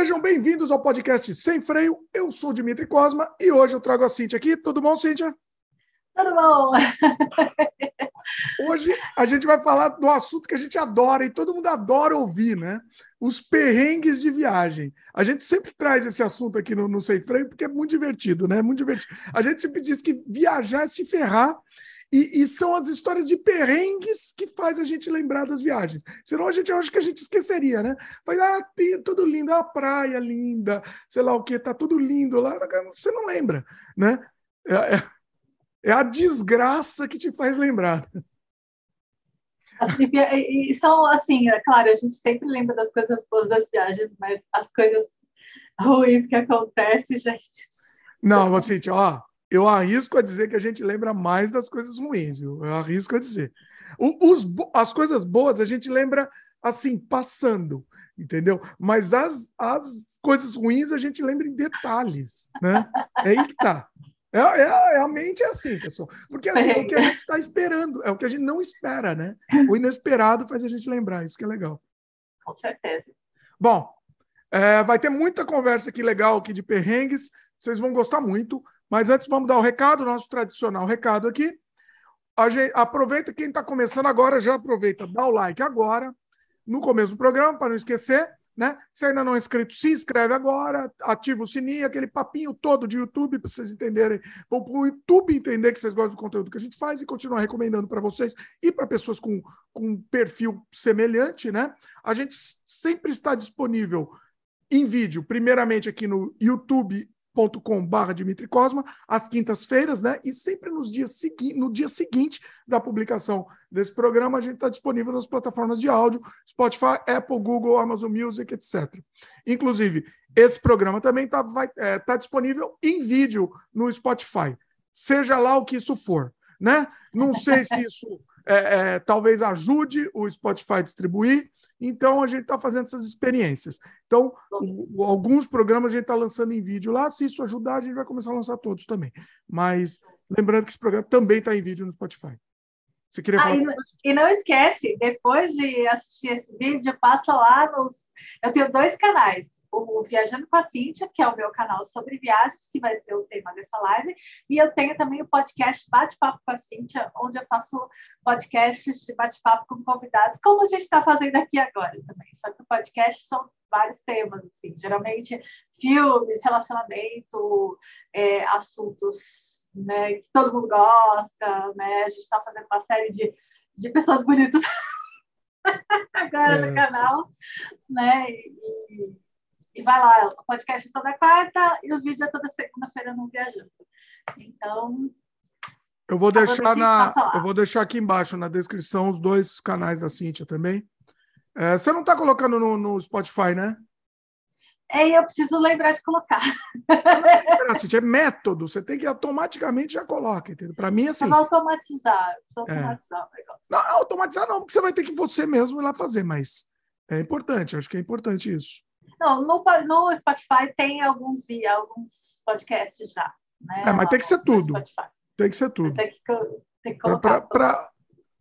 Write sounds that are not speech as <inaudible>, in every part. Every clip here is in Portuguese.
Sejam bem-vindos ao podcast Sem Freio. Eu sou Dimitri Cosma e hoje eu trago a Cíntia aqui. Tudo bom, Cíntia? Tudo bom. Hoje a gente vai falar do assunto que a gente adora e todo mundo adora ouvir, né? Os perrengues de viagem. A gente sempre traz esse assunto aqui no, no Sem Freio porque é muito divertido, né? Muito divertido. A gente sempre diz que viajar é se ferrar e, e, são as histórias de perrengues que faz a gente lembrar das viagens. Senão a gente acha que a gente esqueceria, né? Vai lá, ah, tudo lindo, a praia linda, sei lá o que, tá tudo lindo lá, você não lembra, né? É, é, é a desgraça que te faz lembrar. Assim, e são assim, é claro, a gente sempre lembra das coisas boas das viagens, mas as coisas ruins que acontecem, <laughs> gente. Não, Cíntia, ó, eu arrisco a dizer que a gente lembra mais das coisas ruins, viu? Eu arrisco a dizer. Os, as coisas boas a gente lembra assim, passando, entendeu? Mas as, as coisas ruins a gente lembra em detalhes, né? É aí que tá. É, é, é a mente é assim, pessoal. Porque assim, é o que a gente está esperando, é o que a gente não espera, né? O inesperado faz a gente lembrar, isso que é legal. Com certeza. Bom, é, vai ter muita conversa aqui legal aqui de perrengues, vocês vão gostar muito. Mas antes vamos dar o recado, nosso tradicional recado aqui. Gente, aproveita quem está começando agora, já aproveita, dá o like agora, no começo do programa, para não esquecer. Né? Se ainda não é inscrito, se inscreve agora, ativa o sininho, aquele papinho todo de YouTube para vocês entenderem, para o YouTube entender que vocês gostam do conteúdo que a gente faz e continuar recomendando para vocês e para pessoas com, com perfil semelhante, né? A gente sempre está disponível em vídeo, primeiramente aqui no YouTube com.br Dimitri Cosma, às quintas-feiras, né? E sempre nos dias segui no dia seguinte da publicação desse programa, a gente está disponível nas plataformas de áudio, Spotify, Apple, Google, Amazon Music, etc. Inclusive, esse programa também está é, tá disponível em vídeo no Spotify, seja lá o que isso for, né? Não sei se isso <laughs> é, é, talvez ajude o Spotify a distribuir, então, a gente está fazendo essas experiências. Então, o, alguns programas a gente está lançando em vídeo lá. Se isso ajudar, a gente vai começar a lançar todos também. Mas lembrando que esse programa também está em vídeo no Spotify. Você queria falar? Ah, e, e, não esquece, depois de assistir esse vídeo, passa lá nos. Eu tenho dois canais: o Viajando com a Cíntia, que é o meu canal sobre viagens, que vai ser o tema dessa live, e eu tenho também o podcast Bate-Papo com a Cíntia, onde eu faço podcasts de bate-papo com convidados, como a gente está fazendo aqui agora também. Só que o podcast são vários temas, assim, geralmente filmes, relacionamento, é, assuntos né, que todo mundo gosta, né? A gente está fazendo uma série de, de pessoas bonitas <laughs> agora é. no canal, né? E, e vai lá, o podcast é toda quarta e o vídeo é toda segunda-feira no Viajando. Então, eu vou deixar na, eu vou deixar aqui embaixo na descrição os dois canais da Cíntia também. É, você não está colocando no, no Spotify, né? É, eu preciso lembrar de colocar. Assim, é método, você tem que automaticamente já coloca, entendeu? Para mim, assim. Não automatizar, automatizar é. o negócio. Não, automatizar não, porque você vai ter que você mesmo ir lá fazer, mas é importante, acho que é importante isso. Não, no, no Spotify tem alguns, alguns podcasts já. Né? É, mas tem que ser tudo. Tem que ser tudo. Tem que, tem que colocar. Para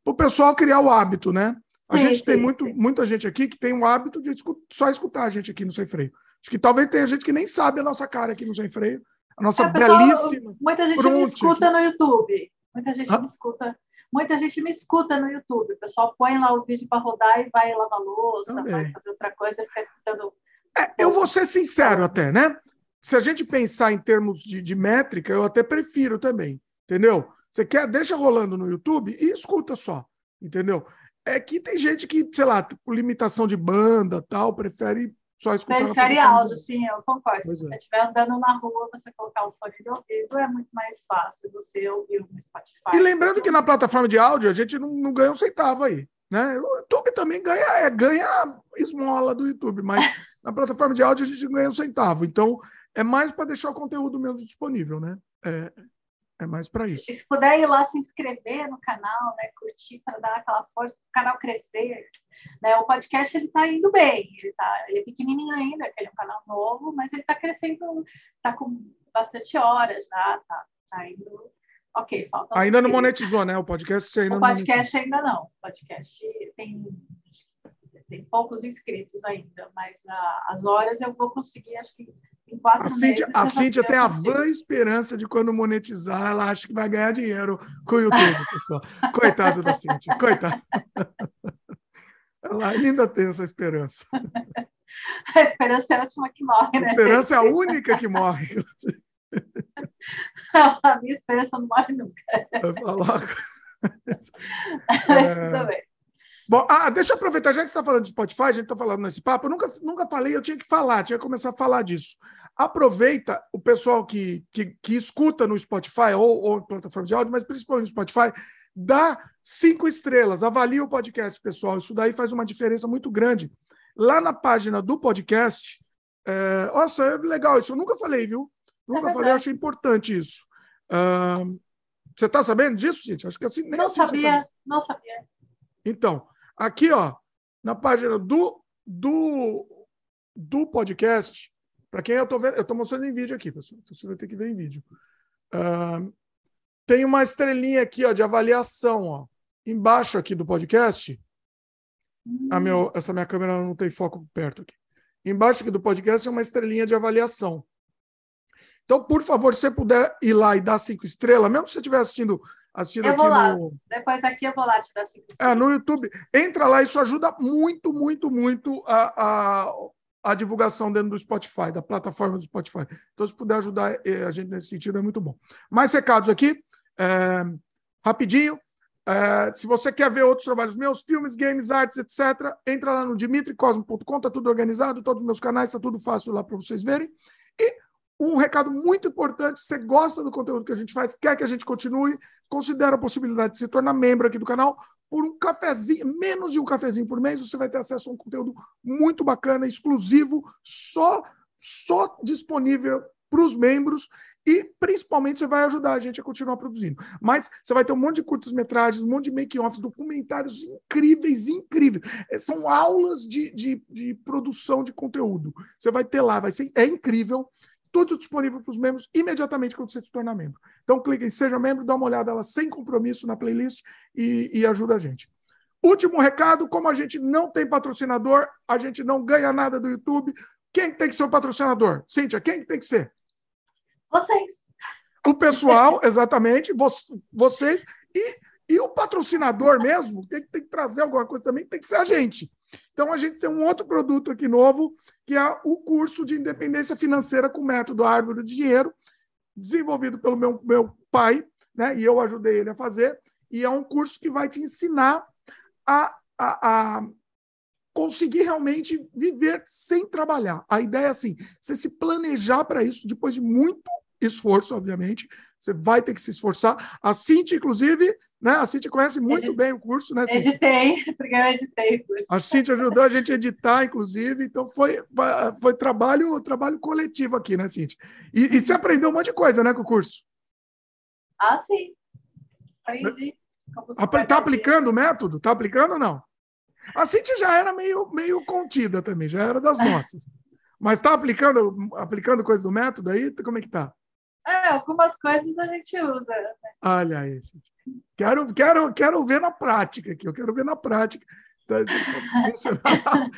o pessoal criar o hábito, né? A sim, gente sim, tem muito, muita gente aqui que tem o hábito de só escutar a gente aqui no Sem Freio. Acho que talvez tenha gente que nem sabe a nossa cara aqui no Sem Freio. A nossa é, pessoal, belíssima. Muita gente me escuta no YouTube. Muita gente me escuta. Muita gente me escuta no YouTube. O pessoal põe lá o vídeo para rodar e vai lavar louça, Também. vai fazer outra coisa e fica escutando. É, eu vou ser sincero até, né? Se a gente pensar em termos de, de métrica, eu até prefiro também, entendeu? Você quer, deixa rolando no YouTube e escuta só, entendeu? É que tem gente que, sei lá, por limitação de banda tal, prefere só escutar. Prefere áudio, sim, eu concordo. Pois Se você é. estiver andando na rua, você colocar o fone de ouvido, é muito mais fácil você ouvir no Spotify. E lembrando que na plataforma de áudio a gente não, não ganha um centavo aí. Né? O YouTube também ganha, é, ganha esmola do YouTube, mas <laughs> na plataforma de áudio a gente ganha um centavo. Então, é mais para deixar o conteúdo mesmo disponível, né? É, é mais para isso. Se puder ir lá se inscrever no canal, né, curtir para dar aquela força para o canal crescer. Né? O podcast ele está indo bem, ele, tá, ele é pequenininho ainda, ele é um canal novo, mas ele está crescendo, está com bastante horas já, tá, tá indo. Ok, falta. Ainda não monetizou, né? O podcast ainda O podcast não ainda não. O podcast tem, tem poucos inscritos ainda, mas a, as horas eu vou conseguir, acho que a Cíntia. A Cíntia tem a vã esperança de quando monetizar, ela acha que vai ganhar dinheiro com o YouTube, pessoal. Coitada da Cíntia, coitada. Ela ainda tem essa esperança. <laughs> A esperança é a última que morre, né? A esperança gente? é a única que morre. <laughs> a minha esperança não morre nunca. Vai falar. <laughs> É... Tudo bem. Bom, ah, deixa eu aproveitar, já que você está falando de Spotify, a gente está falando nesse papo, eu nunca, nunca falei, eu tinha que falar, tinha que começar a falar disso. Aproveita o pessoal que, que, que escuta no Spotify ou, ou plataforma de áudio, mas principalmente no Spotify, dá cinco estrelas, avalia o podcast, pessoal. Isso daí faz uma diferença muito grande. Lá na página do podcast, é, nossa, é legal isso, eu nunca falei, viu? Nunca é falei, eu achei importante isso. Uh, você está sabendo disso, gente? Acho que assim, nem não assim sabia, não sabia. Então, Aqui, ó, na página do, do, do podcast, para quem eu estou vendo, eu estou mostrando em vídeo aqui, pessoal, então você vai ter que ver em vídeo. Uh, tem uma estrelinha aqui, ó, de avaliação, ó, embaixo aqui do podcast. A meu, essa minha câmera não tem foco perto aqui. Embaixo aqui do podcast é uma estrelinha de avaliação. Então, por favor, se você puder ir lá e dar cinco estrelas, mesmo se você estiver assistindo assistindo eu aqui vou lá. no. Depois aqui eu vou lá te dar cinco É, no YouTube. Entra lá, isso ajuda muito, muito, muito a, a, a, divulgação dentro do Spotify, da plataforma do Spotify. Então, se puder ajudar eh, a gente nesse sentido, é muito bom. Mais recados aqui, é, rapidinho. É, se você quer ver outros trabalhos meus, filmes, games, artes, etc., entra lá no dimitricosmo.com, tá tudo organizado, todos os meus canais, tá tudo fácil lá para vocês verem. E um recado muito importante: se você gosta do conteúdo que a gente faz, quer que a gente continue, considere a possibilidade de se tornar membro aqui do canal. Por um cafezinho, menos de um cafezinho por mês, você vai ter acesso a um conteúdo muito bacana, exclusivo, só, só disponível para os membros e principalmente você vai ajudar a gente a continuar produzindo. Mas você vai ter um monte de curtas-metragens, um monte de make-offs, documentários incríveis, incríveis. É, são aulas de, de, de, produção de conteúdo. Você vai ter lá, vai ser é incrível tudo disponível para os membros imediatamente quando você se tornar membro. Então, clique em Seja Membro, dá uma olhada lá sem compromisso na playlist e, e ajuda a gente. Último recado: como a gente não tem patrocinador, a gente não ganha nada do YouTube. Quem tem que ser o patrocinador? Cíntia, quem tem que ser? Vocês. O pessoal, <laughs> exatamente, vocês. E, e o patrocinador mesmo, tem, tem que trazer alguma coisa também, tem que ser a gente. Então, a gente tem um outro produto aqui novo que é o curso de independência financeira com método Árvore de Dinheiro, desenvolvido pelo meu, meu pai, né? E eu ajudei ele a fazer. E é um curso que vai te ensinar a, a, a conseguir realmente viver sem trabalhar. A ideia é assim: você se planejar para isso depois de muito esforço, obviamente. Você vai ter que se esforçar. A Cintia, inclusive, né? A Cintia conhece muito bem o curso, né, Cintia? Editei, <laughs> porque eu editei o curso. A Cintia ajudou a gente a editar, inclusive, então foi, foi trabalho, trabalho coletivo aqui, né, Cintia? E, e você aprendeu um monte de coisa, né, com o curso? Ah, sim. Aprendi. Está aplicando o método? Está aplicando ou não? A Cintia já era meio, meio contida também, já era das <laughs> nossas. Mas está aplicando, aplicando coisa do método aí? Como é que está? É, algumas coisas a gente usa. Né? Olha aí, Cintia. Quero, quero, quero ver na prática aqui, eu quero ver na prática. Tá, tá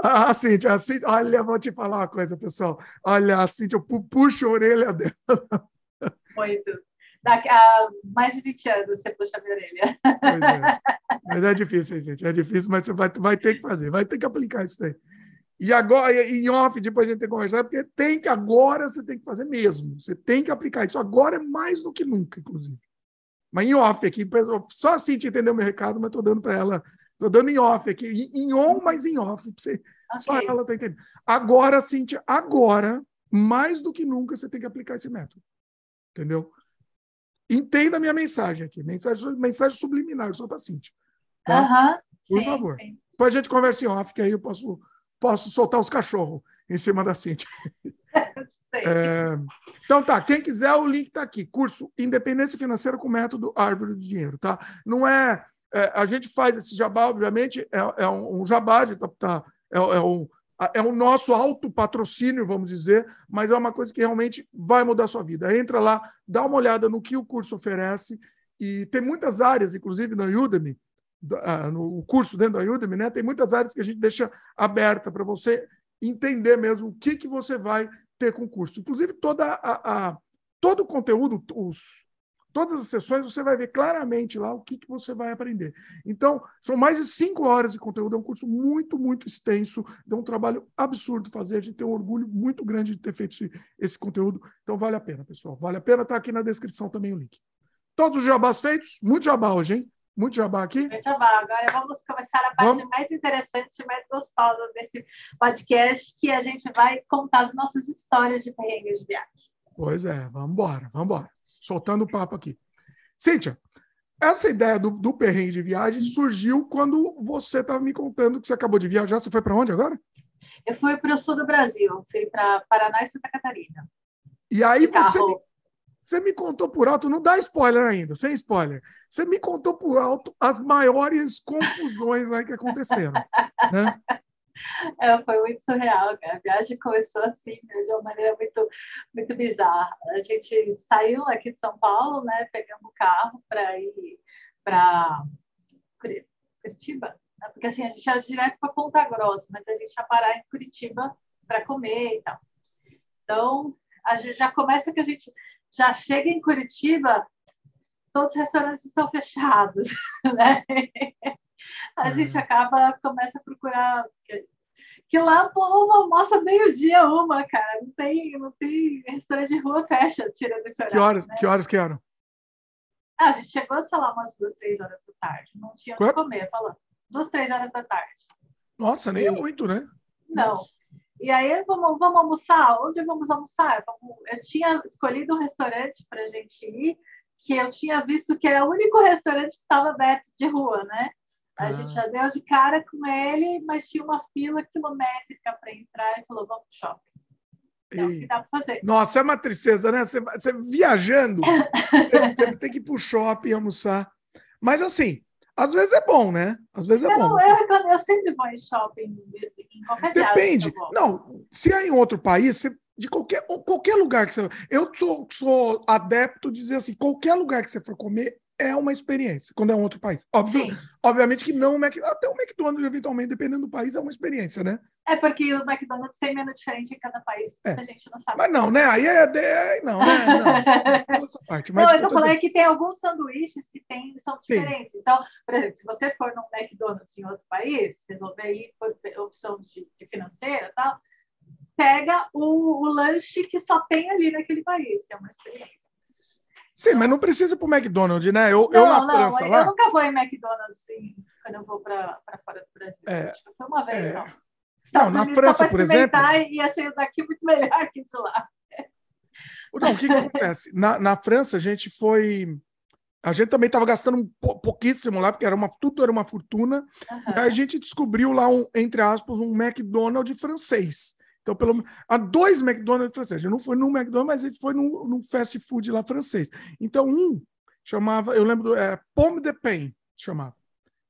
<laughs> ah, Cíntia, a Cíntia, olha, vou te falar uma coisa, pessoal. Olha, a Cíntia, eu puxo a orelha dela. Muito. Daqui a mais de 20 anos você puxa a minha orelha. É. Mas é difícil, gente. É difícil, mas você vai, vai ter que fazer, vai ter que aplicar isso aí. E agora, em off, depois a gente tem que conversar, porque tem que agora você tem que fazer mesmo. Você tem que aplicar isso agora é mais do que nunca, inclusive. Mas em off aqui, só assim te entendeu meu recado, mas estou dando para ela. Estou dando em off aqui, em on, mas em off. Você, okay. Só ela está entendendo. Agora, Cintia, agora, mais do que nunca, você tem que aplicar esse método. Entendeu? Entenda a minha mensagem aqui. Mensagem, mensagem subliminar, só para Cintia. Tá? Uhum, Por sim, favor. Sim. Depois a gente conversa em off, que aí eu posso, posso soltar os cachorros em cima da Cintia. É, então tá, quem quiser, o link está aqui. Curso Independência Financeira com Método Árvore do Dinheiro, tá? Não é, é a gente faz esse jabá, obviamente, é, é um, um jabá, tá, tá, é, é, um, é o nosso auto patrocínio, vamos dizer, mas é uma coisa que realmente vai mudar a sua vida. Entra lá, dá uma olhada no que o curso oferece e tem muitas áreas, inclusive no Udemy, uh, no curso dentro da Udemy, né? Tem muitas áreas que a gente deixa aberta para você entender mesmo o que, que você vai ter com o curso. Inclusive, toda a, a todo o conteúdo, os, todas as sessões, você vai ver claramente lá o que, que você vai aprender. Então, são mais de cinco horas de conteúdo, é um curso muito, muito extenso, dá um trabalho absurdo fazer, a gente tem um orgulho muito grande de ter feito esse, esse conteúdo, então vale a pena, pessoal, vale a pena, tá aqui na descrição também o link. Todos os jabás feitos, muito jabá hoje, hein? Muito jabá aqui. Muito jabá. Agora vamos começar a parte vamos. mais interessante e mais gostosa desse podcast, que a gente vai contar as nossas histórias de perrengues de viagem. Pois é, vamos embora, vamos embora. Soltando o papo aqui. Cíntia, essa ideia do, do perrengue de viagem surgiu quando você estava me contando que você acabou de viajar. Você foi para onde agora? Eu fui para o sul do Brasil, fui para Paraná e Santa Catarina. E aí você me, você me contou por alto, não dá spoiler ainda, sem spoiler. Você me contou por alto as maiores confusões aí que aconteceram. Né? <laughs> É, foi muito surreal. A viagem começou assim, de uma maneira muito, muito bizarra. A gente saiu aqui de São Paulo, né? Pegamos o carro para ir para Curitiba, né, porque assim, a gente ia direto para Ponta Grossa, mas a gente ia parar em Curitiba para comer e tal. Então, a gente já começa que a gente já chega em Curitiba, todos os restaurantes estão fechados, <laughs> né? A gente uhum. acaba, começa a procurar. Que lá, pô, almoça meio-dia uma, cara. Não tem, não tem restaurante de rua fecha, tirando esse horário. Que horas, né? que horas que eram? Ah, a gente chegou, sei lá, umas duas, três horas da tarde. Não tinha o que comer, falando. Duas, três horas da tarde. Nossa, nem e... é muito, né? Não. Nossa. E aí, vamos, vamos almoçar? Onde vamos almoçar? Eu tinha escolhido um restaurante para a gente ir, que eu tinha visto que era o único restaurante que estava aberto de rua, né? A ah. gente já deu de cara com ele, mas tinha uma fila quilométrica para entrar e falou: vamos pro shopping. É o que dá para fazer. Nossa, é uma tristeza, né? Você, você viajando, você, <laughs> você tem que ir pro shopping almoçar. Mas assim, às vezes é bom, né? Às vezes é eu, bom. Eu, eu sempre vou em shopping, Depende. Não, se é em outro país, você, de qualquer, qualquer lugar que você. Eu sou, sou adepto de dizer assim: qualquer lugar que você for comer é uma experiência, quando é um outro país. Óbvio, obviamente que não o McDonald's, até o McDonald's, eventualmente, dependendo do país, é uma experiência, né? É porque o McDonald's tem menu diferente em cada país, é. a gente não sabe. Mas não, né? Aí é, é não, né? <laughs> Não, essa parte. Mas não, eu tô falando é que tem alguns sanduíches que tem, são diferentes. Sim. Então, por exemplo, se você for num McDonald's em outro país, resolver ir por opção de, de financeira e tal, pega o, o lanche que só tem ali naquele país, que é uma experiência. Sim, mas não precisa ir para o McDonald's, né? Eu, não, eu na não, França eu lá. Eu nunca vou em McDonald's assim, quando eu vou para fora do Brasil. É, Acho que foi uma vez é... só. Não, na França, por exemplo. E achei daqui muito melhor que de lá. Não, o que, que <laughs> acontece? Na, na França, a gente foi. A gente também estava gastando um pouquíssimo lá, porque era uma, tudo era uma fortuna. Uhum. E aí a gente descobriu lá, um, entre aspas, um McDonald's francês. Então, pelo há dois McDonald's franceses. Gente não foi num McDonald's, mas gente foi num, num fast food lá francês. Então, um chamava, eu lembro, do, é, Pomme de Pain, chamava.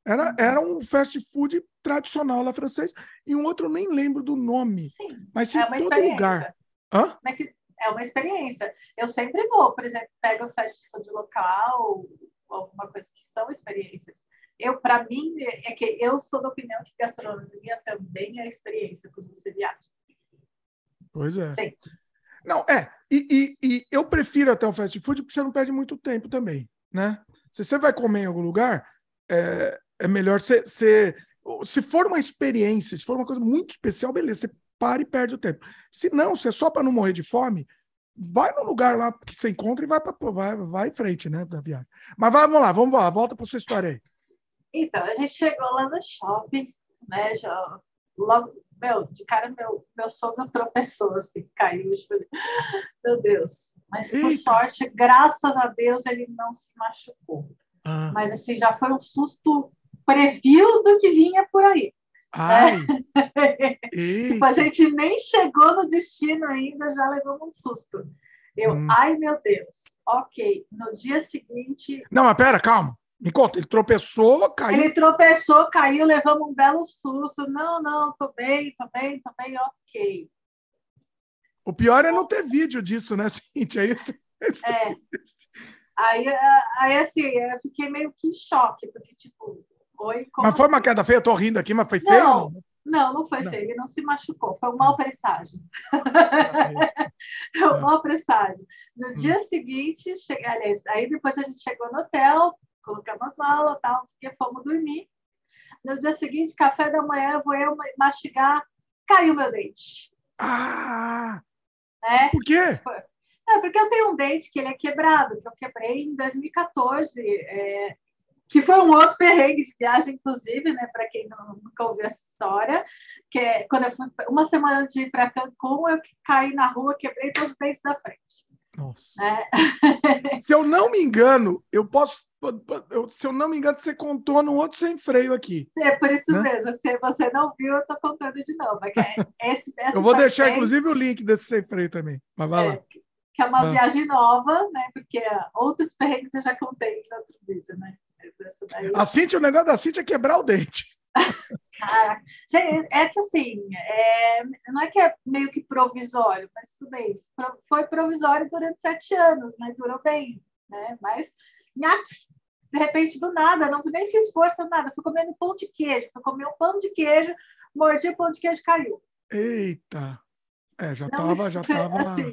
Era, era um fast food tradicional lá francês, e um outro eu nem lembro do nome. Sim, mas em é todo lugar. Hã? É uma experiência. Eu sempre vou, por exemplo, pego o fast food local, alguma coisa que são experiências. Eu, para mim, é que eu sou da opinião que gastronomia também é experiência quando você viaja. Pois é. Sim. Não, é. E, e, e, eu prefiro até o fast food porque você não perde muito tempo também, né? Se você vai comer em algum lugar, é, é melhor você, você... Se for uma experiência, se for uma coisa muito especial, beleza, você para e perde o tempo. Se não, se é só para não morrer de fome, vai no lugar lá que você encontra e vai, pra, vai, vai em frente, né, da viagem. Mas vamos lá, vamos lá, volta para sua história aí. Então, a gente chegou lá no shopping, né, já, logo meu, de cara, meu, meu sogro tropeçou, assim, caiu. Falei, meu Deus. Mas, por Eita. sorte, graças a Deus, ele não se machucou. Ah. Mas, assim, já foi um susto preview do que vinha por aí. Ai. <laughs> Tipo, a gente nem chegou no destino ainda, já levamos um susto. Eu, hum. ai meu Deus, ok. No dia seguinte. Não, mas pera, calma. Me conta, ele tropeçou, caiu. Ele tropeçou, caiu, levamos um belo susto. Não, não, tô bem, tô bem, tô bem, ok. O pior é não ter vídeo disso, né, <laughs> Cintia? Esse, esse... É. Aí, aí, assim, eu fiquei meio que em choque, porque, tipo, Oi, mas foi uma queda feia? Eu tô rindo aqui, mas foi feio? Não, não, não foi não. feio. Ele não se machucou. Foi um mau presságio. <laughs> um mau presságio. No hum. dia seguinte, cheguei, aliás, aí depois a gente chegou no hotel, colocamos as malas, tal, que fomos dormir. No dia seguinte, café da manhã, vou eu mastigar, caiu meu dente. Ah! É, Por quê? É, porque eu tenho um dente que ele é quebrado, que eu quebrei em 2014, é, que foi um outro perrengue de viagem, inclusive, né, para quem não, nunca ouviu essa história, que é quando eu fui uma semana antes de ir para Cancún, eu caí na rua, quebrei todos os dentes da frente. Nossa. É. Se eu não me engano, eu posso. Se eu não me engano, você contou no outro sem freio aqui. É por isso né? mesmo. Se você não viu, eu estou contando de novo. É esse, <laughs> eu vou deixar, inclusive, o link desse sem freio também. Mas vai é, lá que é uma viagem nova, né? Porque outros perrengues eu já contei em outro vídeo, né? Daí... A Cintia, o negócio da Cintia é quebrar o dente. <laughs> Caraca. É que assim, é, não é que é meio que provisório, mas tudo bem. Foi provisório durante sete anos, né? Durou bem, né? Mas, de repente, do nada, não nem fiz força, nada. Fui comendo pão de queijo, fui comer um pão de queijo, mordi o pão de queijo caiu. Eita! É, já estava, já <laughs> estava. Assim,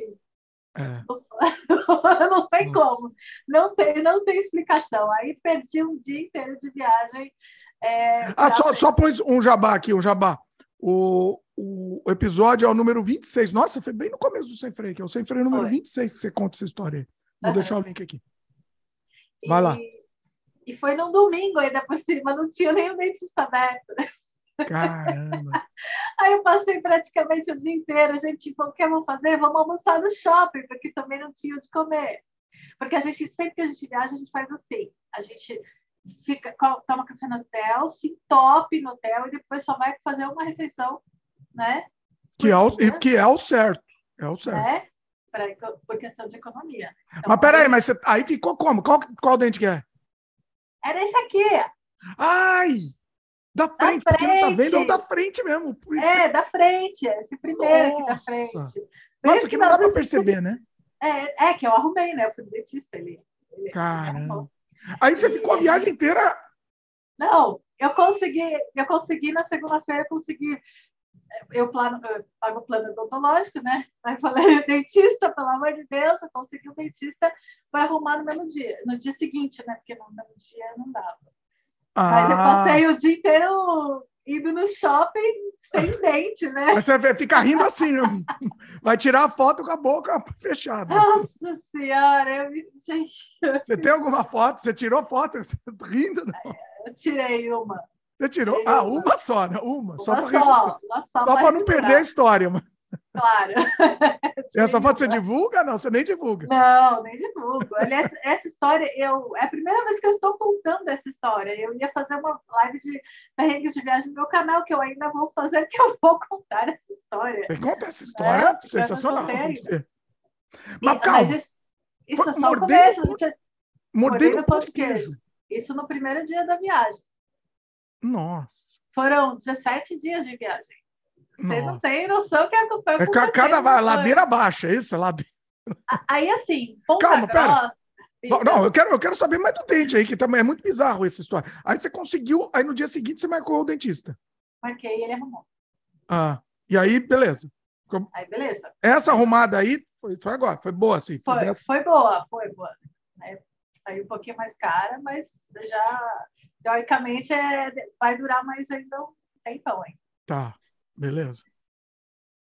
é. <laughs> eu não sei Nossa. como. Não tem, não tem explicação. Aí perdi um dia inteiro de viagem. É, ah, só, só pôs um jabá aqui, um jabá. O, o, episódio é o número 26. Nossa, foi bem no começo do Sem Freio, que é o Sem Freio número foi. 26 que você conta essa história aí. Vou uhum. deixar o link aqui. Vai e, lá. E foi num domingo ainda por cima, não tinha nem o dentista aberto. Né? Caramba! <laughs> Aí eu passei praticamente o dia inteiro, a gente, tipo, o que eu vou fazer? Vamos almoçar no shopping, porque também não tinha o de comer. Porque a gente, sempre que a gente viaja, a gente faz assim. A gente fica, toma café no hotel, se entope no hotel e depois só vai fazer uma refeição, né? Que é, o, que é o certo. É o certo. É? Pra, por questão de economia. Então, mas peraí, mas você, aí ficou como? Qual, qual dente que é? Era esse aqui. Ai! Da frente, da frente. não tá vendo, é o da frente mesmo. É, da frente, esse primeiro Nossa. aqui da frente. Nossa, que não dá para perceber, né? É, é, que eu arrumei, né? Eu fui dentista ali. Ele, Caramba. Aí você ficou a viagem inteira. Não, eu consegui, eu consegui na segunda-feira, consegui. Eu, plano, eu pago o plano odontológico, né? Aí falei, dentista, pelo amor de Deus, eu consegui um dentista para arrumar no mesmo dia, no dia seguinte, né? Porque no mesmo dia não dava. Ah. Mas eu passei o dia inteiro indo no shopping sem dente, né? Mas você fica rindo assim, né? <laughs> vai tirar a foto com a boca fechada. Nossa Senhora, eu me... Você tem alguma foto? Você tirou foto <laughs> rindo? Não? Eu tirei uma. Você tirou? Ah, uma. só, né? Uma, uma só para registrar. Só, só para não perder a história, mano. Claro. <laughs> Essa foto você divulga? Não, você nem divulga. Não, nem divulgo. Aliás, essa história, eu, é a primeira vez que eu estou contando essa história. Eu ia fazer uma live de perrengues de viagem no meu canal, que eu ainda vou fazer, <laughs> que eu vou contar essa história. Tem que contar essa história, é, sensacional. Mas, calma. Mas isso, isso é só o começo. Você... Mordendo pão de queijo. queijo. Isso no primeiro dia da viagem. Nossa. Foram 17 dias de viagem. Você não tem noção que acompanha é com cada vai, ladeira baixa, é isso? Ladeira. Aí assim, Ponta Calma, pera. Não, eu quero, eu quero saber mais do dente aí, que também é muito bizarro essa história. Aí você conseguiu, aí no dia seguinte você marcou o dentista. Marquei e ele arrumou. Ah, e aí, beleza. Aí, beleza. Essa arrumada aí foi, foi agora, foi boa, assim. Foi, foi, foi boa, foi boa. É, saiu um pouquinho mais cara, mas já, teoricamente, é, vai durar mais ainda um tempão, hein? Tá. Beleza.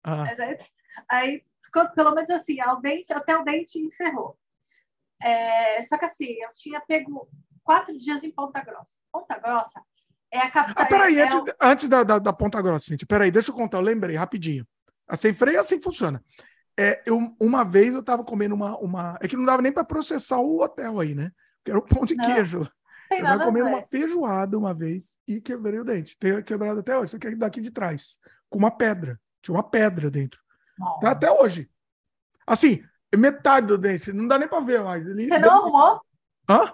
Ah. Aí, aí, pelo menos assim, ao dente, até o dente encerrou. É, só que assim, eu tinha pego quatro dias em Ponta Grossa. Ponta Grossa é a capital. Ah, peraí, é antes, o... antes da, da, da, Ponta Grossa, Cintia, peraí, deixa eu contar, eu lembrei rapidinho. A sem freio assim funciona. É, eu, uma vez eu estava comendo uma, uma. É que não dava nem para processar o hotel aí, né? Que era o pão de não. queijo. Eu estava comendo uma feijoada uma vez e quebrei o dente. Tenho quebrado até hoje. Isso aqui é daqui de trás com uma pedra. Tinha uma pedra dentro. Tá até hoje. Assim, metade do dente. Não dá nem para ver mais. Ele Você não arrumou? Hã?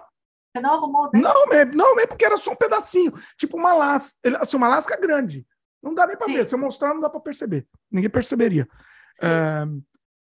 Você não arrumou o dente? Não, não, é porque era só um pedacinho. Tipo uma lasca. Assim, uma lasca grande. Não dá nem para ver. Se eu mostrar, não dá para perceber. Ninguém perceberia. É,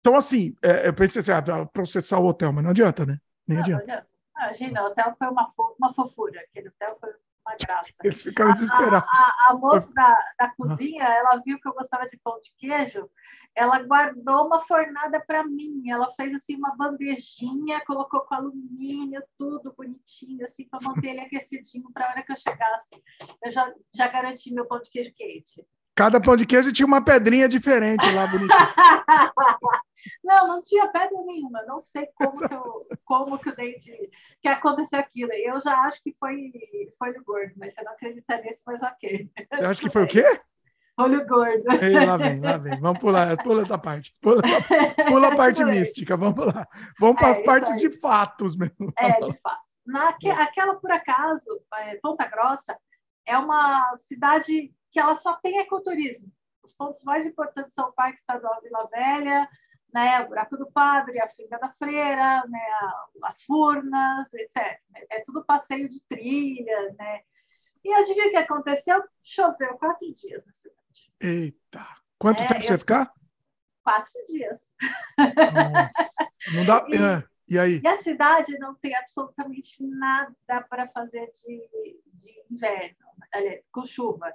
então, assim, é, eu pensei assim, ah, processar o hotel, mas não adianta, né? Nem não, adianta. Não adianta. Imagina, o hotel foi uma, uma fofura. Aquele hotel foi uma graça. Eles ficaram desesperados. A, a, a moça da, da cozinha, ela viu que eu gostava de pão de queijo, ela guardou uma fornada para mim. Ela fez assim uma bandejinha, colocou com alumínio, tudo bonitinho, assim, para manter ele aquecidinho para a hora que eu chegasse. Eu já, já garanti meu pão de queijo quente. Cada pão de queijo tinha uma pedrinha diferente lá, bonitinha. <laughs> não, não tinha pedra nenhuma. Não sei como que, eu, como que o dente que aconteceu aquilo. Eu já acho que foi foi o gordo, mas você não acredita nisso, mas ok. Você acha que foi o quê? Olho gordo. Ei, lá vem, lá vem. Vamos pular, pula essa parte. Pula, pula a parte mística, vamos lá. Vamos para as é, partes de fatos mesmo. É, de fatos. Naque, aquela, por acaso, é, Ponta Grossa, é uma cidade que ela só tem ecoturismo. Os pontos mais importantes são o Parque Estadual Vila Velha, né, o Buraco do Padre, a Finga da Freira, né, as Furnas, etc. É tudo passeio de trilha, né? E adivinha o que aconteceu? Choveu quatro dias na cidade. Eita! Quanto é, tempo você ia ficar? Quatro dias. Nossa. Não dá. <laughs> E, é. e, aí? E a cidade não tem absolutamente nada para fazer de, de inverno, com chuva.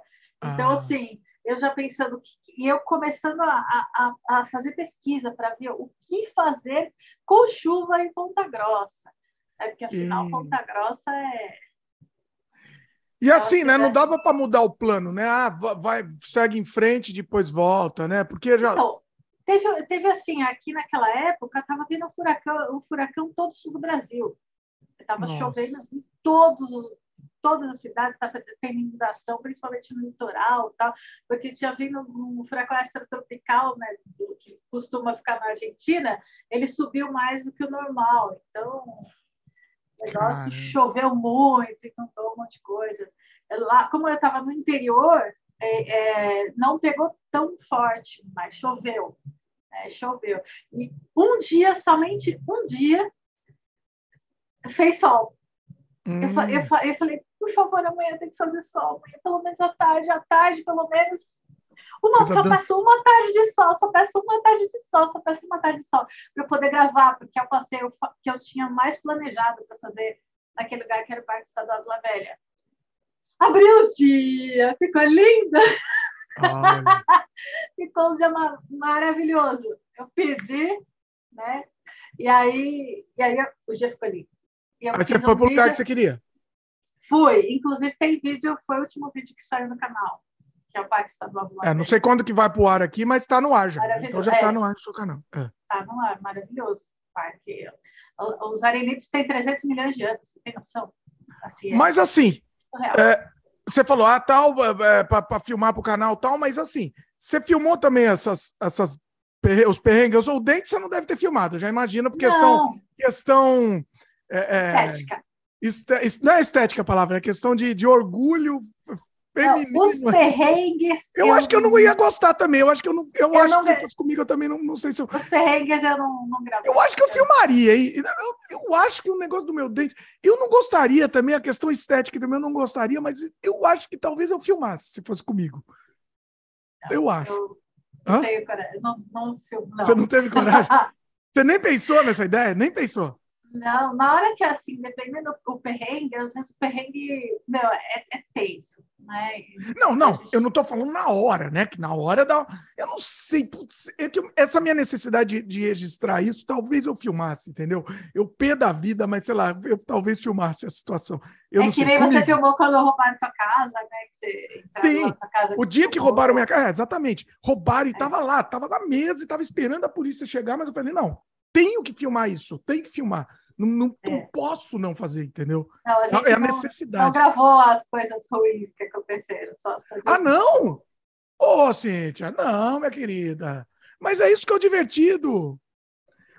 Então, ah. assim, eu já pensando, e eu começando a, a, a fazer pesquisa para ver o que fazer com chuva em Ponta Grossa. É porque, afinal, e... Ponta Grossa é e assim, né? Não dava para mudar o plano, né? Ah, vai, segue em frente, depois volta, né? Porque já. Então, teve, teve assim, aqui naquela época, estava tendo um furacão, um furacão todo sul do Brasil. Estava chovendo em todos os, todas as cidades, estava tendo inundação, principalmente no litoral, tal, porque tinha vindo um furacão extratropical, né, que costuma ficar na Argentina, ele subiu mais do que o normal. Então, o negócio choveu muito, inundou um monte de coisa. Lá, como eu estava no interior, é, é, não pegou tão forte, mas choveu. É, choveu. E um dia, somente um dia, fez sol. Hum. Eu, eu, eu, falei, por favor, amanhã tem que fazer sol, amanhã, pelo menos à tarde, à tarde, pelo menos uma, só peço uma tarde de sol, só peço uma tarde de sol, só peço uma tarde de sol para eu poder gravar, porque é o passeio que eu tinha mais planejado para fazer naquele lugar que era o Parque Estadual de La Velha. Abriu o dia, ficou linda. <laughs> ficou um dia maravilhoso. Eu pedi, né? E aí, e aí o dia ficou lindo. Aí você foi um para o lugar que você queria? Fui. Inclusive tem vídeo, foi o último vídeo que saiu no canal que é o Parque Estadual do É, não sei quando que vai para o ar aqui, mas está no ar já. Então já está é. no ar no seu canal. Está é. no ar, maravilhoso. Parque. Os arenites têm 300 milhões de anos, você tem noção? Assim, é mas assim, é, você falou, ah, tal, é, para filmar para o canal tal, mas assim, você filmou também essas, essas os perrengues, ou o dente você não deve ter filmado, já imagino, porque questão. questão é, estética. Este, não é estética a palavra, é questão de, de orgulho feminino. Não, os <laughs> perrengues. Eu, eu, acho que eu não ia gostar também. Eu acho que eu não. Eu, eu acho não... que se fosse comigo, eu também não, não sei se eu. Os perrengues eu não, não gravo. Eu acho que eu filmaria. Eu, eu acho que o negócio do meu dente. Eu não gostaria também, a questão estética também eu não gostaria, mas eu acho que talvez eu filmasse se fosse comigo. Não, eu acho. Eu, não, tenho coragem. Não, não, filmo, não. Você não teve coragem? <laughs> Você nem pensou nessa ideia? Nem pensou? Não, na hora que assim, dependendo do perrengue, às vezes o perrengue, meu, é, é tenso, né? Não, não, gente... eu não estou falando na hora, né? Que na hora dá. Eu não sei, putz, é que essa minha necessidade de, de, registrar isso, talvez eu filmasse, entendeu? Eu pé da vida, mas sei lá, eu talvez filmasse a situação. Eu é não que sei, nem comigo. você filmou quando roubaram tua casa, né? Que você Sim, casa, o dia que roubaram minha casa, é, exatamente. Roubaram e é. tava lá, tava na mesa e tava esperando a polícia chegar, mas eu falei, não, tenho que filmar isso, tenho que filmar. Não, não, é. não, posso não fazer, entendeu? Não, a é a não, necessidade. Não gravou as coisas ruins que aconteceram, só as coisas Ah, não? Ô, oh, Cíntia, não, minha querida. Mas é isso que é o divertido.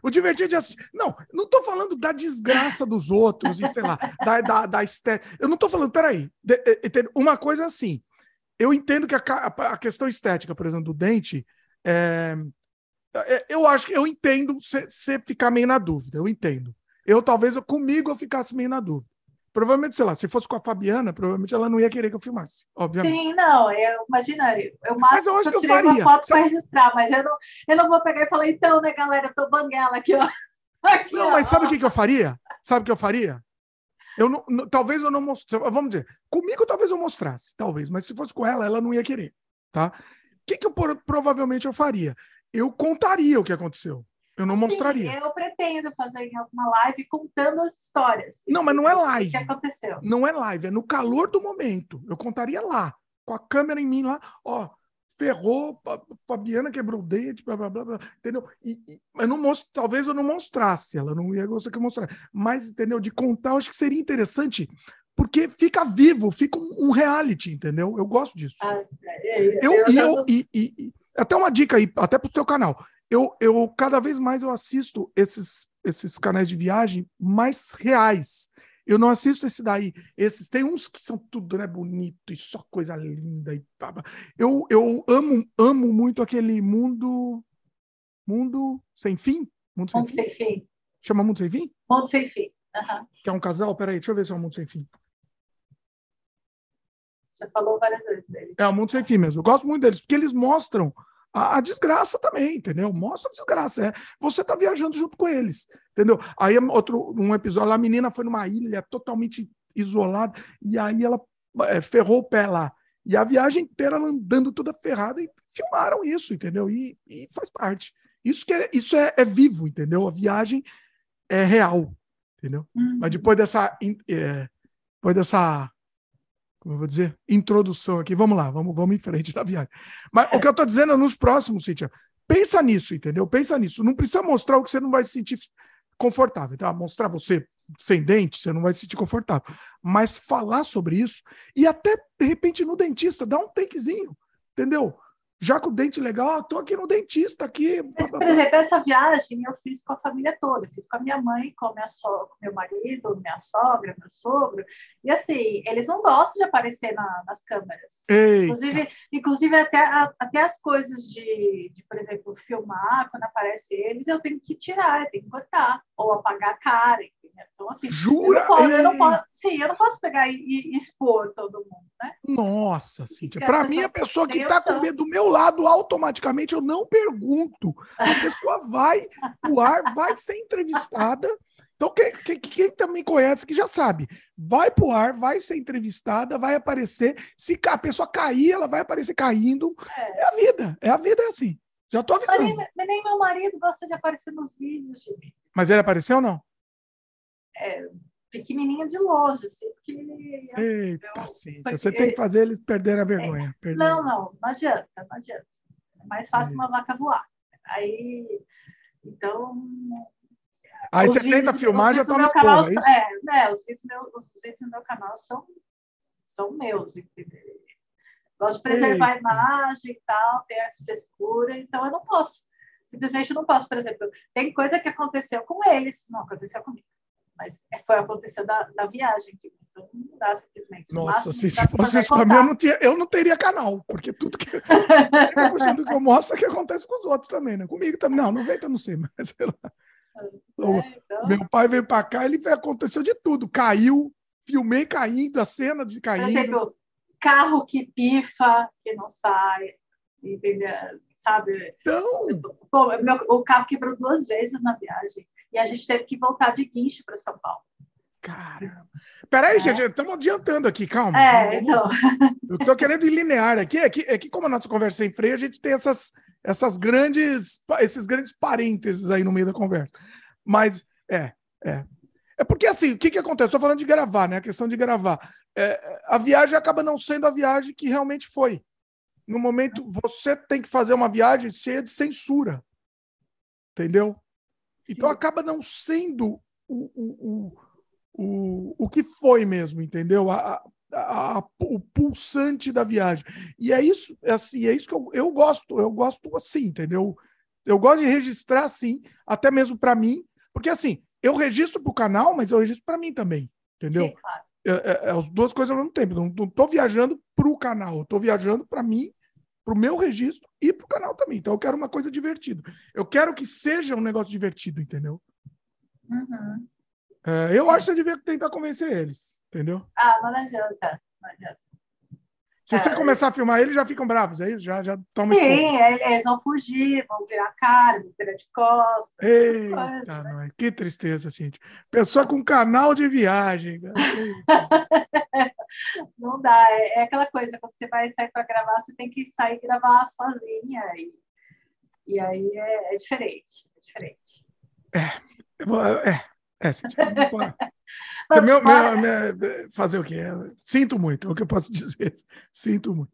O divertido é assistir. Não, não estou falando da desgraça dos outros e sei lá, da, da, da estética. Eu não estou falando, peraí. De, de, uma coisa é assim. Eu entendo que a, a, questão estética, por exemplo, do dente, é, é, eu acho que eu entendo você ficar meio na dúvida. Eu entendo eu talvez eu, comigo eu ficasse meio na dúvida. Provavelmente, sei lá, se fosse com a Fabiana, provavelmente ela não ia querer que eu filmasse, obviamente. Sim, não, eu imagina, eu mas eu acho que eu, faria. uma foto para registrar, mas eu não, eu não vou pegar e falar, então, né, galera, eu tô banguela aqui, ó. <laughs> Aqui, não, ó. mas sabe o que, que eu faria? Sabe o que eu faria? Eu não, não, talvez eu não mostrasse. Vamos dizer, comigo talvez eu mostrasse, talvez, mas se fosse com ela, ela não ia querer. Tá? O que, que eu provavelmente eu faria? Eu contaria o que aconteceu. Eu não mostraria. Sim, eu pretendo fazer em alguma live contando as histórias. Não, mas não é live. O que aconteceu? Não é live, é no calor do momento. Eu contaria lá, com a câmera em mim lá, ó, ferrou, Fabiana quebrou o dente, blá, blá, blá, blá entendeu? E, e, eu não mostro, talvez eu não mostrasse, ela não ia gostar que eu mostrasse. Mas, entendeu? De contar, eu acho que seria interessante, porque fica vivo, fica um, um reality, entendeu? Eu gosto disso. Ah, é, é, eu, eu, e, eu, e, e, até uma dica aí, até pro teu canal. Eu, eu cada vez mais eu assisto esses, esses canais de viagem mais reais. Eu não assisto esse daí. Esses tem uns que são tudo né, bonito e só coisa linda e eu, eu amo amo muito aquele mundo mundo sem fim. Mundo sem, mundo fim? sem fim. Chama Mundo sem fim? Mundo sem fim. Uhum. Que é um casal. Peraí, deixa eu ver se é um Mundo sem fim. Já falou várias vezes dele. É o Mundo sem fim mesmo. Eu gosto muito deles porque eles mostram a, a, desgraça também, entendeu? Mostra a desgraça. É, você tá viajando junto com eles, entendeu? Aí outro um episódio, a menina foi numa ilha totalmente isolada e aí ela é, ferrou o pé lá. E a viagem inteira ela andando toda ferrada e filmaram isso, entendeu? E, e faz parte. Isso que é, isso é, é, vivo, entendeu? A viagem é real, entendeu? Uhum. Mas depois dessa é, depois dessa como eu vou dizer, introdução aqui. Vamos lá, vamos, vamos em frente na viagem. Mas o que eu estou dizendo é nos próximos, Cíntia, pensa nisso, entendeu? Pensa nisso. Não precisa mostrar o que você não vai se sentir confortável. Tá? Mostrar você sem dente, você não vai se sentir confortável. Mas falar sobre isso e até, de repente, no dentista, dá um takezinho, entendeu? Já com o dente legal, estou aqui no dentista aqui. Mas, por exemplo, essa viagem eu fiz com a família toda, fiz com a minha mãe, com, minha com meu marido, minha sogra, meu sogro. E assim, eles não gostam de aparecer na, nas câmeras. Eita. Inclusive, inclusive até, até as coisas de, de, por exemplo, filmar, quando aparece eles, eu tenho que tirar, eu tenho que cortar, ou apagar a cara, então, assim, Jura? Eu não posso, eu não posso, sim, eu não posso pegar e, e expor todo mundo, né? Nossa, Cíntia. Para mim, a pessoa que está com medo do meu lado, automaticamente eu não pergunto. A <laughs> pessoa vai o ar, vai ser entrevistada. Então, quem, quem, quem, também conhece que já sabe, vai pro ar, vai ser entrevistada, vai aparecer. Se a pessoa cair, ela vai aparecer caindo. É, é a vida, é a vida é assim. Já tô avisando. Mas nem, nem meu marido gosta de aparecer nos vídeos, gente. Mas ele apareceu ou não? É, pequenininha de longe, assim, Eita, eu, porque... você tem que fazer eles perderem a vergonha. É, não, não, não adianta, não adianta. É mais fácil é. uma vaca voar. Aí, então... Aí você tenta filmar, já tá no canal, é, isso? É, né, os vídeos, meu, os vídeos do meu canal são, são meus, entendeu? Gosto de preservar Eita. a imagem e tal, ter essa frescura, então eu não posso. Simplesmente não posso, por exemplo, tem coisa que aconteceu com eles, não aconteceu comigo mas é, foi acontecer da, da viagem, tipo, então não dá simplesmente. Nossa, se, se fosse isso para mim, eu não, tinha, eu não teria canal, porque tudo que. 30% que eu mostro é que acontece com os outros também, né? Comigo também. Não, 90 não sei, mas sei lá. É, então... Meu pai veio para cá, ele aconteceu de tudo. Caiu, filmei caindo, a cena de caindo. Por exemplo, carro que pifa, que não sai, entendeu? Sabe? Então... Pô, meu, o carro quebrou duas vezes na viagem e a gente teve que voltar de guincho para São Paulo. Caramba. Peraí, é. que estamos adiantando aqui, calma. É, então. <laughs> Eu estou querendo ir linear aqui. É que, é que, como a nossa conversa é em freio, a gente tem essas, essas grandes, esses grandes parênteses aí no meio da conversa. Mas, é, é. É porque, assim, o que, que acontece? Estou falando de gravar, né? A questão de gravar. É, a viagem acaba não sendo a viagem que realmente foi. No momento, você tem que fazer uma viagem cheia de censura. Entendeu? Então acaba não sendo o, o, o, o, que foi mesmo, entendeu? A, a, a, o pulsante da viagem. E é isso, é assim, é isso que eu, eu gosto, eu gosto assim, entendeu? Eu gosto de registrar assim, até mesmo para mim, porque assim, eu registro para o canal, mas eu registro para mim também, entendeu? Sim, claro. é, é, é, as duas coisas ao mesmo tempo. Não estou viajando para o canal, estou viajando para mim para o meu registro e para o canal também. Então eu quero uma coisa divertida. Eu quero que seja um negócio divertido, entendeu? Uhum. É, eu acho que você devia tentar convencer eles, entendeu? Ah, não adianta. Não adianta. Se você começar a filmar eles, já ficam bravos, é isso? Já, já tomam Sim, eles vão fugir, vão virar cara, vão virar de costas. Eita, né? que tristeza, Cintia. Pessoa com canal de viagem. <laughs> Não dá, é, é, aquela coisa, quando você vai sair para gravar, você tem que sair e gravar sozinha. E, e aí é, é diferente, é diferente. É, é, <laughs> meu, meu, meu, fazer o quê? Sinto muito, é o que eu posso <laughs> dizer. Sinto muito.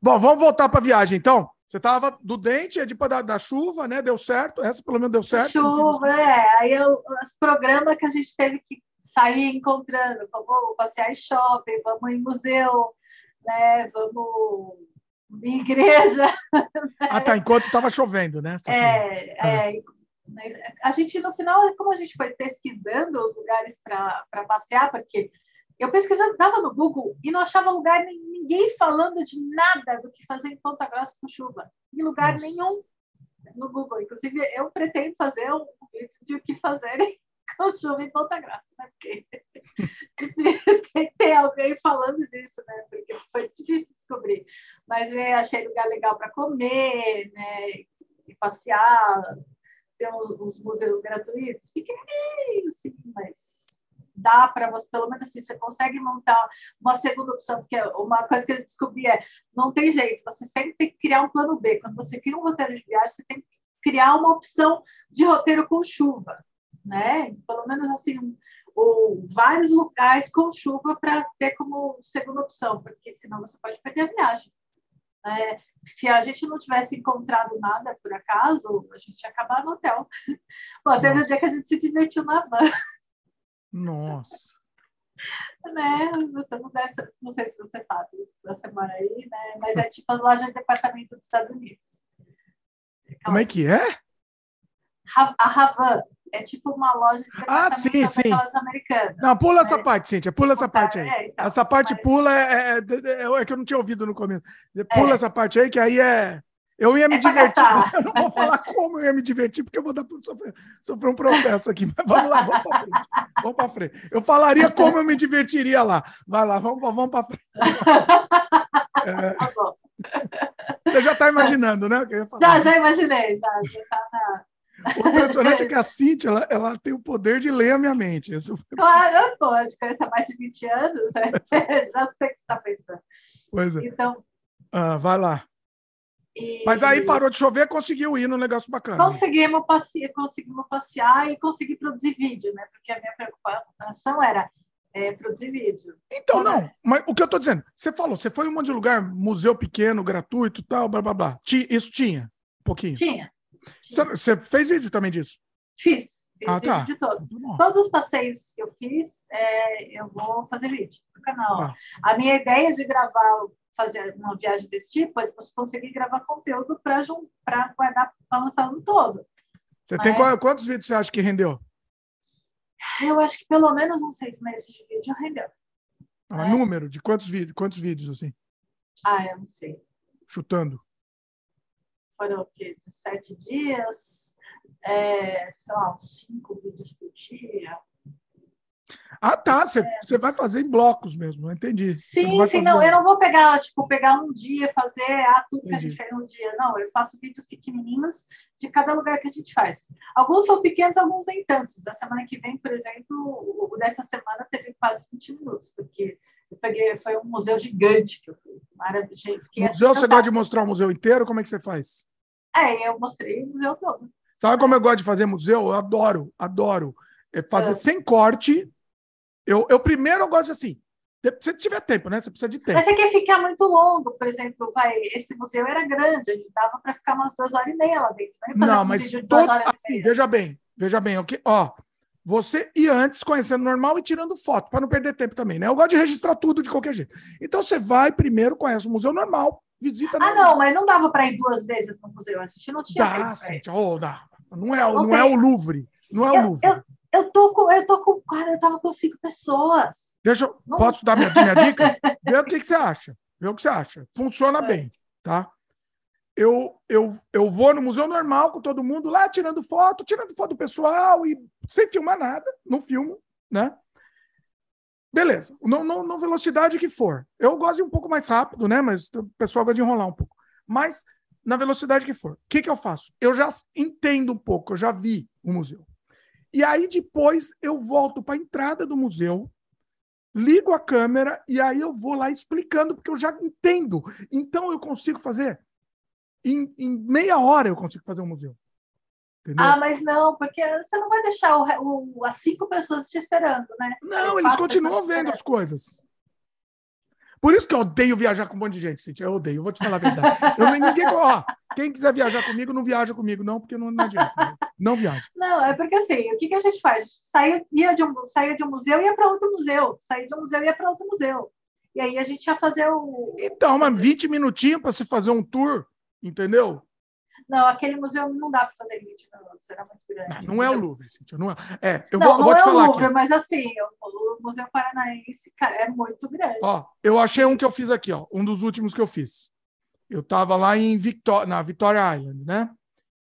Bom, vamos voltar para a viagem, então. Você estava do dente, é de da, da chuva, né? Deu certo. Essa pelo menos deu certo. Chuva, é. Aí eu, os programas que a gente teve que sair encontrando. Vamos passear em shopping, vamos em museu, né? Vamos em igreja. <laughs> Ah, tá. Enquanto estava chovendo, né? É, é, é. A gente, no final, como a gente foi pesquisando os lugares para passear, porque eu pesquisava no Google e não achava lugar ninguém falando de nada do que fazer em Ponta Grossa com chuva. Em lugar Nossa. nenhum no Google. Inclusive, eu pretendo fazer um vídeo de o que fazer <laughs> com chuva em Ponta Grossa, né? Porque <laughs> tem que ter alguém falando disso, né? Porque foi difícil descobrir. Mas eu achei lugar legal para comer, né? E passear os, os museus gratuitos, pequenininhos, sim, mas dá para você, pelo menos assim, você consegue montar uma segunda opção, porque uma coisa que eu descobri é, não tem jeito, você sempre tem que criar um plano B. Quando você cria um roteiro de viagem, você tem que criar uma opção de roteiro com chuva, né? Pelo menos assim, ou vários locais com chuva para ter como segunda opção, porque senão você pode perder a viagem. É, se a gente não tivesse encontrado nada por acaso, a gente ia acabar no hotel. <laughs> Um dia que a gente se divertiu na van. Nossa. <laughs> né? Você não deve, não sei se você sabe, você mora aí, né? Mas é tipo as lojas de departamento dos Estados Unidos. Como é que é? A Havan é tipo uma loja de Ah, sim, sim. americanas. Não, pula né? essa parte, Cíntia, pula essa parte aí. É, então, essa parte mas... pula é, é, é, é, que eu não tinha ouvido no começo. Pula é. essa parte aí, que aí é. Eu ia me é divertir. <laughs> Eu não vou falar como eu ia me divertir, porque eu vou dar, sofrer, sofrer um processo aqui. Mas vamos lá, vamos para frente. Vamos para frente. Eu falaria como eu me divertiria lá. Vai lá, vamos, vamos para frente. <laughs> É... Tá Você já está imaginando, né? Já, já imaginei, já. Já está na o impressionante é que a <laughs> Cintia, ela, ela, tem o poder de ler a minha mente. Isso... Claro, pode. Conhecer mais de 20 anos, né? <laughs> já sei o que você está pensando. Pois é. Então... Ah, vai lá. E... Mas aí parou de chover, conseguiu ir no negócio bacana. Conseguimos passear, conseguimos passear e conseguir produzir vídeo, né? Porque a minha preocupação era é, produzir vídeo. Então, não, mas o que eu estou dizendo, você falou, você foi em um monte de lugar, museu pequeno, gratuito, tal, blá blá blá. Isso tinha? Um pouquinho? Tinha. Você fez vídeo também disso? Fiz. Fiz ah, tá. de todos. Todos os passeios que eu fiz, é, eu vou fazer vídeo no canal. Ah. A minha ideia de gravar, fazer uma viagem desse tipo, é você conseguir gravar conteúdo para guardar, para lançar no todo. Você Mas... tem qual, quantos vídeos você acha que rendeu? Eu acho que pelo menos uns seis meses de vídeo rendeu. Ah, né? Número de quantos vídeos? Quantos vídeos assim? Ah, eu não sei. Chutando foram o quê? 17 dias, é, sei lá, uns 5 vídeos por dia. Ah, tá. Você é. vai fazer em blocos mesmo, entendi. Sim, não sim, não. Eu não vou pegar, tipo, pegar um dia, fazer ah, tudo entendi. que a gente fez no dia. Não, eu faço vídeos pequenininhos de cada lugar que a gente faz. Alguns são pequenos, alguns nem tantos. Da semana que vem, por exemplo, o dessa semana teve quase 20 minutos, porque eu peguei, foi um museu gigante que eu fui. Maravilha. Museu, assim, você gosta de mostrar o museu inteiro? Como é que você faz? É, eu mostrei o museu todo. Sabe como eu gosto de fazer museu? Eu adoro, adoro. É fazer é. sem corte. Eu, eu primeiro eu gosto assim. Se tiver tempo, né? Você precisa de tempo. Mas você quer ficar muito longo, por exemplo, vai, esse museu era grande, a gente dava para ficar umas duas horas e meia lá dentro. Não, não mas todo, assim, veja bem, veja bem, o que, ó, você ir antes conhecendo normal e tirando foto, para não perder tempo também, né? Eu gosto de registrar tudo de qualquer jeito. Então você vai primeiro, conhece o museu normal, visita. Ah, não, mas não dava para ir duas vezes no museu. A gente não tinha. Dá, Cíntia, oh, dá. Não, é, não, não é o Louvre. Não é eu, o Louvre. Eu, eu, tô com, eu tô com. Cara, eu tava com cinco pessoas. Deixa. Não. Posso dar minha, minha dica? <laughs> Vê o que, que você acha. Vê o que você acha. Funciona é. bem, tá? Eu, eu, eu vou no museu normal com todo mundo lá, tirando foto, tirando foto do pessoal e sem filmar nada, não filmo, né? Beleza. Não, não, não velocidade que for. Eu gosto de um pouco mais rápido, né? Mas o pessoal gosta de enrolar um pouco. Mas na velocidade que for. O que, que eu faço? Eu já entendo um pouco, eu já vi o museu. E aí depois eu volto para a entrada do museu, ligo a câmera e aí eu vou lá explicando, porque eu já entendo. Então eu consigo fazer. Em, em meia hora eu consigo fazer um museu. Entendeu? Ah, mas não, porque você não vai deixar o, o, as cinco pessoas te esperando, né? Não, eles continuam vendo as coisas. Por isso que eu odeio viajar com um monte de gente, Cintia. Eu odeio, eu vou te falar a verdade. Eu nem ninguém. Ó, quem quiser viajar comigo, não viaja comigo, não, porque não, não adianta. Não viaja. Não, é porque assim, o que, que a gente faz? Saía, ia de um, saía de um museu e ia para outro museu. Saía de um museu e ia para outro museu. E aí a gente ia fazer o. Então, mas 20 minutinhos para se fazer um tour, entendeu? Não, aquele museu não dá para fazer 20 minutos, era muito grande. Não, não é o Louvre, Cintia, não é. é eu não, vou, não vou é te falar o Louvre, aqui. mas assim, o Museu Paranaense, cara, é muito grande. Ó, eu achei um que eu fiz aqui, ó, um dos últimos que eu fiz. Eu estava lá em Victor... na Victoria Island, né?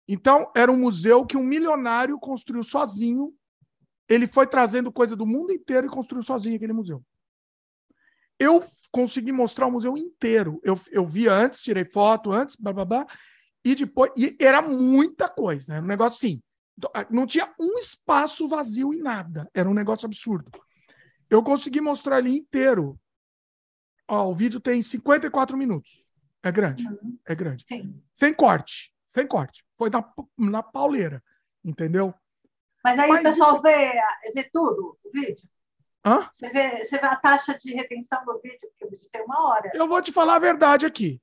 Então, era um museu que um milionário construiu sozinho. Ele foi trazendo coisa do mundo inteiro e construiu sozinho aquele museu. Eu consegui mostrar o museu inteiro. Eu, eu vi antes, tirei foto antes, blá, blá, blá, e depois. E era muita coisa, né? Era um negócio assim. Não tinha um espaço vazio em nada. Era um negócio absurdo. Eu consegui mostrar ali inteiro. Ó, o vídeo tem 54 minutos. É grande. Uhum. É grande. Sim. Sem corte. Sem corte. Foi na, na pauleira. Entendeu? Mas aí Mas o pessoal isso... vê, vê tudo, o vídeo? Hã? Você vê, você vê a taxa de retenção do vídeo, porque o vídeo tem uma hora. Eu vou te falar a verdade aqui.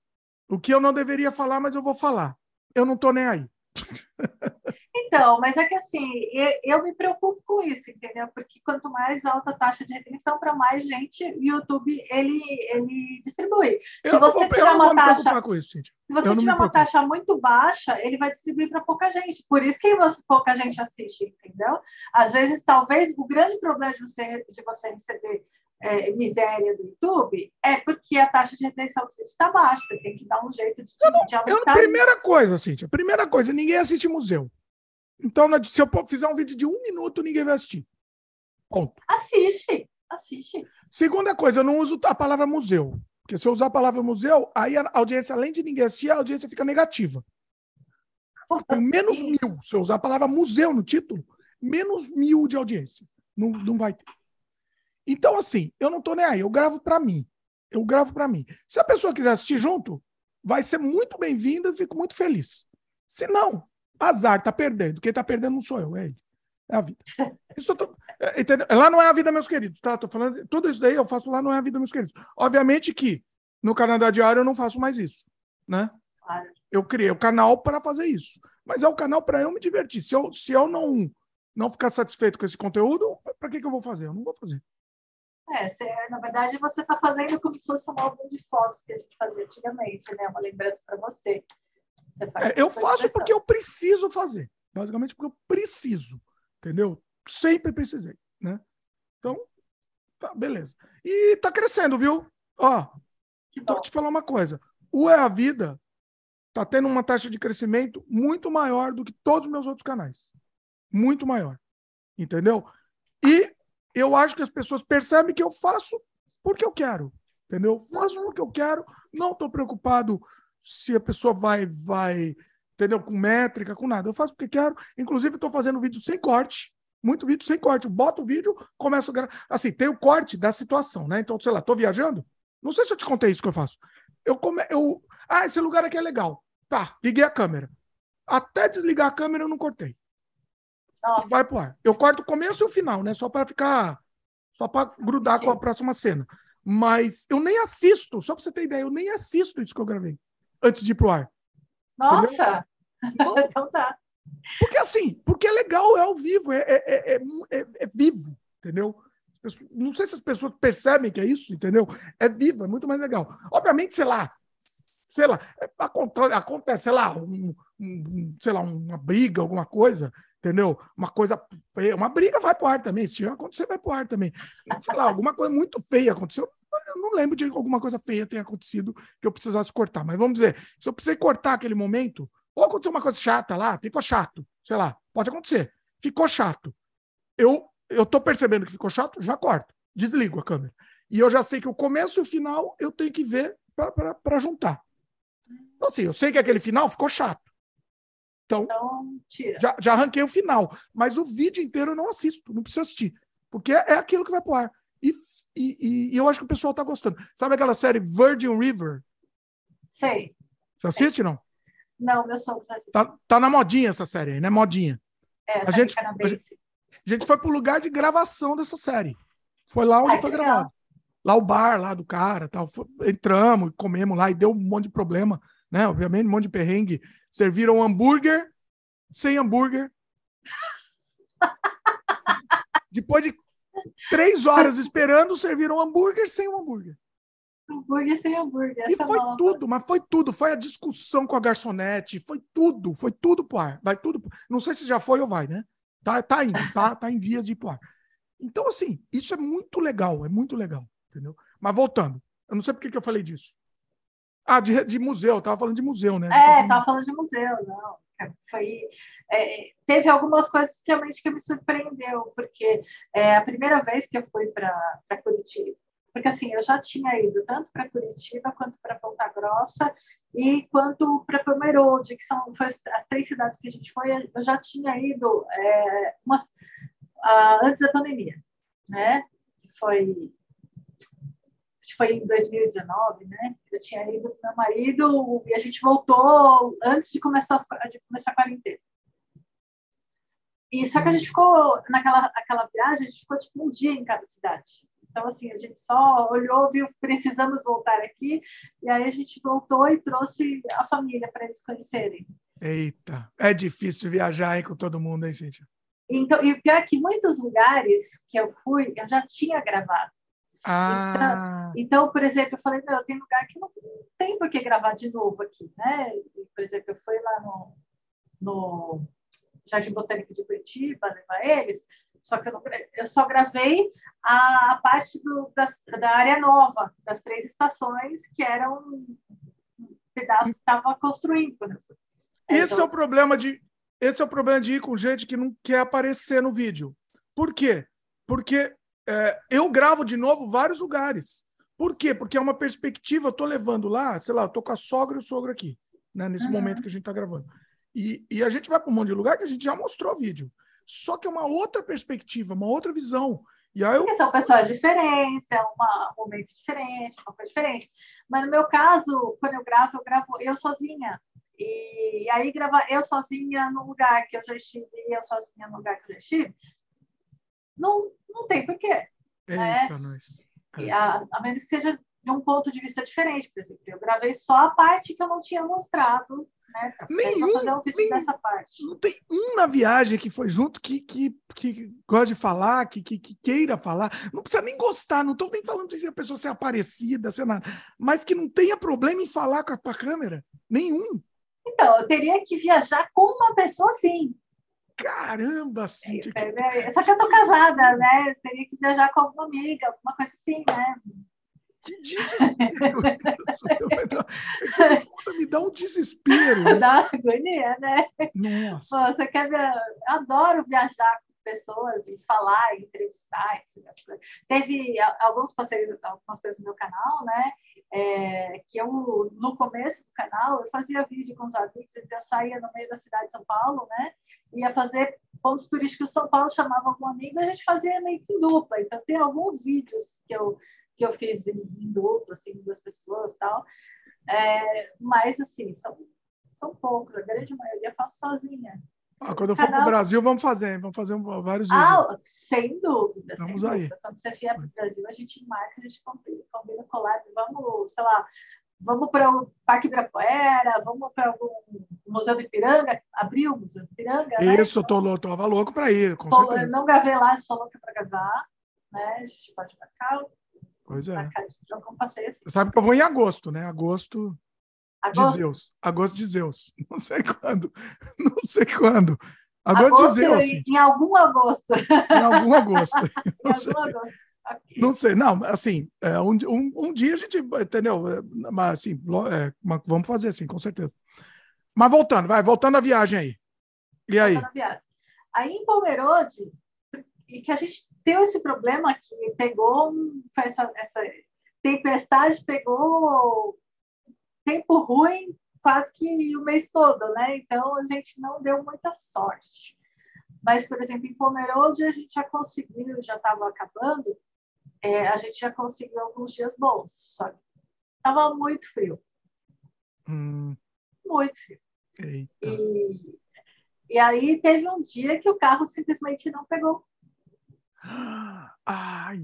O que eu não deveria falar, mas eu vou falar. Eu não tô nem aí. Então, mas é que assim, eu, me preocupo com isso, entendeu? Porque quanto mais alta a taxa de retenção, para mais gente, o YouTube ele, ele distribui. Eu se você vou, tiver uma taxa, com isso. Se você tiver uma taxa muito baixa, ele vai distribuir para pouca gente. Por isso que você, pouca gente assiste, entendeu? Às vezes, talvez o grande problema de você, de você receber é, miséria do YouTube é porque a taxa de retenção do vídeos está baixa. Você tem que dar um jeito de, eu não, de aumentar. Eu, primeira coisa, Cíntia, primeira coisa, ninguém assiste museu. Então, se eu fizer um vídeo de um minuto, ninguém vai assistir. Ponto. Assiste, assiste. Segunda coisa, eu não uso a palavra museu. Porque se eu usar a palavra museu, aí a audiência, além de ninguém assistir, a audiência fica negativa. Tem menos mil. Se eu usar a palavra museu no título, menos mil de audiência. Não, não vai ter. Então, assim, eu não tô nem aí. Eu gravo para mim. Eu gravo para mim. Se a pessoa quiser assistir junto, vai ser muito bem-vinda e fico muito feliz. Se não, Azar, tá perdendo. Quem tá perdendo não sou eu, é ele. É a vida. <laughs> Isso tô, é, entendeu? Lá não é a vida, meus queridos, tá? Tô falando, tudo isso daí eu faço lá, não é a vida, meus queridos. Obviamente que no Canadá Diário eu não faço mais isso, né? Eu criei o canal para fazer isso. Mas é o canal para eu me divertir. Se eu, se eu não, não ficar satisfeito com esse conteúdo, para que, que eu vou fazer? Eu não vou fazer. É, você, na verdade, você está fazendo como se fosse um álbum de fotos que a gente fazia antigamente, né? Uma lembrança para você. É, eu faço porque eu preciso fazer. Basicamente porque eu preciso. Entendeu? Sempre precisei. Né? Então, tá, beleza. E tá crescendo, viu? Ó, vou te falar uma coisa. O É a Vida tá tendo uma taxa de crescimento muito maior do que todos os meus outros canais. Muito maior. Entendeu? E eu acho que as pessoas percebem que eu faço porque eu quero. Entendeu? Faço porque eu quero. Não estou preocupado se a pessoa vai, vai, entendeu? Com métrica, com nada. Eu faço porque quero. Inclusive, estou fazendo vídeo sem corte. Muito vídeo sem corte. Eu boto o vídeo, começo a gravar. Assim, tem o corte da situação, né? Então, sei lá, estou viajando. Não sei se eu te contei isso que eu faço. Eu come... eu Ah, esse lugar aqui é legal. Tá, liguei a câmera. Até desligar a câmera eu não cortei. Nossa. Vai pro ar. Eu corto o começo e o final, né? Só para ficar. Só para grudar Sim. com a próxima cena. Mas eu nem assisto, só para você ter ideia, eu nem assisto isso que eu gravei antes de ir pro ar. Nossa! <laughs> então tá. Porque assim, porque é legal, é ao vivo, é, é, é, é, é vivo, entendeu? Não sei se as pessoas percebem que é isso, entendeu? É vivo, é muito mais legal. Obviamente, sei lá, sei lá, acontece, sei lá, um, um, sei lá, uma briga, alguma coisa, entendeu? Uma coisa, uma briga vai pro ar também, se acontecer, vai pro ar também. Sei lá, alguma coisa muito feia aconteceu, eu não lembro de alguma coisa feia tenha acontecido que eu precisasse cortar. Mas vamos dizer, se eu precisei cortar aquele momento, ou aconteceu uma coisa chata lá, ficou chato, sei lá, pode acontecer. Ficou chato. Eu eu tô percebendo que ficou chato, já corto. Desligo a câmera. E eu já sei que o começo e o final eu tenho que ver para juntar. Então, assim, eu sei que aquele final ficou chato. Então, então já, já arranquei o final. Mas o vídeo inteiro eu não assisto, não preciso assistir. Porque é, é aquilo que vai pro ar. E, e, e eu acho que o pessoal tá gostando. Sabe aquela série Virgin River? Sei. Você assiste, não? Não, meu sogro assiste. Tá, tá na modinha essa série aí, né? Modinha. É, a gente, a gente, a gente foi pro lugar de gravação dessa série. Foi lá onde Ai, foi gravado. Lá o bar lá do cara, tal. Foi, entramos, comemos lá e deu um monte de problema, né? Obviamente, um monte de perrengue. Serviram hambúrguer sem hambúrguer. <laughs> Depois de três horas esperando, serviram hambúrguer sem um hambúrguer. Hambúrguer sem hambúrguer. E foi nova. tudo, mas foi tudo. Foi a discussão com a garçonete, foi tudo, foi tudo pro ar. Vai tudo. Não sei se já foi ou vai, né? Tá, tá indo, tá, tá em vias de ir pro ar. Então, assim, isso é muito legal, é muito legal, entendeu? Mas voltando, eu não sei por que, que eu falei disso. Ah, de, de museu, eu tava falando de museu, né? É, tava falando de museu, não. Foi, é, teve algumas coisas que realmente que me surpreendeu, porque é a primeira vez que eu fui para Curitiba, porque assim, eu já tinha ido tanto para Curitiba quanto para Ponta Grossa e quanto para Pomerode, que são as três cidades que a gente foi, eu já tinha ido é, umas, uh, antes da pandemia, né? Que foi foi em 2019, né? Eu tinha ido com meu marido e a gente voltou antes de começar, de começar a quarentena. E só que a gente ficou, naquela aquela viagem, a gente ficou tipo um dia em cada cidade. Então, assim, a gente só olhou, viu, precisamos voltar aqui, e aí a gente voltou e trouxe a família para eles conhecerem. Eita, é difícil viajar aí com todo mundo, hein, Cíntia? Então, e o pior é que muitos lugares que eu fui, eu já tinha gravado. Ah. Então, então, por exemplo, eu falei, meu, tem lugar que não tem por que gravar de novo aqui, né? Por exemplo, eu fui lá no, no Jardim Botânico de Curitiba, levar eles, só que eu, não, eu só gravei a, a parte do, das, da área nova, das três estações, que eram um pedaço que estava construindo. Eu fui. Esse então, é o problema de esse é o problema de ir com gente que não quer aparecer no vídeo. Por quê? Porque é, eu gravo de novo vários lugares. Por quê? Porque é uma perspectiva, eu tô levando lá, sei lá, eu tô com a sogra e o sogro aqui, né, nesse uhum. momento que a gente está gravando. E, e, a gente vai para um monte de lugar que a gente já mostrou vídeo. Só que é uma outra perspectiva, uma outra visão. E aí eu... Porque são pessoas diferentes, é uma, um momento diferente, uma coisa diferente. Mas no meu caso, quando eu gravo, eu gravo eu sozinha. E aí gravar eu sozinha no lugar que eu já estive, eu sozinha no lugar que eu já estive, não, não tem porquê. Eita, né? nós. É. A, a menos que seja de um ponto de vista diferente, por exemplo. Eu gravei só a parte que eu não tinha mostrado, né? Nenhum, fazer um vídeo dessa parte. Não tem um na viagem que foi junto que, que, que gosta de falar, que, que, que queira falar. Não precisa nem gostar, não estou nem falando de a pessoa ser aparecida, ser nada, mas que não tenha problema em falar com a, com a câmera. Nenhum. Então, eu teria que viajar com uma pessoa sim. Caramba, Cíntia! É, é, é, só que eu tô casada, né? Eu teria que viajar com alguma amiga, alguma coisa assim, né? Que desespero <laughs> isso! Essa conta me dá um desespero. <laughs> Dá agonia, né? Nossa! Pô, você quer ver? Eu adoro viajar com pessoas e falar, e entrevistar. Teve alguns passeios, algumas coisas no meu canal, né? É, que eu, no começo do canal, eu fazia vídeo com os amigos, então eu saía no meio da cidade de São Paulo, né? Ia fazer pontos turísticos em São Paulo, chamava algum amigo, e a gente fazia meio que em dupla. Então, tem alguns vídeos que eu, que eu fiz em, em dupla, assim, duas pessoas tal. É, mas, assim, são, são poucos, a grande maioria eu faço sozinha. Ah, quando eu for para o Brasil, vamos fazer, vamos fazer vários vídeos. Ah, sem dúvida. Vamos sem aí. Dúvida. Quando você vier para o Brasil, a gente marca, a gente combina, combina collab, vamos, sei lá, vamos para o Parque Ibirapuera, vamos para o Museu do Ipiranga, abriu o Museu do Ipiranga. Né? Isso, né? eu tô, tava louco para ir, com certeza. Não gravei lá, sou louca para gravar, né? A gente pode marcar. Pois é. Marcar, um passeio assim. Sabe que eu vou em agosto, né? Agosto Agosto? de Zeus. Agosto de Zeus. <laughs> Não sei quando. Não sei quando. Agosto, agosto de Zeus. Em, em algum agosto. <laughs> Em algum agosto. <laughs> em algum agosto. Okay. Não sei, não, assim, é, um, um, um, dia a gente, entendeu? É, mas assim, é, vamos fazer assim, com certeza. Mas voltando, vai, voltando à viagem aí. E aí? Aí em Pomerode, e que a gente tem esse problema que pegou essa, essa tempestade pegou tempo ruim quase que o mês todo, né? Então a gente não deu muita sorte. Mas, por exemplo, em Pomerode a gente já conseguiu, já estava acabando, é, a gente já conseguiu alguns dias bons, só que estava muito frio. Hum. Muito frio. E, e aí teve um dia que o carro simplesmente não pegou. <gasps> Ai!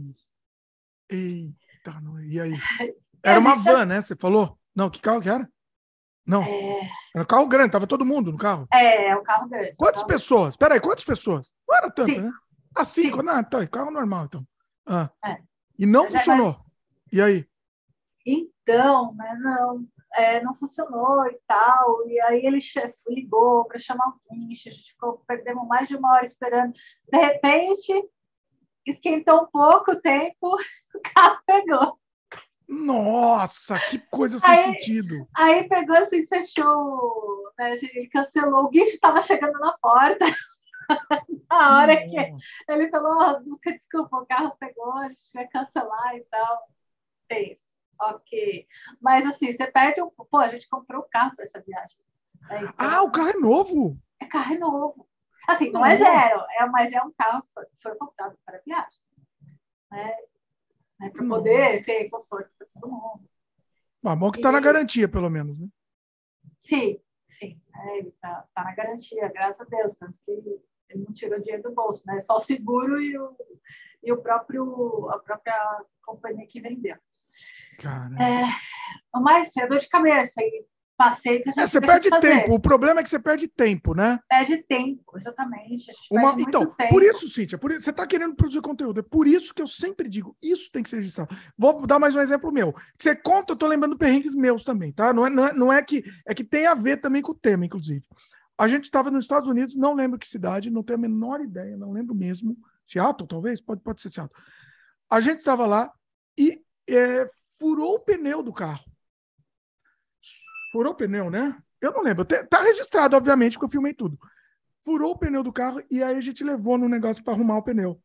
Eita, e aí? <laughs> Era uma van, né? Você falou? Não, que carro que era? Não. É... Era um carro grande, tava todo mundo no carro. É, é um carro grande. Quantas carro pessoas? Peraí, quantas pessoas? Não era tanto, né? Ah, cinco? Sim. Não, então, carro normal, então. Ah. É. E não mas, é, funcionou. Mas... E aí? Então, né, não, é, não funcionou e tal. E aí ele ligou para chamar o guincho, a gente ficou, perdemos mais de uma hora esperando. De repente, esquentou um pouco o tempo, <laughs> o carro pegou. Nossa, que coisa sem aí, sentido. Aí pegou assim, fechou, né, ele cancelou, o guincho estava chegando na porta. <laughs> na hora Nossa. que ele falou, oh, desculpa, o carro pegou, a gente vai cancelar e tal. Fez. Ok. Mas assim, você perde um. Pô, a gente comprou o carro para essa viagem. Né? Então, ah, o carro é novo? É carro é novo. Assim, não é Nossa. é zero, é, mas é um carro que foi, foi comprado para viagem. Né? Né? Para poder ter conforto para todo mundo. Mas bom que está na garantia, pelo menos, né? Sim, sim. É, ele está tá na garantia, graças a Deus. Tanto que ele não tirou dinheiro do bolso, né? Só o seguro e o, e o próprio, a própria companhia que vendeu. Cara. É, mas é dor de cabeça. E passeio que a gente é, você perde tempo. O problema é que você perde tempo, né? Perde tempo, exatamente. Uma... Então, tempo. por isso, Cíntia, por isso, você está querendo produzir conteúdo. É por isso que eu sempre digo, isso tem que ser registrado. Vou dar mais um exemplo meu. Você conta, eu estou lembrando perrengues meus também, tá? Não é, não é, não é que é que tem a ver também com o tema, inclusive. A gente estava nos Estados Unidos, não lembro que cidade, não tenho a menor ideia, não lembro mesmo. Seattle, talvez? Pode, pode ser Seattle. A gente estava lá e é, furou o pneu do carro. Furou o pneu, né? Eu não lembro. Tá registrado, obviamente, porque eu filmei tudo. Furou o pneu do carro e aí a gente levou no negócio para arrumar o pneu.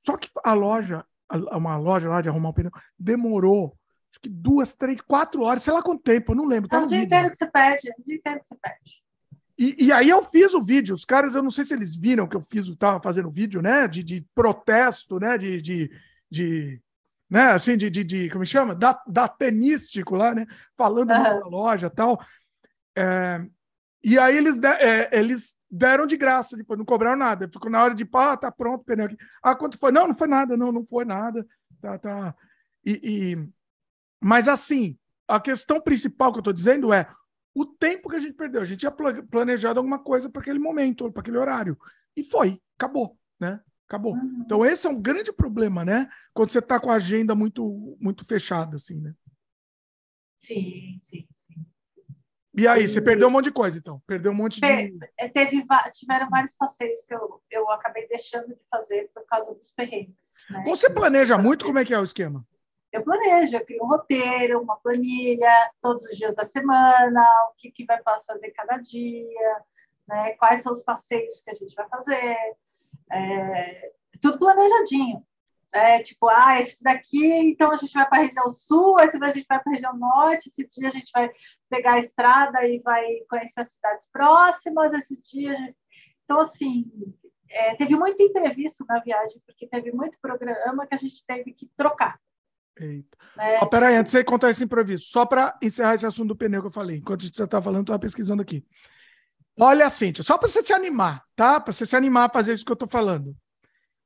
Só que a loja, uma loja lá de arrumar o pneu, demorou acho que duas, três, quatro horas, sei lá quanto tempo, eu não lembro. Tá é um dia inteiro que você perde, é um dia inteiro que você perde. E, e, aí eu fiz o vídeo. Os caras, eu não sei se eles viram que eu fiz, estava fazendo vídeo, né? De, de protesto, né? De, de, de né? Assim, de, de, de como chama? Da, da tenístico lá, né? Falando uhum. da loja tal. É, e aí eles, de, é, eles deram de graça, depois não cobraram nada. Ficou na hora de, pá, tá pronto, pneu aqui. Ah, quanto foi? Não, não foi nada, não, não foi nada. Tá, tá. E, e... Mas assim, a questão principal que eu estou dizendo é o tempo que a gente perdeu. A gente tinha planejado alguma coisa para aquele momento, para aquele horário. E foi, acabou, né? Acabou. Uhum. Então, esse é um grande problema, né? Quando você está com a agenda muito, muito fechada, assim, né? Sim, sim, sim. E aí, você perdeu um monte de coisa, então? Perdeu um monte de. É, teve, tiveram vários passeios que eu, eu acabei deixando de fazer por causa dos perrengues. Né? Você planeja muito? Como é que é o esquema? Eu planejo, eu crio um roteiro, uma planilha, todos os dias da semana, o que, que vai fazer cada dia, né? quais são os passeios que a gente vai fazer. É, tudo planejadinho. É, tipo, ah, esse daqui, então a gente vai para a região sul, esse a gente vai para a região norte, esse dia a gente vai pegar a estrada e vai conhecer as cidades próximas, esse dia. Gente... Então, assim, é, teve muito imprevisto na viagem, porque teve muito programa que a gente teve que trocar. Eita. Né? Oh, peraí, antes de você contar esse imprevisto, só para encerrar esse assunto do pneu que eu falei, enquanto você estava falando, eu estava pesquisando aqui. Olha, Cíntia, só para você se animar, tá? Para você se animar a fazer isso que eu estou falando.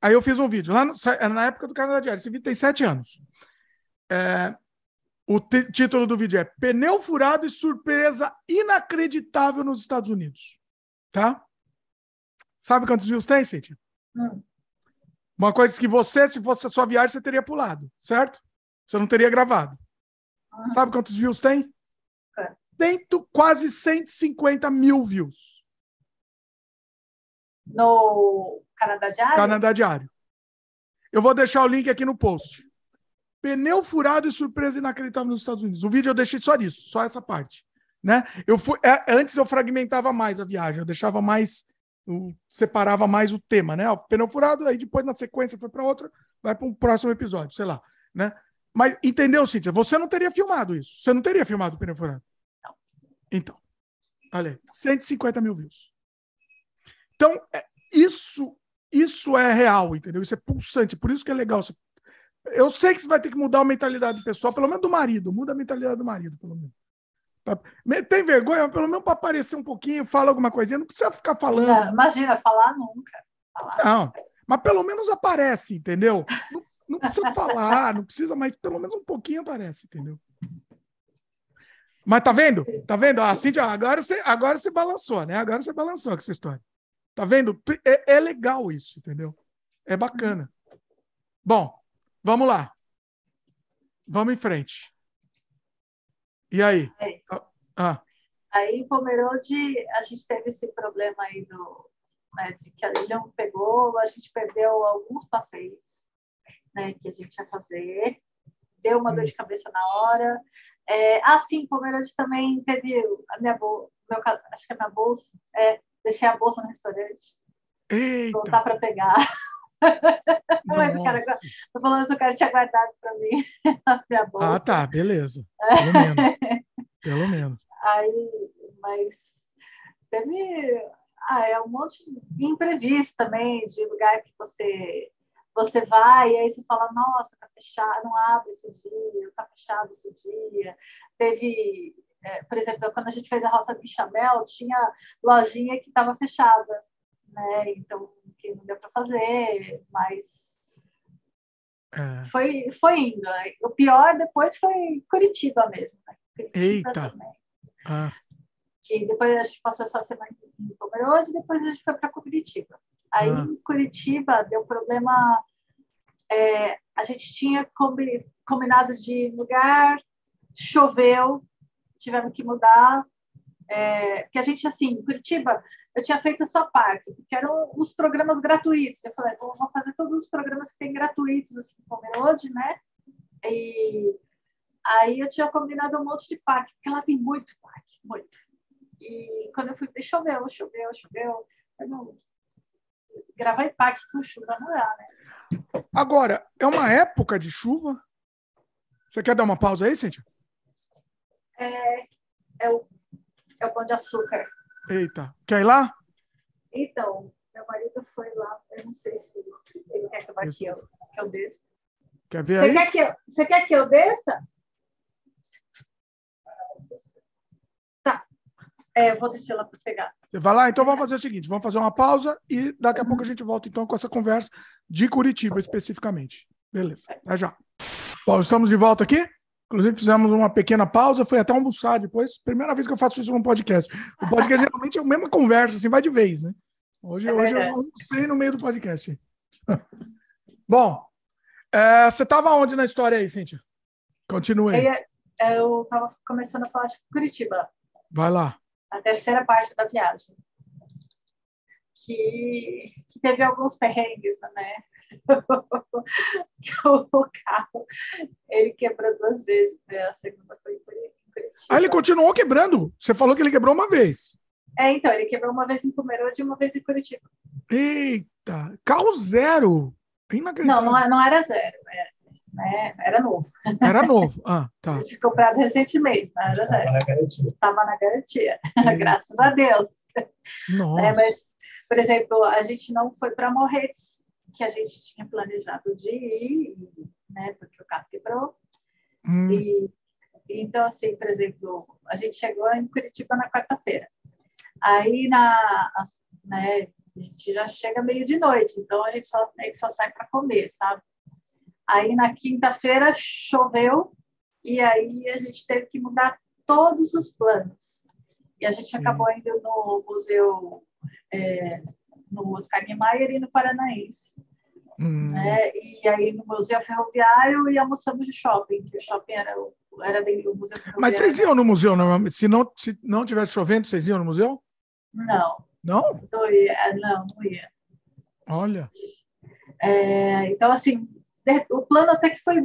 Aí eu fiz um vídeo, lá no, na época do Canadá Diário, esse vídeo tem sete anos. É, o título do vídeo é Pneu furado e surpresa inacreditável nos Estados Unidos. Tá? Sabe quantos views tem, Cíntia? Hum. Uma coisa que você, se fosse a sua viagem, você teria pulado, certo? Você não teria gravado. Hum. Sabe quantos views tem? Cento, quase 150 mil views. No Canadá Diário? Canadá Diário. Eu vou deixar o link aqui no post. Pneu furado e surpresa inacreditável nos Estados Unidos. O vídeo eu deixei só isso, só essa parte. Né? Eu fui, é, antes eu fragmentava mais a viagem, eu deixava mais separava mais o tema, né? O pneu furado, aí depois na sequência foi para outra, vai para um próximo episódio, sei lá, né? Mas entendeu, Cíntia? Você não teria filmado isso. Você não teria filmado o pneu furado. Então, olha aí, 150 mil views. Então, é, isso, isso é real, entendeu? Isso é pulsante. Por isso que é legal. Eu sei que você vai ter que mudar a mentalidade do pessoal, pelo menos do marido. Muda a mentalidade do marido, pelo menos. Tem vergonha, pelo menos para aparecer um pouquinho, fala alguma coisinha, não precisa ficar falando. Não, imagina, falar nunca. Falar. Não, mas pelo menos aparece, entendeu? Não, não precisa falar, não precisa, mas pelo menos um pouquinho aparece, entendeu? Mas tá vendo? Tá vendo? Ah, Cíntia, agora você, agora você balançou, né? Agora você balançou com essa história. Tá vendo? É, é legal isso, entendeu? É bacana. Bom, vamos lá. Vamos em frente. E aí? É. Ah. Aí em Pomerode a gente teve esse problema aí do, né, de que a Lilian pegou, a gente perdeu alguns passeios né, que a gente ia fazer, deu uma hum. dor de cabeça na hora. É, ah, sim, Pomerode também teve a minha bolsa, meu, acho que a minha bolsa, é, deixei a bolsa no restaurante. Eita. Voltar para pegar. <laughs> Mas o cara, tô falando se o cara tinha guardado para mim <laughs> a minha bolsa. Ah, tá, beleza. <laughs> Pelo menos. Pelo menos. Aí, mas teve ah, é um monte de imprevisto também, de lugar que você você vai e aí você fala, nossa, tá fechado, não abre esse dia, tá fechado esse dia. Teve, é, por exemplo, quando a gente fez a rota Bichamel, tinha lojinha que estava fechada, né? Então, que não deu para fazer, mas é. foi, foi indo. O pior depois foi Curitiba mesmo. Né? Curitiba Eita! Ah. Que depois a gente passou essa semana em Pomerode, depois a gente foi para Curitiba. Aí ah. em Curitiba deu problema. É, a gente tinha combinado de lugar, choveu, tivemos que mudar. É, porque a gente, assim, em Curitiba, eu tinha feito a sua parte, porque eram os programas gratuitos. Eu falei, vou fazer todos os programas que tem gratuitos, assim, como hoje, né? E aí eu tinha combinado um monte de parque, porque lá tem muito parque, muito. E quando eu fui, choveu, choveu, choveu. Eu não... Gravar parque com chuva não dá, né? Agora, é uma época de chuva? Você quer dar uma pausa aí, Cíntia? É, é, o, é o pão de açúcar. Eita, quer ir lá? Então, meu marido foi lá, eu não sei se ele quer que eu, que eu desça. Quer ver você aí? Quer que eu, você quer que eu desça? Tá. É, eu vou descer lá para pegar. Você vai lá? Então vamos fazer o seguinte: vamos fazer uma pausa e daqui a pouco a gente volta então com essa conversa de Curitiba especificamente. Beleza, até já. Bom, estamos de volta aqui. Inclusive, fizemos uma pequena pausa, foi até almoçar depois. Primeira vez que eu faço isso num podcast. O podcast geralmente é a mesma conversa, assim, vai de vez, né? Hoje, é hoje eu almocei no meio do podcast. <laughs> Bom, é, você estava onde na história aí, Cíntia? Continue. Eu estava começando a falar de Curitiba. Vai lá. A terceira parte da viagem. Que, que teve alguns perrengues, né? <laughs> o carro ele quebrou duas vezes, né? A segunda foi em Curitiba. Ah, ele continuou quebrando? Você falou que ele quebrou uma vez. É, então, ele quebrou uma vez em Pomerode e uma vez em Curitiba. Eita! Carro zero! Não, não, é, não era zero. Era, né? era novo. Era novo. Ah, tá. <laughs> tinha comprado recentemente, não era zero. Estava na garantia. Estava na garantia. <laughs> Graças a Deus. Nossa. É, mas, por exemplo, a gente não foi para Morretes que a gente tinha planejado de ir, né, porque o carro quebrou. Hum. E, então, assim, por exemplo, a gente chegou em Curitiba na quarta-feira. Aí, na, né, a gente já chega meio de noite, então a gente só, a gente só sai para comer, sabe? Aí, na quinta-feira, choveu e aí a gente teve que mudar todos os planos. E a gente acabou indo no museu é, no Oscar Niemeyer e no Paranaense. Hum. Né? E aí no Museu Ferroviário e almoçamos de shopping, que o shopping era, era dentro do Museu Ferroviário. Mas vocês iam no museu normalmente? Se não, se não tivesse chovendo, vocês iam no museu? Não. Não? Não ia. Não, não ia. Olha. É, então, assim, o plano até que foi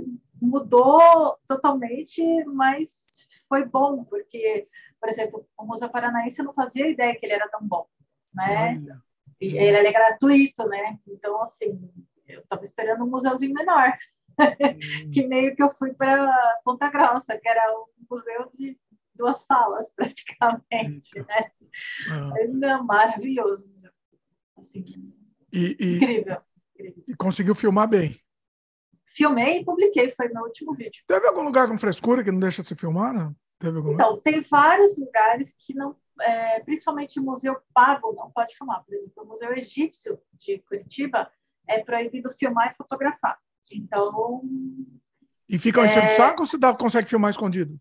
mudou totalmente, mas foi bom, porque, por exemplo, o Museu Paranaense eu não fazia ideia que ele era tão bom, né? Olha. E ele é gratuito, né? Então, assim, eu estava esperando um museuzinho menor. Hum. que meio que eu fui para Ponta Grossa, que era um museu de duas salas, <laughs> praticamente, né? Ah. Não, maravilhoso. Assim, e, e, incrível, incrível. E conseguiu filmar bem. Filmei e publiquei, foi meu último vídeo. Teve algum lugar com frescura que não deixa de se filmar, não? Teve algum então, lugar? tem vários lugares que não, é, principalmente o museu pago, não pode filmar. Por exemplo, o Museu Egípcio de Curitiba é proibido filmar e fotografar. Então. E ficam enchendo é... saco ou você dá, consegue filmar escondido?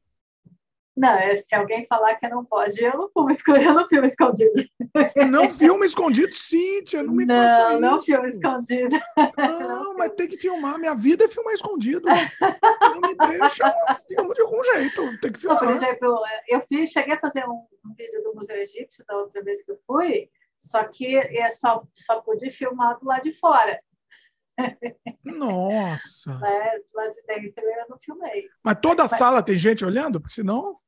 Não, é, se alguém falar que não pode, eu não filmo escondido. Eu não filmo escondido. Não filma escondido, Cíntia, não me não, faça isso. Não, filma escondido. Não, mas tem que filmar. Minha vida é filmar escondido. Não me deixa, eu filmo de algum jeito. Tem que filmar. Por exemplo, eu fiz, cheguei a fazer um, um vídeo do Museu Egípcio da outra vez que eu fui, só que eu só, só pude filmar do lado de fora. Nossa! É, lá de dentro eu não filmei. Mas toda a mas... sala tem gente olhando? Porque senão.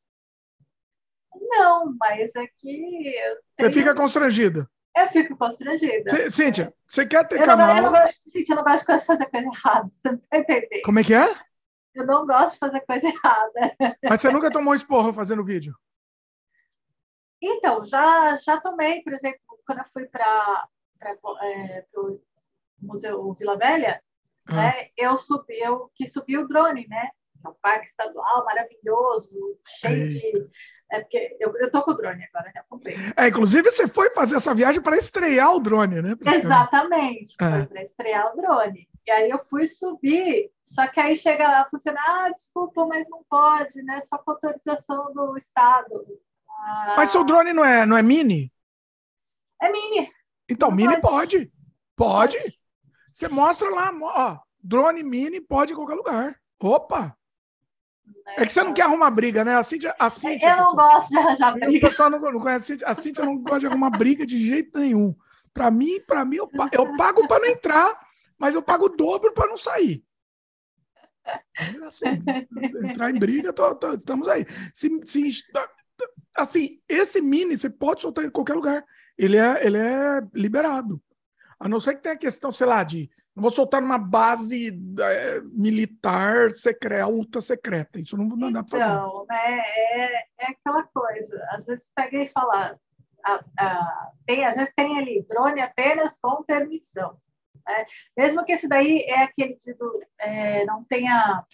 Não, mas é que. Você fica constrangida. Eu fico constrangida. Cíntia, você quer ter eu canal? Não, eu não gosto, gente, eu não gosto de fazer coisa errada, <laughs> você não tá entendendo? Como é que é? Eu não gosto de fazer coisa errada. Mas você nunca tomou esporro fazendo vídeo? Então, já, já tomei, por exemplo, quando eu fui para é, o Museu Vila Velha, ah. né, eu subi, eu que subi o drone, né? É um parque estadual maravilhoso, cheio Ei. de. É porque eu, eu tô com o drone agora, já comprei. É, inclusive, você foi fazer essa viagem para estrear o drone, né? Exatamente, é. foi para estrear o drone. E aí eu fui subir, só que aí chega lá, funciona, ah, desculpa, mas não pode, né? Só com autorização do Estado. Ah, mas seu drone não é, não é mini? É mini. Então, não mini pode. Pode. pode. Você mostra lá, ó, drone mini pode em qualquer lugar. Opa! É que você não quer arrumar briga, né? A Cíntia, a Cíntia, eu não pessoal, gosto de arranjar briga. O pessoal não, não conhece a Cíntia. A Cíntia não gosta de arrumar briga de jeito nenhum. Para mim, para mim, eu, eu pago para não entrar, mas eu pago o dobro para não sair. Assim, entrar em briga, tô, tô, estamos aí. Se, se, assim, esse mini você pode soltar em qualquer lugar. Ele é, ele é liberado. A não ser que tenha a questão, sei lá, de não vou soltar numa base é, militar secreta, ultra secreta. Isso não, não dá para fazer. Então, né, é, é aquela coisa. Às vezes pega e fala, a, a, tem, às vezes tem ali drone apenas com permissão. Né? Mesmo que esse daí é aquele que é, não tenha.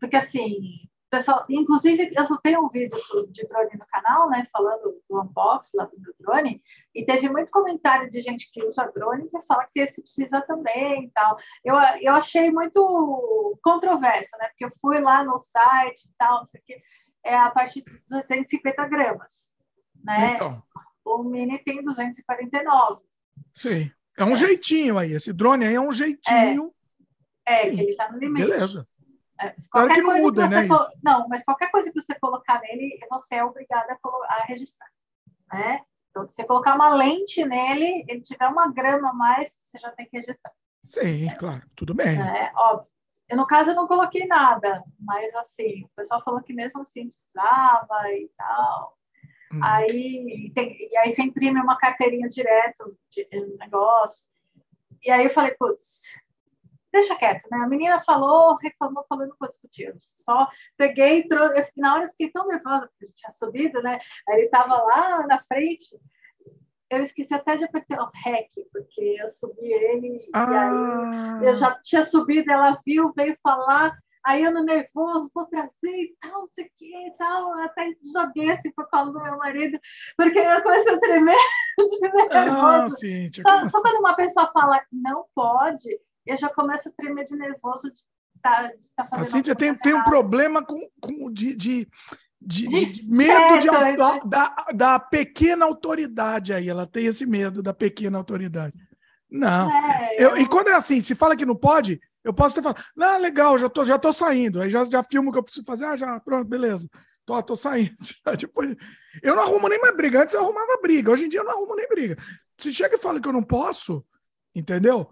Porque assim, pessoal, inclusive, eu tenho um vídeo de drone no canal, né, falando do unboxing lá do meu drone, e teve muito comentário de gente que usa drone que fala que esse precisa também e tal. Eu, eu achei muito controverso, né, porque eu fui lá no site e tal, não sei o que, é a partir de 250 gramas, né? Então. O Mini tem 249. Sim. É um é. jeitinho aí. Esse drone aí é um jeitinho. É, é que ele está no limite. Beleza. É, claro que não muda, né? Não, mas qualquer coisa que você colocar nele, você é obrigado a, a registrar. Né? Então, se você colocar uma lente nele, ele tiver uma grama a mais, você já tem que registrar. Sim, claro, tudo bem. É, óbvio. Eu, no caso, eu não coloquei nada, mas assim, o pessoal falou que mesmo assim precisava e tal. Hum. Aí, tem, e aí você imprime uma carteirinha direto de, de negócio. E aí eu falei, putz, deixa quieto, né? A menina falou, reclamou, falou, não vou discutir. Eu só peguei, trouxe, na hora eu fiquei tão nervosa, porque tinha subido, né? Aí ele estava lá na frente, eu esqueci até de apertar o REC, porque eu subi ele, ah. e aí eu já tinha subido, ela viu, veio falar, aí eu no nervoso, vou trazer e tal, não sei o que e tal, até joguei assim por causa do meu marido, porque eu comecei a tremer <laughs> de ah, nervoso. Ah, sim, só, só quando uma pessoa fala não pode, eu já começo a tremer de nervoso de estar tá, tá fazendo. A Cíntia tem, tem um problema com, com de, de, de, de medo de, da, da, pequena autoridade aí. Ela tem esse medo da pequena autoridade. Não. É, eu, eu... E quando é assim, se fala que não pode, eu posso ter falado, não, legal, já tô, já tô saindo. Aí já, já filmo o que eu preciso fazer, ah, já, pronto, beleza. Tô, tô saindo. <laughs> Depois, eu não arrumo nem mais briga. Antes eu arrumava briga. Hoje em dia eu não arrumo nem briga. Se chega e fala que eu não posso, entendeu?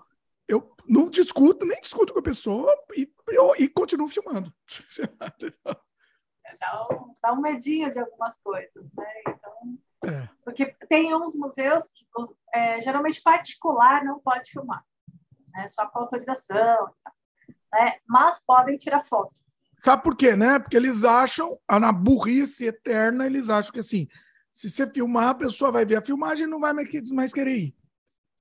Eu não discuto, nem discuto com a pessoa e, eu, e continuo filmando. É, dá, um, dá um medinho de algumas coisas, né? Então, é. Porque tem uns museus que é, geralmente particular não pode filmar, né? Só com autorização, né? Mas podem tirar foto. Sabe por quê, né? Porque eles acham, na burrice eterna, eles acham que assim, se você filmar, a pessoa vai ver a filmagem e não vai mais querer ir.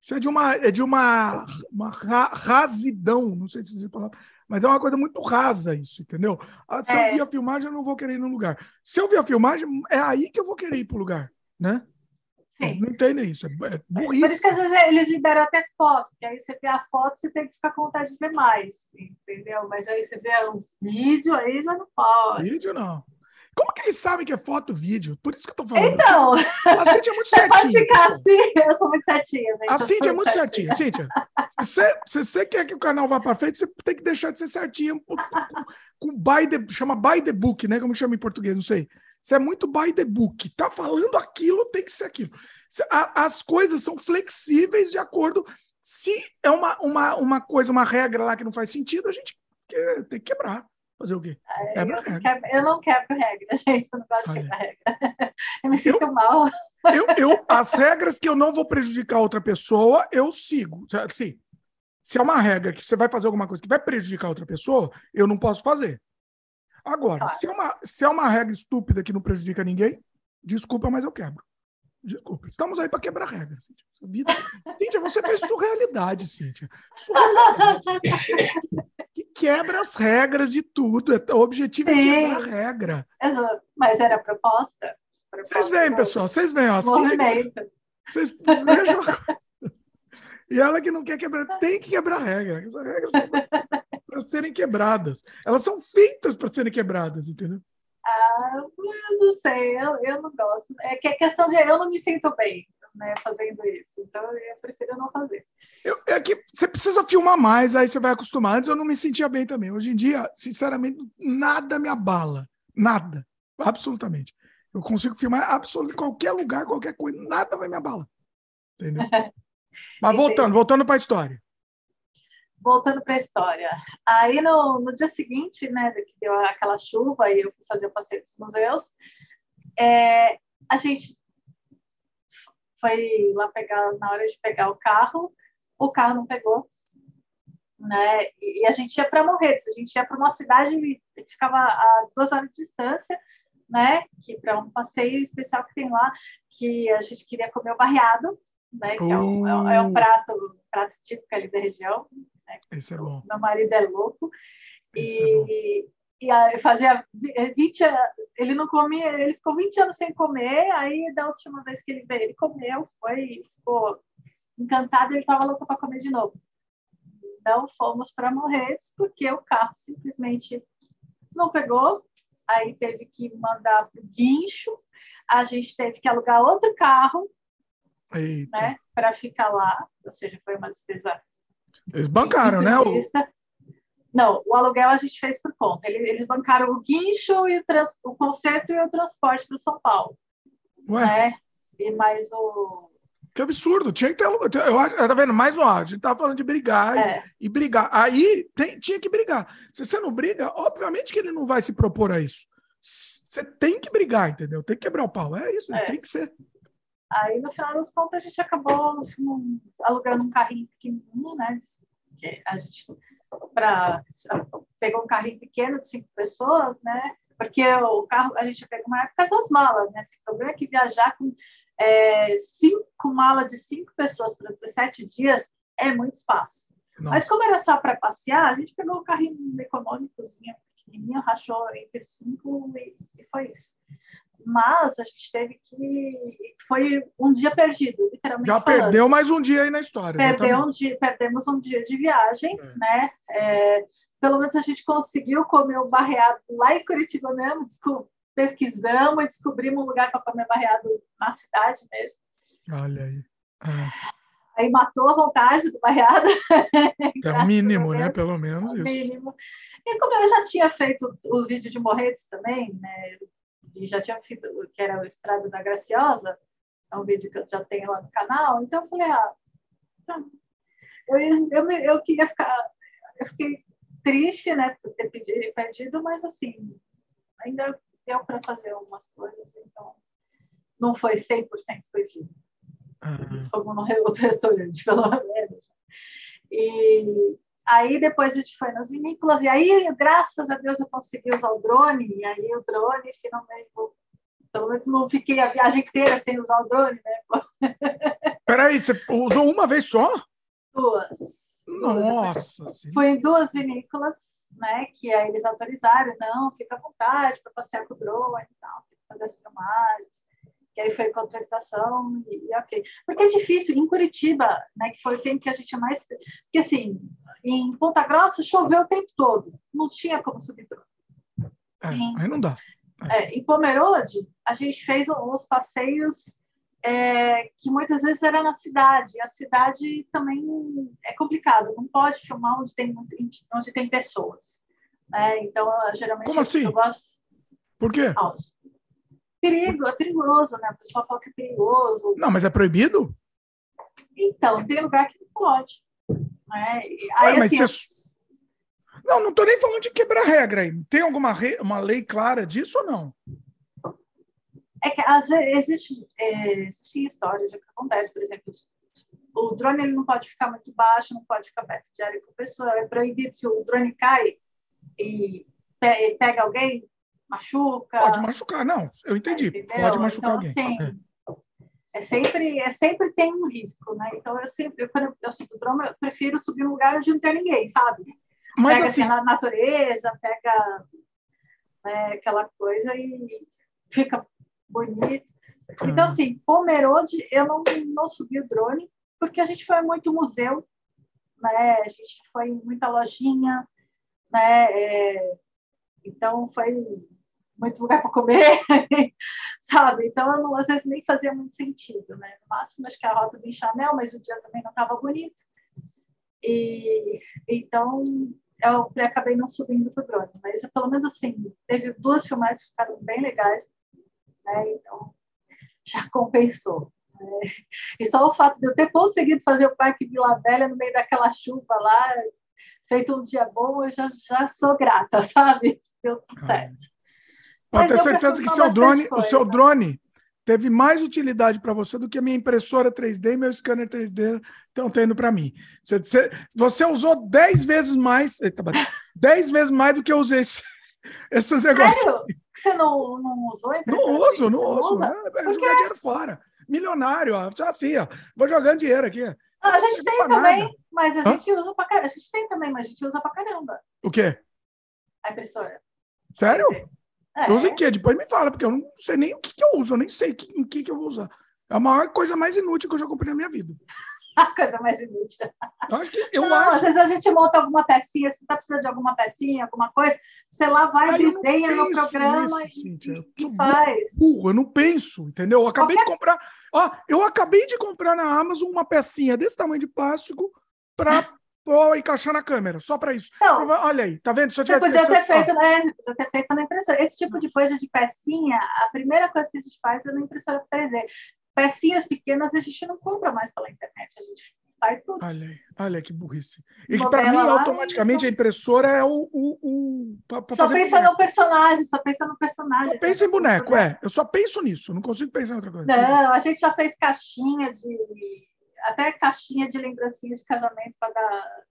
Isso é de uma, é de uma, uma rasidão, não sei se você falar, mas é uma coisa muito rasa isso, entendeu? Ah, se é. eu vi a filmagem, eu não vou querer ir no lugar. Se eu vi a filmagem, é aí que eu vou querer ir para o lugar, né? Eles não entendem isso, é, é burrice. Por isso que às vezes eles liberam até foto, que aí você vê a foto, você tem que ficar com vontade de ver mais, entendeu? Mas aí você vê um vídeo, aí já não pode. Vídeo não. Como que eles sabem que é foto, vídeo? Por isso que eu tô falando. Então, a Cintia é muito certinha. Pode ficar assim, eu sou muito certinha. Né? A Cintia é muito certinha. certinha. Cíntia, se você, se você quer que o canal vá para frente, você tem que deixar de ser certinha com, com, com by the, chama by the book, né? Como chama em português, não sei. Você é muito by the book. Tá falando aquilo, tem que ser aquilo. As coisas são flexíveis de acordo. Se é uma, uma, uma coisa, uma regra lá que não faz sentido, a gente tem que quebrar. Fazer o quê? Eu, regra. Quebro, eu não quebro regra, <laughs> gente. Eu não gosto de quebrar regra. <laughs> Eu me sinto eu, mal. Eu, eu, as regras que eu não vou prejudicar outra pessoa, eu sigo. Assim, se é uma regra que você vai fazer alguma coisa que vai prejudicar outra pessoa, eu não posso fazer. Agora, claro. se, é uma, se é uma regra estúpida que não prejudica ninguém, desculpa, mas eu quebro. Desculpa. Estamos aí para quebrar regras, Cíntia. Vida... Cíntia, você fez surrealidade, Cíntia. Surrealidade. <laughs> que quebra as regras de tudo. O objetivo Sim. é quebrar a regra. Exato. Mas era a proposta. Vocês veem, pessoal. Vocês veem, ó. Movimento. Vocês vejam. E ela que não quer quebrar, tem que quebrar a regra. As regras são para serem quebradas. Elas são feitas para serem quebradas, entendeu? Ah, não sei, eu, eu não gosto. É que é questão de eu não me sinto bem né, fazendo isso. Então eu prefiro não fazer. Eu, é que você precisa filmar mais, aí você vai acostumar. Antes eu não me sentia bem também. Hoje em dia, sinceramente, nada me abala. Nada. Absolutamente. Eu consigo filmar absolutamente qualquer lugar, qualquer coisa, nada vai me abalar. Entendeu? <laughs> Mas voltando, voltando para a história voltando para a história. Aí no, no dia seguinte, né, que deu aquela chuva e eu fui fazer o passeio dos museus, é, a gente foi lá pegar, na hora de pegar o carro, o carro não pegou, né, e a gente ia para Morretes, a gente ia para uma cidade que ficava a duas horas de distância, né, que para um passeio especial que tem lá, que a gente queria comer o barreado, né, que uh. é, um, é, um, uh. prato, prato típico ali da região, né? Esse é bom. Meu marido é louco. Esse e, é e fazia 20 ele não comia, ele ficou 20 anos sem comer, aí da última vez que ele veio, ele comeu, foi, ficou encantado, ele estava louco para comer de novo. Então fomos para Morretes, porque o carro simplesmente não pegou, aí teve que mandar para o guincho, a gente teve que alugar outro carro né, para ficar lá, ou seja, foi uma despesa eles bancaram, né? O... Não, o aluguel a gente fez por conta. Eles bancaram o guincho e o, trans... o conserto e o transporte para São Paulo. Ué? Né? E mais o. Que absurdo, tinha que ter aluguel. Eu acho, tá vendo? Mais um, a gente tava falando de brigar é. e, e, brigar. Aí tem, tinha que brigar. Se você não briga, obviamente que ele não vai se propor a isso. Você tem que brigar, entendeu? Tem que quebrar o pau. É isso, é. tem que ser. Aí, no final das contas, a gente acabou alugando um carrinho pequenininho, né? A gente pra, pegou um carrinho pequeno de cinco pessoas, né? Porque o carro, a gente pegou uma época das malas, né? O problema é que viajar com é, cinco malas de cinco pessoas para 17 dias é muito espaço. Nossa. Mas como era só para passear, a gente pegou um carrinho econômicozinho, pequenininho, rachou entre cinco e, e foi isso mas a gente teve que. Foi um dia perdido, literalmente. Já falando. perdeu mais um dia aí na história. Perdeu um dia, perdemos um dia de viagem, é. né? É, pelo menos a gente conseguiu comer o barreado lá em Curitiba mesmo, pesquisamos e descobrimos um lugar para comer barreado na cidade mesmo. Olha aí. É. Aí matou a vontade do barreado. <laughs> É o mínimo, né? Pelo menos isso. Mínimo. E como eu já tinha feito o vídeo de Morretes também, né? e já tinha feito, que era o Estrada da Graciosa, é um vídeo que eu já tenho lá no canal, então eu falei, ah, tá. eu, eu, eu queria ficar, eu fiquei triste, né, por ter pedido, perdido, mas assim, ainda deu para fazer algumas coisas, então não foi 100% perdido. uhum. fomos no outro restaurante, <laughs> pelo menos. E aí depois a gente foi nas vinícolas, e aí, graças a Deus, eu consegui usar o drone, e aí o drone finalmente. Pelo menos não fiquei a viagem inteira sem usar o drone, né? <laughs> Peraí, você usou uma vez só? Duas. Nossa! Foi em duas vinícolas né, que aí eles autorizaram, não, fica à vontade para passear com o drone e tal, fazer as filmagens. E aí foi com autorização e, e, ok. Porque é difícil, em Curitiba, né, que foi o tempo que a gente mais... Porque, assim, em Ponta Grossa choveu o tempo todo, não tinha como subir drone. É, aí não dá. É. Em Pomerode, a gente fez uns passeios é, que muitas vezes era na cidade. E a cidade também é complicado, não pode filmar onde tem, onde tem pessoas. Né? Então, geralmente, Como assim? eu gosto. Por quê? Perigo, é perigoso, né? O pessoal fala que é perigoso. Não, mas é proibido? Então, tem lugar que não pode. Né? Aí, Ué, mas assim, você... Não, não estou nem falando de quebrar regra aí. Tem alguma re... uma lei clara disso ou não? É que às vezes existe, é, existe história de que acontece, por exemplo, o drone ele não pode ficar muito baixo, não pode ficar perto de área com a pessoa, é proibido se o drone cai e pega alguém, machuca. Pode machucar, não, eu entendi. Entendeu? Pode machucar então, alguém. Assim, é. é. sempre, é sempre tem um risco, né? Então eu sempre, eu, quando eu subo o drone, eu prefiro subir num lugar onde não tem ninguém, sabe? Mas pega assim, na natureza, pega né, aquela coisa e fica bonito. Então, assim, Pomerode, eu não, não subi o drone, porque a gente foi muito museu, né? A gente foi em muita lojinha, né? É, então, foi muito lugar para comer, <laughs> sabe? Então, eu não, às vezes nem fazia muito sentido, né? No máximo, acho que a rota do Chanel, mas o dia também não estava bonito. E então, eu acabei não subindo para o drone. Mas, pelo menos assim, teve duas filmagens que ficaram bem legais, né? Então, já <laughs> compensou. Né? E só o fato de eu ter conseguido fazer o Parque Vila Velha no meio daquela chuva lá, feito um dia bom, eu já, já sou grata, <laughs> sabe? Deu tudo certo. Pode ter certeza que seu drone, o seu drone teve mais utilidade para você do que a minha impressora 3D e meu scanner 3D estão tendo para mim. Você, você, você, usou 10 vezes mais, eita, 10 vezes mais do que eu usei esse, <laughs> esses negócios. Sério? Você não, não usou Não uso, não uso. É, é jogar dinheiro fora. Milionário, ó. Assim, ó. Vou jogando dinheiro aqui. Ah, a gente tem também, nada. mas a Hã? gente usa pra caramba. A gente tem também, mas a gente usa pra caramba. O quê? A impressora. Sério? É. Eu uso em quê? Depois me fala, porque eu não sei nem o que, que eu uso, eu nem sei em que, que eu vou usar. É a maior coisa mais inútil que eu já comprei na minha vida. <laughs> a coisa mais inútil. Eu acho que eu não, acho. Às vezes a gente monta alguma pecinha, se está precisando de alguma pecinha, alguma coisa, você lá vai, Aí desenha no programa isso, e, Cíntia, e faz. Burro, eu não penso, entendeu? Eu acabei Qualquer... de comprar. Ó, eu acabei de comprar na Amazon uma pecinha desse tamanho de plástico para pôr encaixar na câmera, só para isso. Então, Olha aí, tá vendo? Se eu você podia ter feito, né? Você podia ter feito na impressora. Esse tipo Nossa. de coisa de pecinha, a primeira coisa que a gente faz é na impressora 3D pecinhas pequenas a gente não compra mais pela internet, a gente faz tudo. Olha aí, olha que burrice. E que para mim, automaticamente, a impressora é o. o, o pra, pra só pensa boneco. no personagem, só pensa no personagem. Só pensa em boneco, é. Eu só penso nisso, não consigo pensar em outra coisa. Não, a gente já fez caixinha de. Até caixinha de lembrancinha de casamento para dar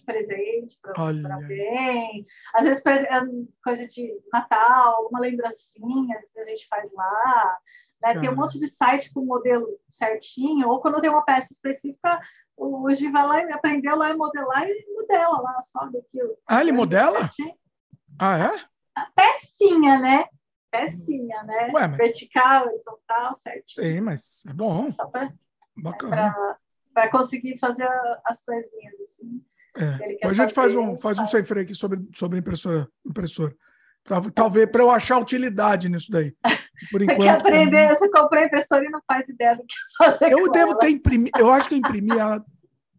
de presente para alguém. Às vezes, é coisa de Natal, alguma lembrancinha, às vezes a gente faz lá. Né? Tem um monte de site com modelo certinho, ou quando tem uma peça específica, o Gi vai lá e aprendeu lá a modelar e modela lá, só daquilo. Ah, ele modela? Certinho. Ah, é? A pecinha, né? Pecinha, né? Ué, mas... Vertical, horizontal, certinho. Sim, mas é bom. Só pra, Bacana. Para conseguir fazer as coisinhas assim. É. A gente faz um, faz um sem freio aqui sobre, sobre impressora. impressora. Talvez para eu achar utilidade nisso daí. Por <laughs> você enquanto, quer aprender, você comprou a impressora e não faz ideia do que <laughs> fazer. Eu devo ela. ter imprimido, eu acho que eu imprimi ela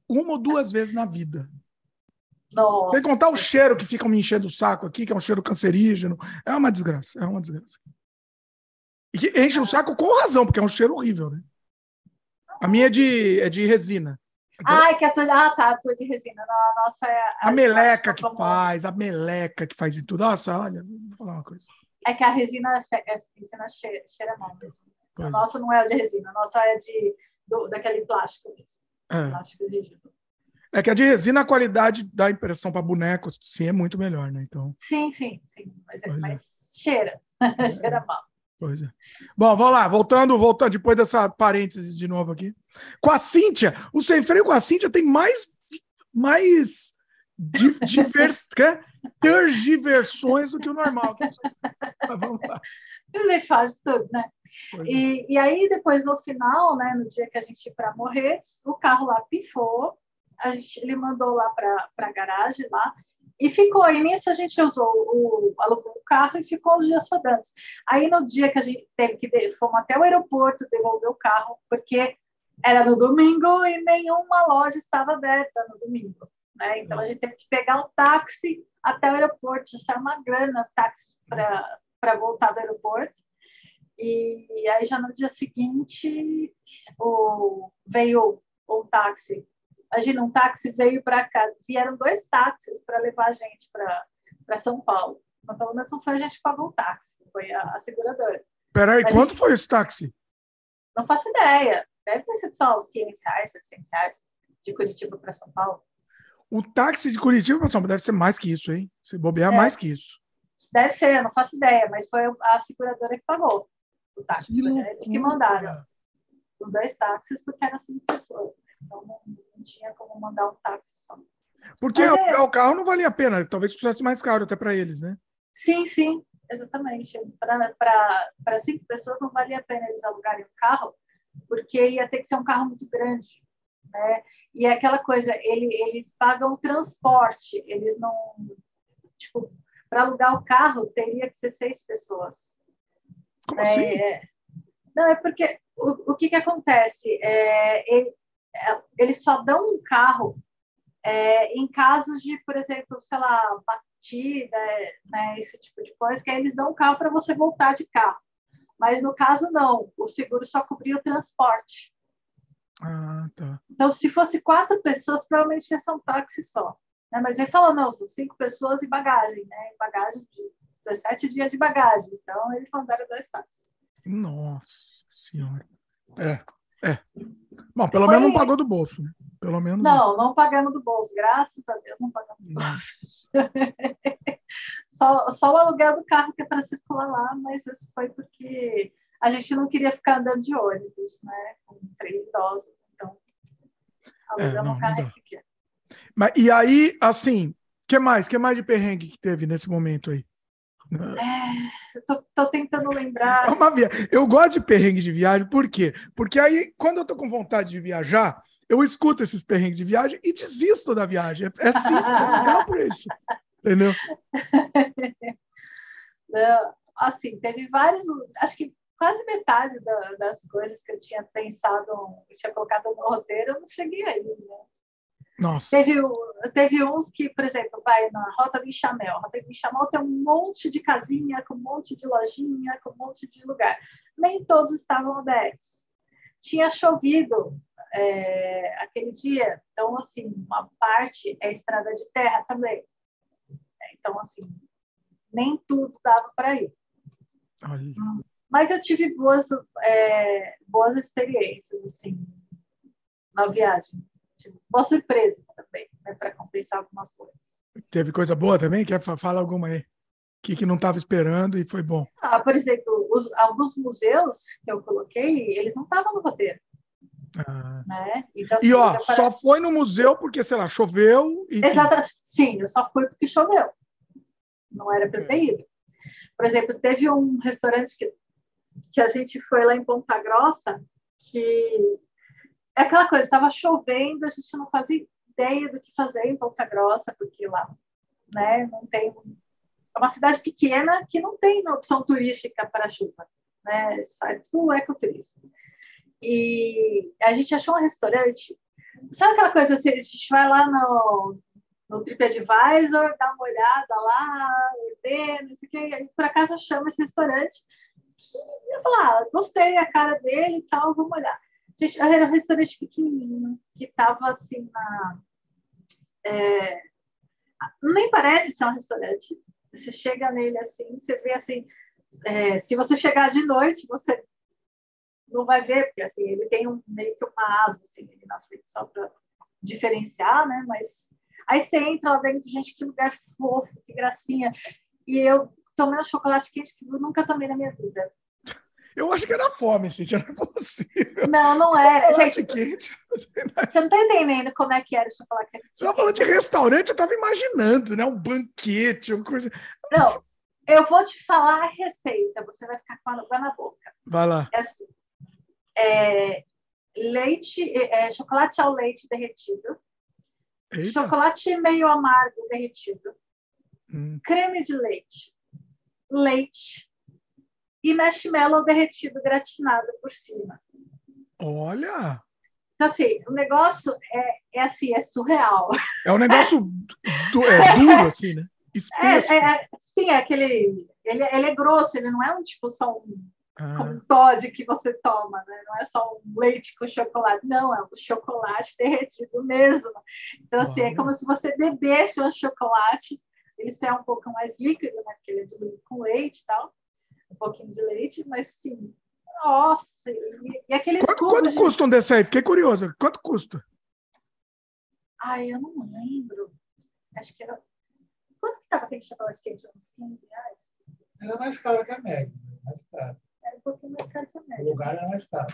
uma ou duas vezes na vida. Nossa. Tem que contar o cheiro que fica me enchendo o saco aqui, que é um cheiro cancerígeno. É uma desgraça, é uma desgraça. E que enche o saco com razão, porque é um cheiro horrível, né? A minha é de, é de resina. Ah, que a tua, ah, tá, a tua de resina. A nossa é. A, a meleca que faz, a meleca que faz e tudo. Nossa, olha, vou falar uma coisa. É que a resina, é, a resina cheira, cheira mal mesmo. Pois a é. nossa não é de resina, a nossa é de, do, daquele plástico mesmo. É. Plástico rígido. É que a de resina, a qualidade da impressão para boneco, sim, é muito melhor, né? Então... Sim, sim, sim. Mas, é, mas <laughs> é. cheira. cheira mal. Pois é. Bom, vamos lá, voltando, voltando, depois dessa parêntese de novo aqui. Com a Cíntia, o sem freio com a Cíntia tem mais, mais divers, <laughs> tergiversões do que o normal. Mas vamos lá. Ele faz tudo, né? E, é. e aí, depois, no final, né, no dia que a gente ia para Morretes, o carro lá pifou, a gente, ele mandou lá para a garagem lá, e ficou. E nisso a gente usou o, alugou o carro e ficou os dias sobrando. Aí, no dia que a gente teve que, fomos até o aeroporto devolver o carro, porque era no domingo e nenhuma loja estava aberta no domingo. Né? Então, a gente teve que pegar um táxi até o aeroporto, já saiu uma grana táxi para voltar do aeroporto. E aí já no dia seguinte o, veio um táxi. Imagina, um táxi veio para cá. Vieram dois táxis para levar a gente para São Paulo. Mas pelo menos não foi a gente que pagou o táxi, foi a, a seguradora. Peraí, a quanto gente... foi esse táxi? Não faço ideia. Deve ter sido só uns 500 reais, 700 reais de Curitiba para São Paulo. O táxi de Curitiba para São Paulo deve ser mais que isso, hein? Se bobear, é. mais que isso. Deve ser, não faço ideia, mas foi a seguradora que pagou o táxi. Que eles que mandaram os dois táxis, porque eram cinco pessoas. Né? Então não, não, tinha como mandar um táxi só. Porque o, é... o, carro não valia a pena, talvez fosse mais caro até para eles, né? Sim, sim, exatamente. Para cinco pessoas não valia a pena eles alugarem um carro, porque ia ter que ser um carro muito grande. Né? E é aquela coisa, ele, eles pagam o transporte, eles não. Tipo, para alugar o carro teria que ser seis pessoas. Como é, assim? É, não, é porque o, o que, que acontece? É, ele, é, eles só dão um carro é, em casos de, por exemplo, sei lá, batida, né, esse tipo de coisa, que aí eles dão um carro para você voltar de carro. Mas no caso, não, o seguro só cobria o transporte. Ah, tá. Então, se fosse quatro pessoas, provavelmente ia ser um táxi só. Né? Mas ele falou, não, são cinco pessoas e bagagem, né? Bagagem de 17 dias de bagagem. Então, eles mandaram dois táxis. Nossa Senhora. É, é. Bom, pelo Foi... menos não pagou do bolso, né? Pelo menos. Não, não pagamos do bolso. Graças a Deus, não pagamos do bolso. <laughs> só, só o aluguel do carro que é para circular lá, mas isso foi porque a gente não queria ficar andando de ônibus, né? Com três idosos. Então, alugamos é, um carro pequeno. Mas, e aí, assim, que mais? que mais de perrengue que teve nesse momento aí? É, tô, tô, tentando lembrar. É uma via... Eu gosto de perrengue de viagem, por quê? Porque aí, quando eu tô com vontade de viajar, eu escuto esses perrengues de viagem e desisto da viagem. É simples, é legal por isso. Entendeu? <laughs> Não, assim, teve vários. Acho que quase metade da, das coisas que eu tinha pensado, eu tinha colocado no roteiro, eu não cheguei aí, né? Nossa. Teve, teve uns que, por exemplo, vai na Rota de Chamel. A Rota de Chamel tem um monte de casinha, com um monte de lojinha, com um monte de lugar. Nem todos estavam abertos. Tinha chovido é, aquele dia, então, assim, uma parte é estrada de terra também. Então, assim, nem tudo dava para ir. Aí. Mas eu tive boas, é, boas experiências, assim, na viagem tipo, boas surpresas também, né, para compensar algumas coisas. Teve coisa boa também? Quer falar alguma aí? Que, que não estava esperando e foi bom. Ah, por exemplo, os, alguns museus que eu coloquei, eles não estavam no roteiro. Ah. Né? Então, e ó, só foi no museu porque, sei lá, choveu. E... Exato, sim, eu só fui porque choveu. Não era para ter é. ido. Por exemplo, teve um restaurante que, que a gente foi lá em Ponta Grossa que é aquela coisa, estava chovendo, a gente não fazia ideia do que fazer em Ponta Grossa, porque lá né, não tem. É uma cidade pequena que não tem opção turística para chuva, né? Só é tudo ecoturismo. E a gente achou um restaurante. Sabe aquela coisa assim, a gente vai lá no, no TripAdvisor, dá uma olhada lá, ordena, não sei o quê, e por acaso chama esse restaurante que eu falar, ah, gostei a cara dele e tal, vamos olhar. Gente, era um restaurante pequenininho, que estava assim na. É, nem parece ser um restaurante. Você chega nele assim, você vê assim. É, se você chegar de noite, você não vai ver, porque assim, ele tem um, meio que uma asa assim, ali na frente, só para diferenciar, né? Mas aí você entra lá dentro, gente, que lugar fofo, que gracinha. E eu tomei um chocolate quente que eu nunca tomei na minha vida. Eu acho que era fome, não é <laughs> possível. Não, não é. Chocolate gente, quente. <laughs> Você não está entendendo como é que era o chocolate quente. Você estava falando de restaurante, eu estava imaginando, né? Um banquete, uma coisa. Não, eu vou te falar a receita, você vai ficar com a água na boca. Vai lá. É assim, é, leite, é chocolate ao leite derretido, Eita. chocolate meio amargo derretido, hum. creme de leite, leite e marshmallow derretido gratinado por cima. Olha! Então, assim, o negócio é, é assim, é surreal. É um negócio <laughs> du é, duro, assim, né? Espesso. É, é, sim, é aquele. Ele, ele é grosso, ele não é um tipo só um, ah. como um Todd que você toma, né? Não é só um leite com chocolate, não, é um chocolate derretido mesmo. Então, assim, é como se você bebesse um chocolate. Isso é um pouco mais líquido, né? Porque ele é diluído com leite e tal pouquinho de leite, mas sim, nossa, e, e aqueles Quanto, quanto de... custa um desse aí? Fiquei curioso. Quanto custa? Ai, eu não lembro. Acho que era. Quanto que estava aquele chocolate quente? Uns 15 reais? Era mais caro que a média, mais caro. Era um pouquinho mais caro que a média. O lugar era mais caro.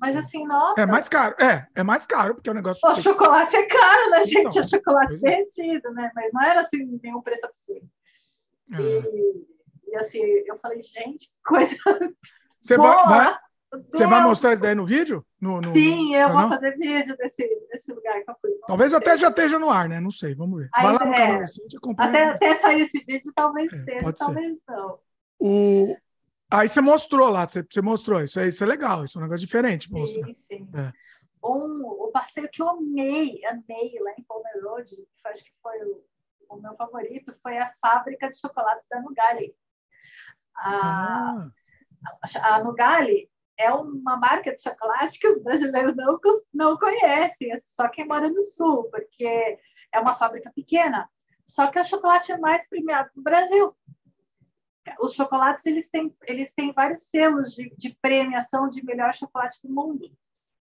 Mas assim, nossa. É mais caro, é, é mais caro, porque o negócio. O chocolate é caro, né, gente? Não, é chocolate é. derretido, né? Mas não era assim, nenhum preço absurdo. Ah. E assim, eu falei, gente, que coisa. <laughs> Você vai, vai, você vai mostrar isso daí no vídeo? No, no Sim, eu canal? vou fazer vídeo desse, desse lugar que eu fui. Talvez até já esteja no ar, né? Não sei, vamos ver. Vai lá no é, canal assim, até, até sair esse vídeo, talvez é, esteja, talvez ser. não. O... Aí você mostrou lá, você, você mostrou. Isso é, isso é legal, isso é um negócio diferente. Sim, sim. É. Um, o passeio que eu amei, amei lá em Pomerode, que acho que foi o, o meu favorito, foi a fábrica de chocolates da Nugali. A, ah. a Nugali é uma marca de chocolate que os brasileiros não, não conhecem, é só quem mora no sul, porque é uma fábrica pequena. Só que o chocolate é mais premiado no Brasil. Os chocolates eles têm, eles têm vários selos de, de premiação de melhor chocolate do mundo.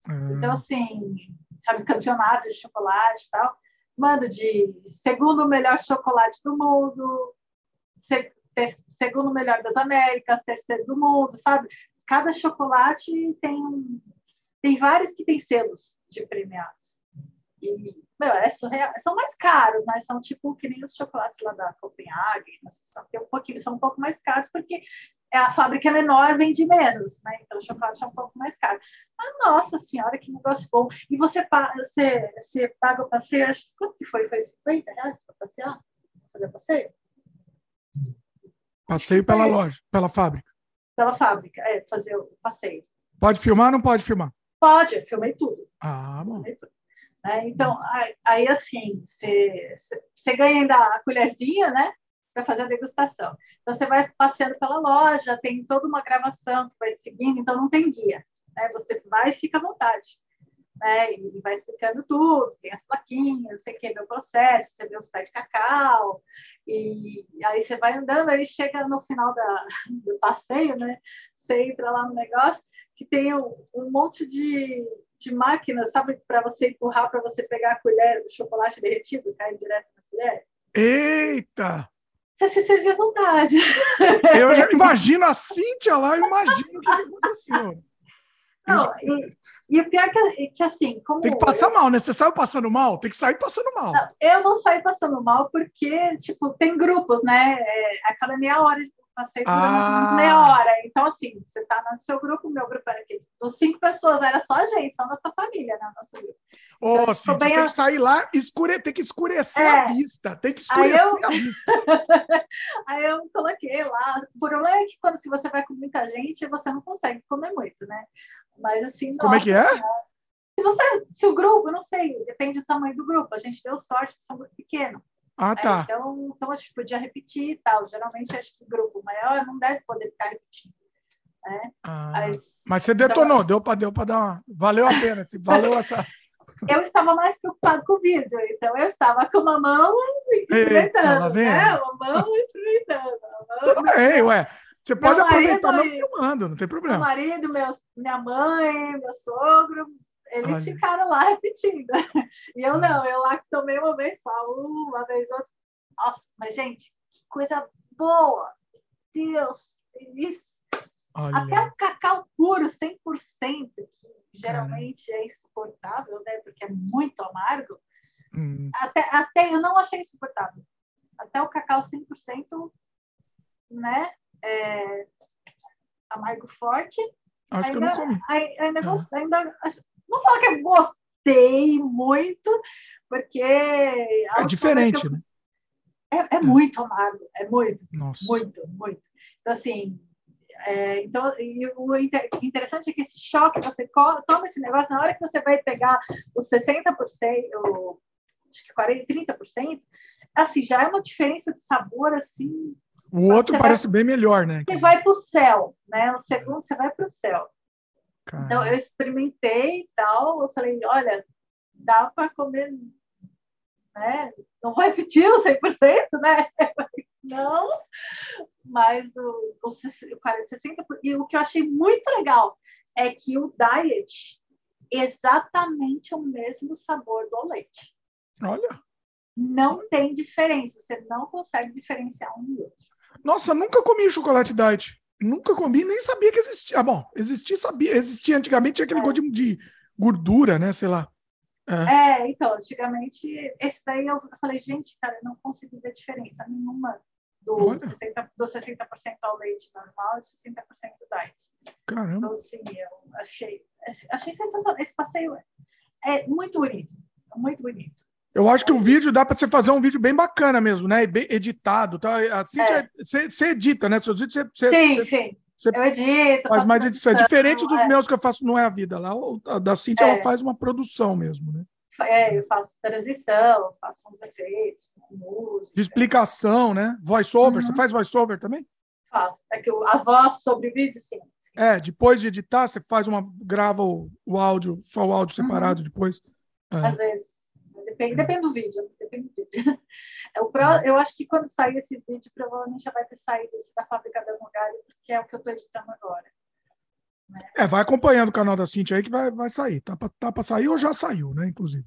Uhum. Então, assim, sabe, campeonato de chocolate e tal. Manda de segundo melhor chocolate do mundo, segundo melhor das Américas, terceiro do mundo, sabe? Cada chocolate tem tem vários que têm selos de premiados. E, meu, é surreal. São mais caros, né? São tipo que nem os chocolates lá da Copenhague, são um pouquinho, são um pouco mais caros porque é a fábrica é menor, vende menos, né? Então o chocolate é um pouco mais caro. Mas, nossa senhora, que negócio bom. E você, você, você paga o passeio, acho que quanto que foi? Foi 50 reais para passear? Fazer passeio? Passeio pela loja, pela fábrica. Pela fábrica, é, fazer o passeio. Pode filmar ou não pode filmar? Pode, filmei tudo. Ah, bom. Tudo. É, então, aí, aí assim, você ganha ainda a colherzinha, né? Para fazer a degustação. Então, você vai passeando pela loja, tem toda uma gravação que vai te seguindo, então não tem guia. Né? Você vai e fica à vontade né? E vai explicando tudo, tem as plaquinhas, você quer ver o processo, você vê os pés de cacau, e aí você vai andando, aí chega no final da, <laughs> do passeio, né? Você entra lá no negócio que tem um, um monte de, de máquinas, sabe, para você empurrar, para você pegar a colher, o chocolate derretido, cai direto na colher. Eita! Você se servir à vontade. Eu já imagino a Cíntia lá, eu imagino o que aconteceu. Não, e, e o pior é que, é que assim, como. Tem que passar eu... mal, né? Você saiu passando mal? Tem que sair passando mal. Não, eu não saio passando mal porque, tipo, tem grupos, né? É, a cada meia hora de passeio dura ah. meia hora. Então, assim, você tá no seu grupo, meu grupo era aqui. Dos cinco pessoas, era só a gente, só nossa família, né? Nosso grupo. Ô, oh, Cíntia, tem a... que sair lá, escure... tem que escurecer é. a vista. Tem que escurecer eu... a vista. <laughs> Aí eu coloquei lá. O problema é que quando se você vai com muita gente, você não consegue comer muito, né? Mas assim. Como é que é? Se, você, se o grupo, não sei, depende do tamanho do grupo. A gente deu sorte que são grupo pequeno. Ah, tá. É, então, então, acho que podia repetir e tal. Geralmente, acho que grupo maior não deve poder ficar repetindo. Né? Ah, mas, mas, você detonou, então, deu para deu dar uma. Valeu a pena, assim, valeu essa. <laughs> eu estava mais preocupado com o vídeo, então eu estava com uma mão experimentando, Eita, né? Uma mão experimentando. Uma mão Tudo bem, ué. Você pode aproveitar não filmando, não tem problema. Meu marido, meus, minha mãe, meu sogro, eles Olha. ficaram lá <laughs> repetindo. E eu não, eu lá que tomei uma vez só, uma vez outra. Nossa, mas gente, que coisa boa! Deus, isso. Até o cacau puro, 100%, que geralmente é insuportável, né? Porque é muito amargo. Hum. Até, até eu não achei insuportável. Até o cacau 100%, né? É, amargo forte. Acho ainda, que eu não comi. Ainda, é. ainda, não falo que eu gostei muito, porque. É diferente, eu... né? É, é, é, muito amargo, é muito, Nossa. muito, muito. Então, assim, é, então, o interessante é que esse choque, você toma esse negócio, na hora que você vai pegar os 60%, o, acho que 40%, 30%, assim, já é uma diferença de sabor, assim... O outro parece vai, bem melhor, né? Você vai para o céu, né? O segundo, você vai para o céu. Caramba. Então, eu experimentei e tal, eu falei, olha, dá para comer, né? Não vou repetir o 100%, né? Não, mas o, o, o 40, 60%. E o que eu achei muito legal é que o diet exatamente o mesmo sabor do leite. Olha. Não tem diferença, você não consegue diferenciar um do outro. Nossa, nunca comi chocolate diet. Nunca comi, nem sabia que existia. Ah, bom, existia, sabia. Existia antigamente, tinha aquele é. gosto de, gordura, né? Sei lá. É. é. então, antigamente, esse daí eu falei, gente, cara, não consegui ver diferença nenhuma do 60%, do 60 ao leite normal e 60% diet. Caramba. Então, assim, eu achei, achei sensacional. Esse passeio é muito bonito, muito bonito. Eu acho que o vídeo dá para você fazer um vídeo bem bacana mesmo, né? Bem editado. Tá? Assim, é. você, você edita, né? Seus vídeos você, sim, você, sim. Você eu edito. Faz mais edição. É diferente dos é. meus que eu faço, não é a vida. Lá, a da Cintia, ela é. faz uma produção mesmo, né? É, eu faço transição, faço uns efeitos, música. De explicação, né? Voice over. Uhum. Você faz voice over também? Faço. É que a voz sobre vídeo, sim. É, depois de editar, você faz uma. grava o, o áudio, só o áudio separado uhum. depois. É. Às vezes. Depende, depende do vídeo. Depende do vídeo. <laughs> É o pro, eu acho que quando sair esse vídeo, provavelmente já vai ter saído esse da fábrica da Mogali, porque é o que eu estou editando agora. Né? É, vai acompanhando o canal da Cintia aí que vai, vai sair. Tá para tá sair ou já saiu, né? Inclusive.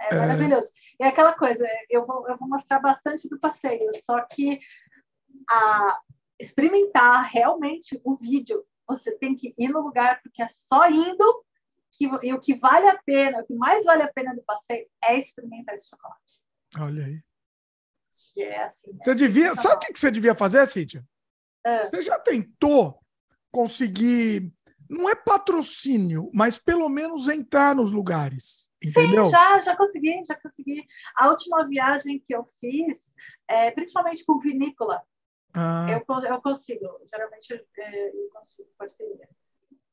É maravilhoso. É... E aquela coisa, eu vou, eu vou mostrar bastante do passeio, só que a experimentar realmente o vídeo, você tem que ir no lugar, porque é só indo que, e o que vale a pena, o que mais vale a pena do passeio é experimentar esse chocolate. Olha aí. Que é assim. Você devia. Sabe o que você devia fazer, Cíntia? É. Você já tentou conseguir. Não é patrocínio, mas pelo menos entrar nos lugares. Entendeu? Sim, já, já consegui, já consegui. A última viagem que eu fiz, é, principalmente com vinícola, ah. eu, eu consigo. Geralmente eu, é, eu consigo parceria.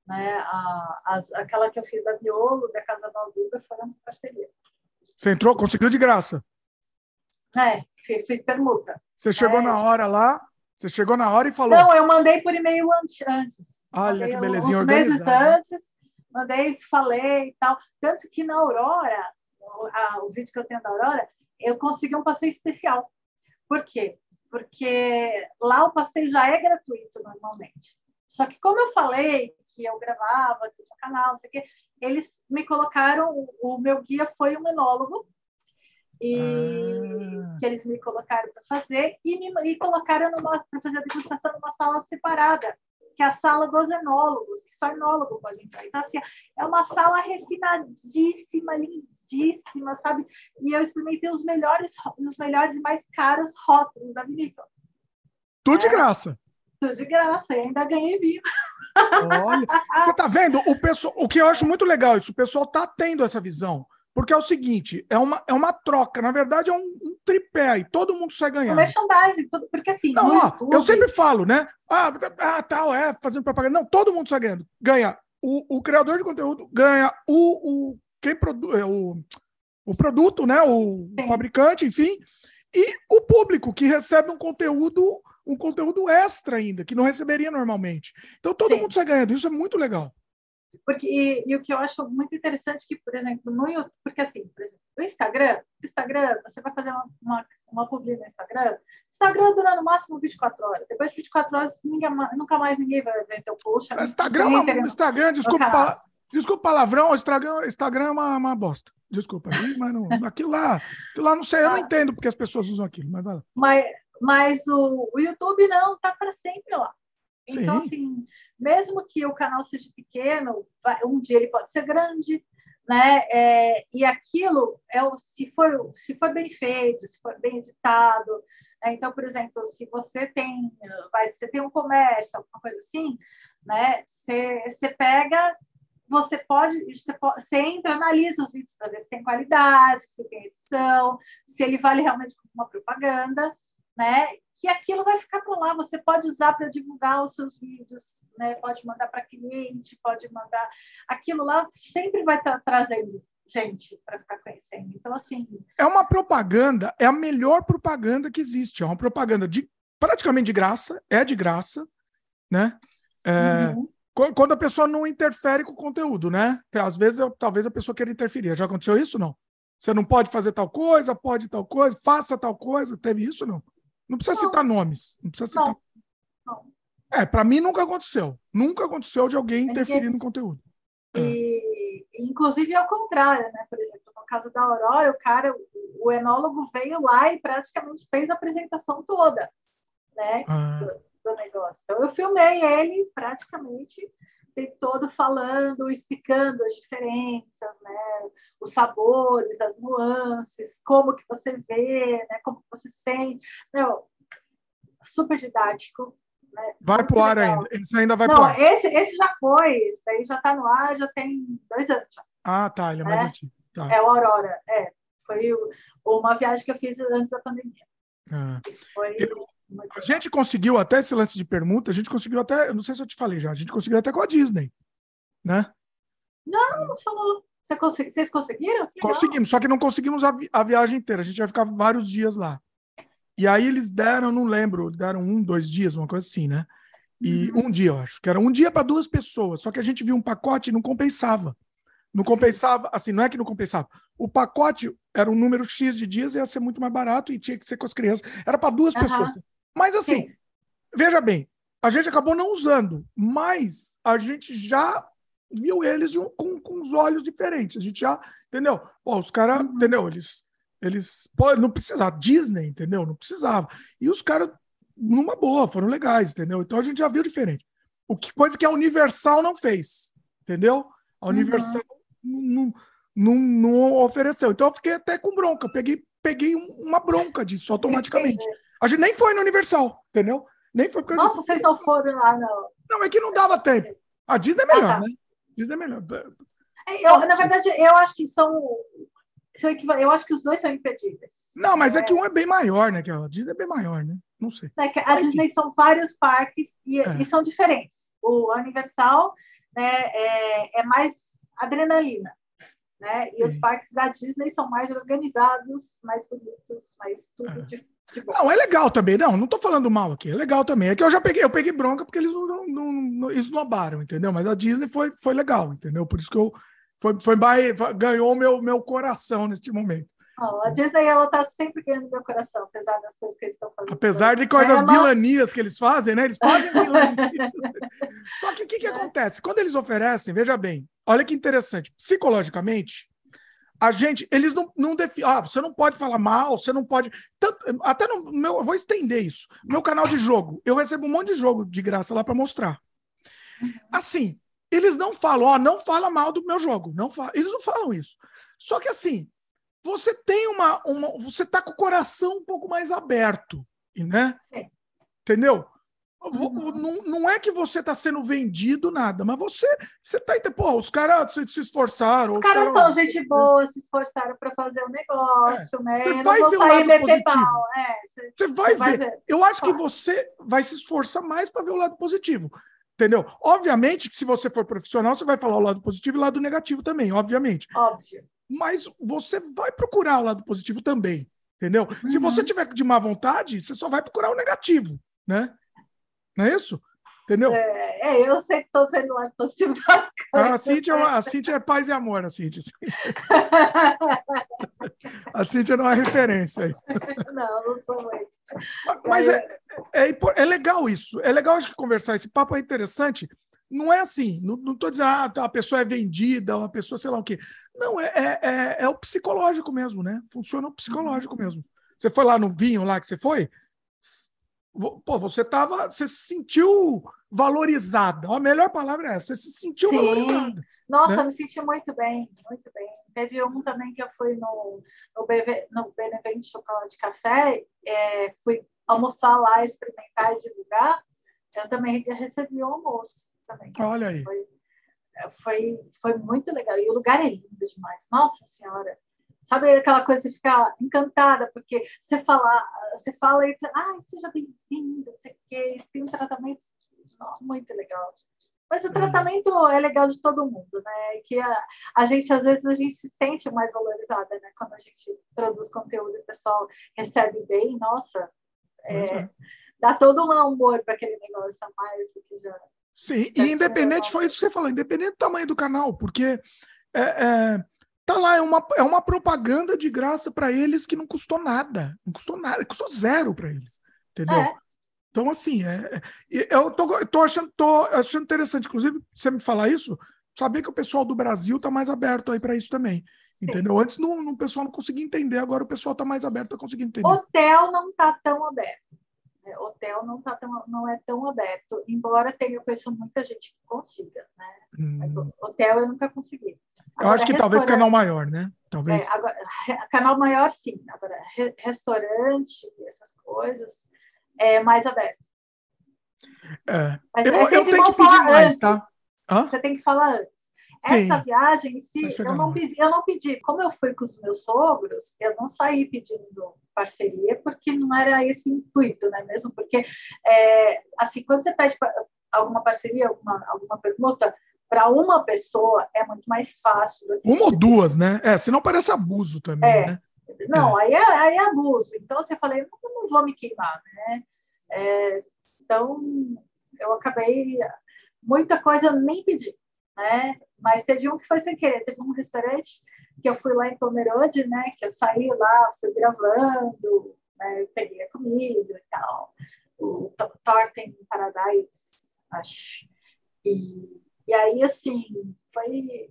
Né? A, as, aquela que eu fiz da Violo, da Casa Valduga, foram parceria. Você entrou, conseguiu de graça? É, fiz, fiz permuta. Você chegou é. na hora lá, você chegou na hora e falou. Não, eu mandei por e-mail antes. Olha que belezinha organizada. meses antes, mandei, falei e tal. Tanto que na Aurora, o, a, o vídeo que eu tenho da Aurora, eu consegui um passeio especial. Por quê? Porque lá o passeio já é gratuito normalmente. Só que como eu falei que eu gravava aqui no canal, não sei o quê, eles me colocaram, o meu guia foi um enólogo, e ah. que eles me colocaram para fazer e me e colocaram para fazer a degustação numa sala separada, que é a sala dos enólogos, que só enólogo pode entrar. Então, assim, é uma sala refinadíssima, lindíssima, sabe? E eu experimentei os melhores, os melhores e mais caros rótulos da vinícola. Tudo é, de graça. De graça, e ainda ganhei vinho. Olha, você tá vendo? O, pessoal, o que eu acho muito legal isso, o pessoal tá tendo essa visão. Porque é o seguinte, é uma, é uma troca, na verdade é um, um tripé aí, todo mundo sai ganhando. É merchandising, tudo, porque assim... Não, ó, YouTube... eu sempre falo, né? Ah, ah, tal, é, fazendo propaganda. Não, todo mundo sai ganhando. Ganha o, o criador de conteúdo, ganha o, o, quem produ é, o, o produto, né? O Sim. fabricante, enfim, e o público que recebe um conteúdo, um conteúdo extra ainda, que não receberia normalmente. Então todo Sim. mundo sai ganhando, isso é muito legal. Porque, e, e, o que eu acho muito interessante que, por exemplo, no YouTube, porque assim, por exemplo, no Instagram, Instagram, você vai fazer uma, uma, uma publi no Instagram, Instagram dura no máximo 24 horas. Depois de 24 horas, ninguém, nunca mais ninguém vai ver teu post. Instagram, é uma, Instagram, desculpa, desculpa palavrão, Instagram, Instagram é uma, uma bosta. Desculpa, mas não, aquilo lá, aquilo lá não sei, eu não entendo porque as pessoas usam aquilo, mas vai lá. Mas, mas o, o YouTube não, tá para sempre lá. Então, Sim. assim, mesmo que o canal seja pequeno, um dia ele pode ser grande, né? É, e aquilo é o, se for se for bem feito, se for bem editado. Né? Então, por exemplo, se você tem vai você tem um comércio, alguma coisa assim, né? Você, você pega você pode, você, pode, você entra, analisa os vídeos para ver se tem qualidade, se tem edição, se ele vale realmente como uma propaganda, né? Que aquilo vai ficar por lá. Você pode usar para divulgar os seus vídeos, né? Pode mandar para cliente, pode mandar. Aquilo lá sempre vai estar tá trazendo gente para ficar conhecendo. Então, assim. É uma propaganda, é a melhor propaganda que existe. É uma propaganda de praticamente de graça, é de graça, né? É, uhum. Quando a pessoa não interfere com o conteúdo, né? Às vezes, eu, talvez a pessoa queira interferir. Já aconteceu isso? Não. Você não pode fazer tal coisa, pode tal coisa, faça tal coisa. Teve isso? Não. Não precisa não. citar nomes. Não precisa citar. Não. não. É, para mim nunca aconteceu. Nunca aconteceu de alguém interferir no conteúdo. E, é. Inclusive ao contrário, né? Por exemplo, no caso da Aurora, o cara, o enólogo veio lá e praticamente fez a apresentação toda, né? Ah. Do, do negócio. Então eu filmei ele praticamente todo falando, explicando as diferenças, né? Os sabores, as nuances, como que você vê, né? Como que você sente. Meu, super didático. Né? Vai pro ar ainda. Esse ainda vai Não, pro ar. Esse, esse já foi. Esse daí já está no ar, já tem dois anos. Já. Ah, tá. Ele é mais é, antigo. Tá. É o Aurora. É. Foi uma viagem que eu fiz antes da pandemia. Ah. Foi... Eu a gente conseguiu até esse lance de permuta, a gente conseguiu até, não sei se eu te falei já, a gente conseguiu até com a Disney, né? Não, não falou. Você consegui, vocês conseguiram? Conseguimos, só que não conseguimos a, vi a, viagem inteira, a gente vai ficar vários dias lá. E aí eles deram, não lembro, deram um, dois dias, uma coisa assim, né? E uhum. um dia, eu acho, que era um dia para duas pessoas, só que a gente viu um pacote e não compensava. Não compensava, assim, não é que não compensava. O pacote era um número X de dias, ia ser muito mais barato e tinha que ser com as crianças. Era para duas uhum. pessoas. Mas assim, Sim. veja bem, a gente acabou não usando, mas a gente já viu eles um, com, com os olhos diferentes. A gente já, entendeu? Os caras, uhum. entendeu? Eles, eles pô, não precisavam, Disney, entendeu? Não precisava. E os caras, numa boa, foram legais, entendeu? Então a gente já viu diferente. O que, coisa que a Universal não fez, entendeu? A Universal uhum. não, não, não, ofereceu. Então eu fiquei até com bronca. Peguei, peguei uma bronca disso automaticamente. A gente nem foi no Universal, entendeu? Nem foi porque Nossa, vocês não foram lá, não. Não, é que não dava tempo. A Disney é melhor, ah, tá. né? Disney é melhor. É, eu, na verdade, eu acho que são. Eu acho que os dois são imperdíveis. Não, mas é, é que um é bem maior, né? Que a Disney é bem maior, né? Não sei. É que a Disney são vários parques e, é. e, são diferentes. O Universal né, é, é mais adrenalina. Né? E os parques da Disney são mais organizados, mais bonitos, mais tudo é. De não, é legal também. Não, não tô falando mal aqui. É legal também. É que eu já peguei, eu peguei bronca porque eles não, não, não esnobaram, entendeu? Mas a Disney foi, foi legal, entendeu? Por isso que eu foi, foi ganhou meu, meu coração neste momento. Oh, a Disney ela tá sempre ganhando meu coração, apesar das coisas que eles estão fazendo. Apesar de coisas é, vilanias que eles fazem, né? Eles fazem <laughs> vilanias. Só que o que, que é. acontece? Quando eles oferecem, veja bem, olha que interessante, psicologicamente, a gente, eles não, não definem. Ah, você não pode falar mal, você não pode. Tanto, até no meu. Eu vou estender isso. Meu canal de jogo, eu recebo um monte de jogo de graça lá para mostrar. Assim, eles não falam, ó, não fala mal do meu jogo. Não fala, eles não falam isso. Só que assim, você tem uma. uma você tá com o coração um pouco mais aberto, né? Entendeu? Uhum. Não, não é que você está sendo vendido nada, mas você você tá pô, os caras se, se, esforçaram. Os, os caras são gente boa, se esforçaram para fazer o um negócio, é. né? Você vai ver o lado positivo. É, você, você, vai, você ver. vai, ver. Eu acho que você vai se esforçar mais para ver o lado positivo. Entendeu? Obviamente que se você for profissional, você vai falar o lado positivo e o lado negativo também, obviamente. Óbvio. Mas você vai procurar o lado positivo também, entendeu? Uhum. Se você tiver de má vontade, você só vai procurar o negativo, né? Não é isso? Entendeu? É, É, eu sei que estou vendo lá, estou as coisas. A Cíntia, a Cíntia é paz e amor, a Cíntia. <laughs> a Cíntia não é referência aí. Não, não sou muito. Mas é, é, é, legal isso. É legal acho que conversar. Esse papo é interessante. Não é assim. Não estou dizendo, ah, a pessoa é vendida, ou a pessoa sei lá o quê. Não, é, é, é, é o psicológico mesmo, né? Funciona o psicológico mesmo. Você foi lá no vinho lá que você foi? Pô, você tava. Você se sentiu valorizada. A melhor palavra é essa, você se sentiu Sim. valorizada. Nossa, né? eu me senti muito bem, muito bem. Teve um também que eu fui no, no, BV, no Benevento Chocolate Café, é, fui almoçar lá, experimentar e divulgar. Eu também recebi o um almoço também. Olha aí. Foi, foi, foi muito legal. E o lugar é lindo demais. Nossa Senhora. Sabe aquela coisa, você fica encantada, porque você fala, você fala e fala, ah, seja bem-vindo, não sei o quê, tem um tratamento muito legal. Mas o tratamento é legal de todo mundo, né? Que a, a gente, às vezes, a gente se sente mais valorizada, né? Quando a gente produz conteúdo e o pessoal recebe bem, nossa, é, é. dá todo um amor para aquele negócio a mais do que já. Sim, e independente, foi isso que você falou, independente do tamanho do canal, porque é, é, tá lá, é uma, é uma propaganda de graça para eles que não custou nada, não custou nada, custou zero para eles, entendeu? É. Então, assim, é, é eu tô, tô, achando, tô achando interessante, inclusive, você me falar isso, saber que o pessoal do Brasil está mais aberto aí para isso também. Sim. Entendeu? Antes não, não, o pessoal não conseguia entender, agora o pessoal está mais aberto a conseguir entender. Hotel não está tão aberto. É, hotel não, tá tão, não é tão aberto, embora tenha conheço muita gente que consiga, né? Hum. Mas hotel eu nunca consegui. Agora, eu acho que talvez canal maior, né? Talvez. É, agora, <laughs> canal maior, sim. Agora, restaurante, essas coisas, é, mais aberto. É. Mas eu, eu tenho que pedir mais, antes. tá? Hã? Você tem que falar antes. Sim. Essa viagem em si, eu não, pedi, eu não pedi. Como eu fui com os meus sogros, eu não saí pedindo parceria, porque não era esse o intuito, né? Mesmo porque, é, assim, quando você pede alguma parceria, alguma, alguma pergunta, para uma pessoa é muito mais fácil. Uma ou duas, né? É, senão parece abuso também, é. né? Não, é. Aí, é, aí é abuso. Então, você falei, não, não vou me queimar, né? É, então, eu acabei muita coisa eu nem pedi, né? Mas teve um que foi sem querer, teve um restaurante que eu fui lá em Pomerode, né? Que eu saí lá, fui gravando, né? peguei a comida e tal. O Torta em Paradise, acho. E, e aí, assim, foi...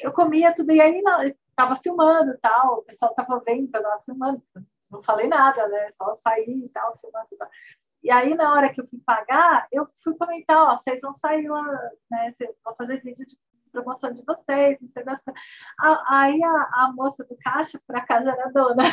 Eu comia tudo, e aí não, tava filmando e tal, o pessoal tava vendo eu tava filmando, não falei nada, né? Só saí e tal, filmando. E, tal. e aí, na hora que eu fui pagar, eu fui comentar, ó, vocês vão sair lá, né? Vou fazer vídeo de promoção de vocês, não sei das coisas. Aí a, a moça do caixa, por acaso, era a dona.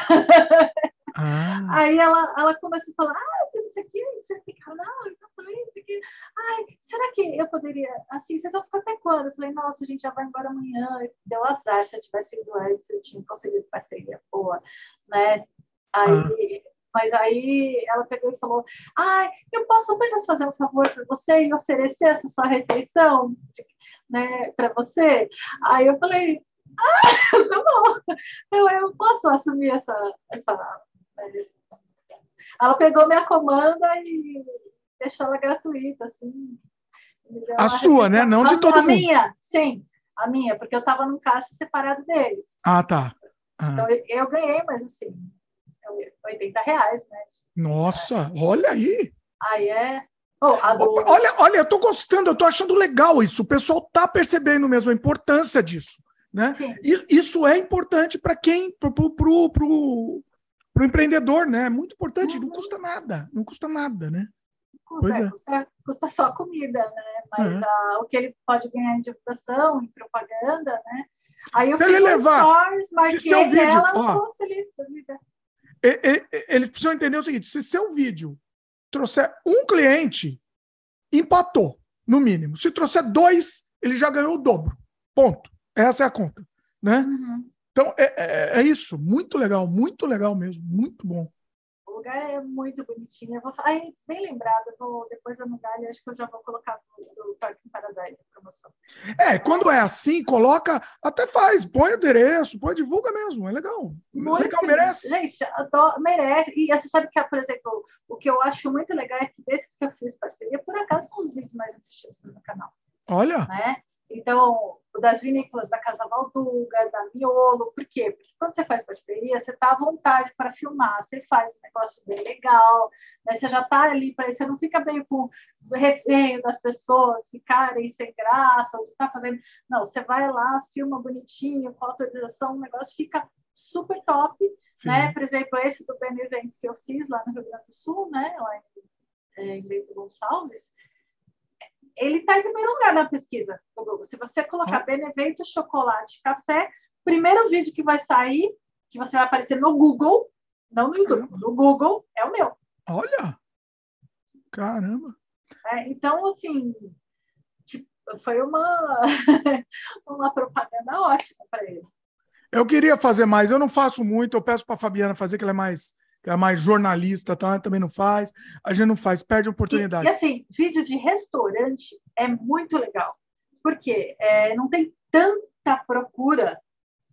Ah. Aí ela, ela começou a falar, ah, não sei o que, você tem canal, então falei, isso aqui. Ai, será que eu poderia, assim, vocês vão ficar até quando? Eu falei, nossa, a gente já vai embora amanhã. Deu azar, se eu tivesse ido antes, eu tinha conseguido parceria boa, né? Aí, ah. Mas aí ela pegou e falou: Ai, eu posso apenas fazer um favor para você e oferecer essa sua refeição né, para você? Aí eu falei: Ah, <laughs> tá bom, eu, eu posso assumir essa. essa né, ela pegou minha comanda e deixou ela gratuita, assim. A sua, né? Não de todo a mundo. A minha, sim. A minha, porque eu estava num caixa separado deles. Ah, tá. Ah. Então eu, eu ganhei, mas assim, 80 reais, né? Nossa, é. olha aí. Aí é. Oh, do... Olha, olha, eu tô gostando, eu tô achando legal isso. O pessoal tá percebendo mesmo a importância disso. Né? E isso é importante para quem, pro, pro, pro, pro, empreendedor, né? É muito importante, uhum. não custa nada, não custa nada, né? Custa, é. custa, custa só comida, né? Mas uhum. uh, o que ele pode ganhar em divulgação, em propaganda, né? Aí Se ele levar stories, seu vídeo, ela, ó, feliz da vida eles precisam entender o seguinte: se seu vídeo trouxer um cliente, empatou, no mínimo. Se trouxer dois, ele já ganhou o dobro. Ponto. Essa é a conta. Né? Uhum. Então, é, é, é, isso. Muito legal, muito legal mesmo. Muito bom. lugar é muito bonitinho. Eu vou Ai, bem lembrado, vou, depois no galho, acho que eu já vou colocar no, no Parque Paradise a promoção. É, quando é assim, coloca, até faz, põe o endereço, põe, divulga mesmo, é legal. Muito legal, merece. Gente, adoro, merece. E você sabe que, por exemplo, o que eu acho muito legal é que desses que eu fiz parceria, por acaso são os vídeos mais assistidos no meu canal. Olha! Né? Então, das vinícolas da Casa Valduga, da Miolo, por quê? Porque quando você faz parceria, você está à vontade para filmar, você faz um negócio bem legal, né? você já está ali, para você não fica bem com receio das pessoas ficarem sem graça, ou está fazendo. Não, você vai lá, filma bonitinho, com autorização, o negócio fica super top. Né? Por exemplo, esse do Benevento que eu fiz lá no Rio Grande do Sul, né? lá em, em Leito Gonçalves, ele está em primeiro lugar na pesquisa do Google. Se você colocar hum. Benevento, chocolate, café, primeiro vídeo que vai sair, que você vai aparecer no Google, não no YouTube, Caramba. no Google, é o meu. Olha! Caramba! É, então, assim, tipo, foi uma, <laughs> uma propaganda ótima para ele. Eu queria fazer mais, eu não faço muito, eu peço para a Fabiana fazer, que ela é mais que é mais jornalista, tá? também não faz. A gente não faz, perde a oportunidade. E, e assim, vídeo de restaurante é muito legal, porque é, não tem tanta procura,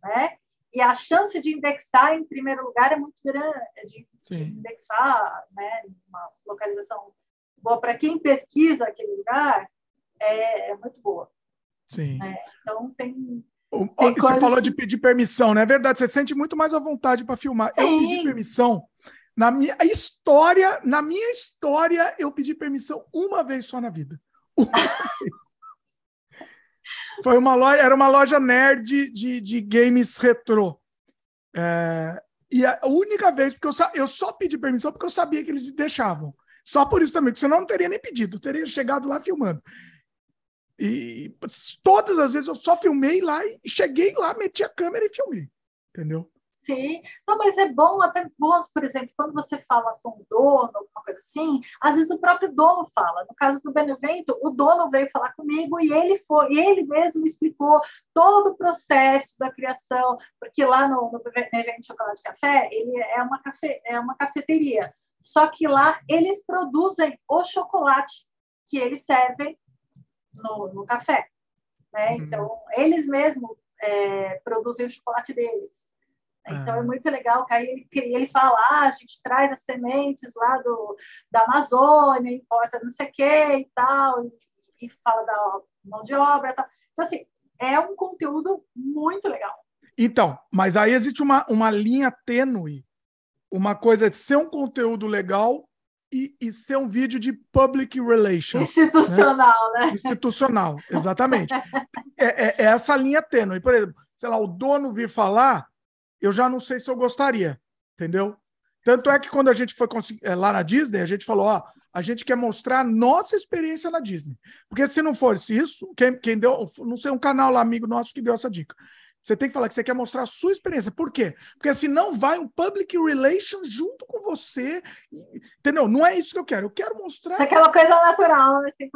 né? E a chance de indexar em primeiro lugar é muito grande, de, de indexar, né? Uma localização boa para quem pesquisa aquele lugar é, é muito boa. Sim. É, então tem você falou de pedir permissão, não é verdade? Você sente muito mais à vontade para filmar. Sim. Eu pedi permissão. Na minha história, na minha história, eu pedi permissão uma vez só na vida. <laughs> Foi uma loja, era uma loja nerd de, de games retrô. É, e a única vez, porque eu eu só pedi permissão porque eu sabia que eles deixavam. Só por isso também, porque senão eu não teria nem pedido, eu teria chegado lá filmando. E todas as vezes eu só filmei lá e cheguei lá, meti a câmera e filmei. Entendeu? Sim, não, mas é bom, até bom, por exemplo, quando você fala com o dono, alguma coisa assim, às vezes o próprio dono fala. No caso do Benevento, o dono veio falar comigo e ele foi, ele mesmo explicou todo o processo da criação, porque lá no, no Benevento Chocolate Café, ele é uma, cafe, é uma cafeteria. Só que lá eles produzem o chocolate que eles servem no, no café. Né? Uhum. Então, eles mesmos é, produzem o chocolate deles. Então, é ah. muito legal que aí ele, ele fala, ah, a gente traz as sementes lá do, da Amazônia, importa não sei o quê e tal, e, e fala da mão de obra e tal. Então, assim, é um conteúdo muito legal. Então, mas aí existe uma, uma linha tênue, uma coisa de ser um conteúdo legal e, e, ser um vídeo de public relations. Institucional, né? né? Institucional, <laughs> exatamente. é, é, é, essa linha tênue. Por exemplo, sei lá, o dono vir falar, eu já não sei se eu gostaria, entendeu? Tanto é que quando a gente foi é, lá na Disney, a gente falou, ó, a gente quer mostrar a nossa experiência na Disney. Porque se não fosse isso, quem, quem deu, não sei, um canal lá, amigo nosso que deu essa dica. Você tem que falar que você quer mostrar a sua experiência. Por quê? Porque senão vai um public relations junto com você. Entendeu? Não é isso que eu quero. Eu quero mostrar. Isso é aquela coisa natural, né? 100%.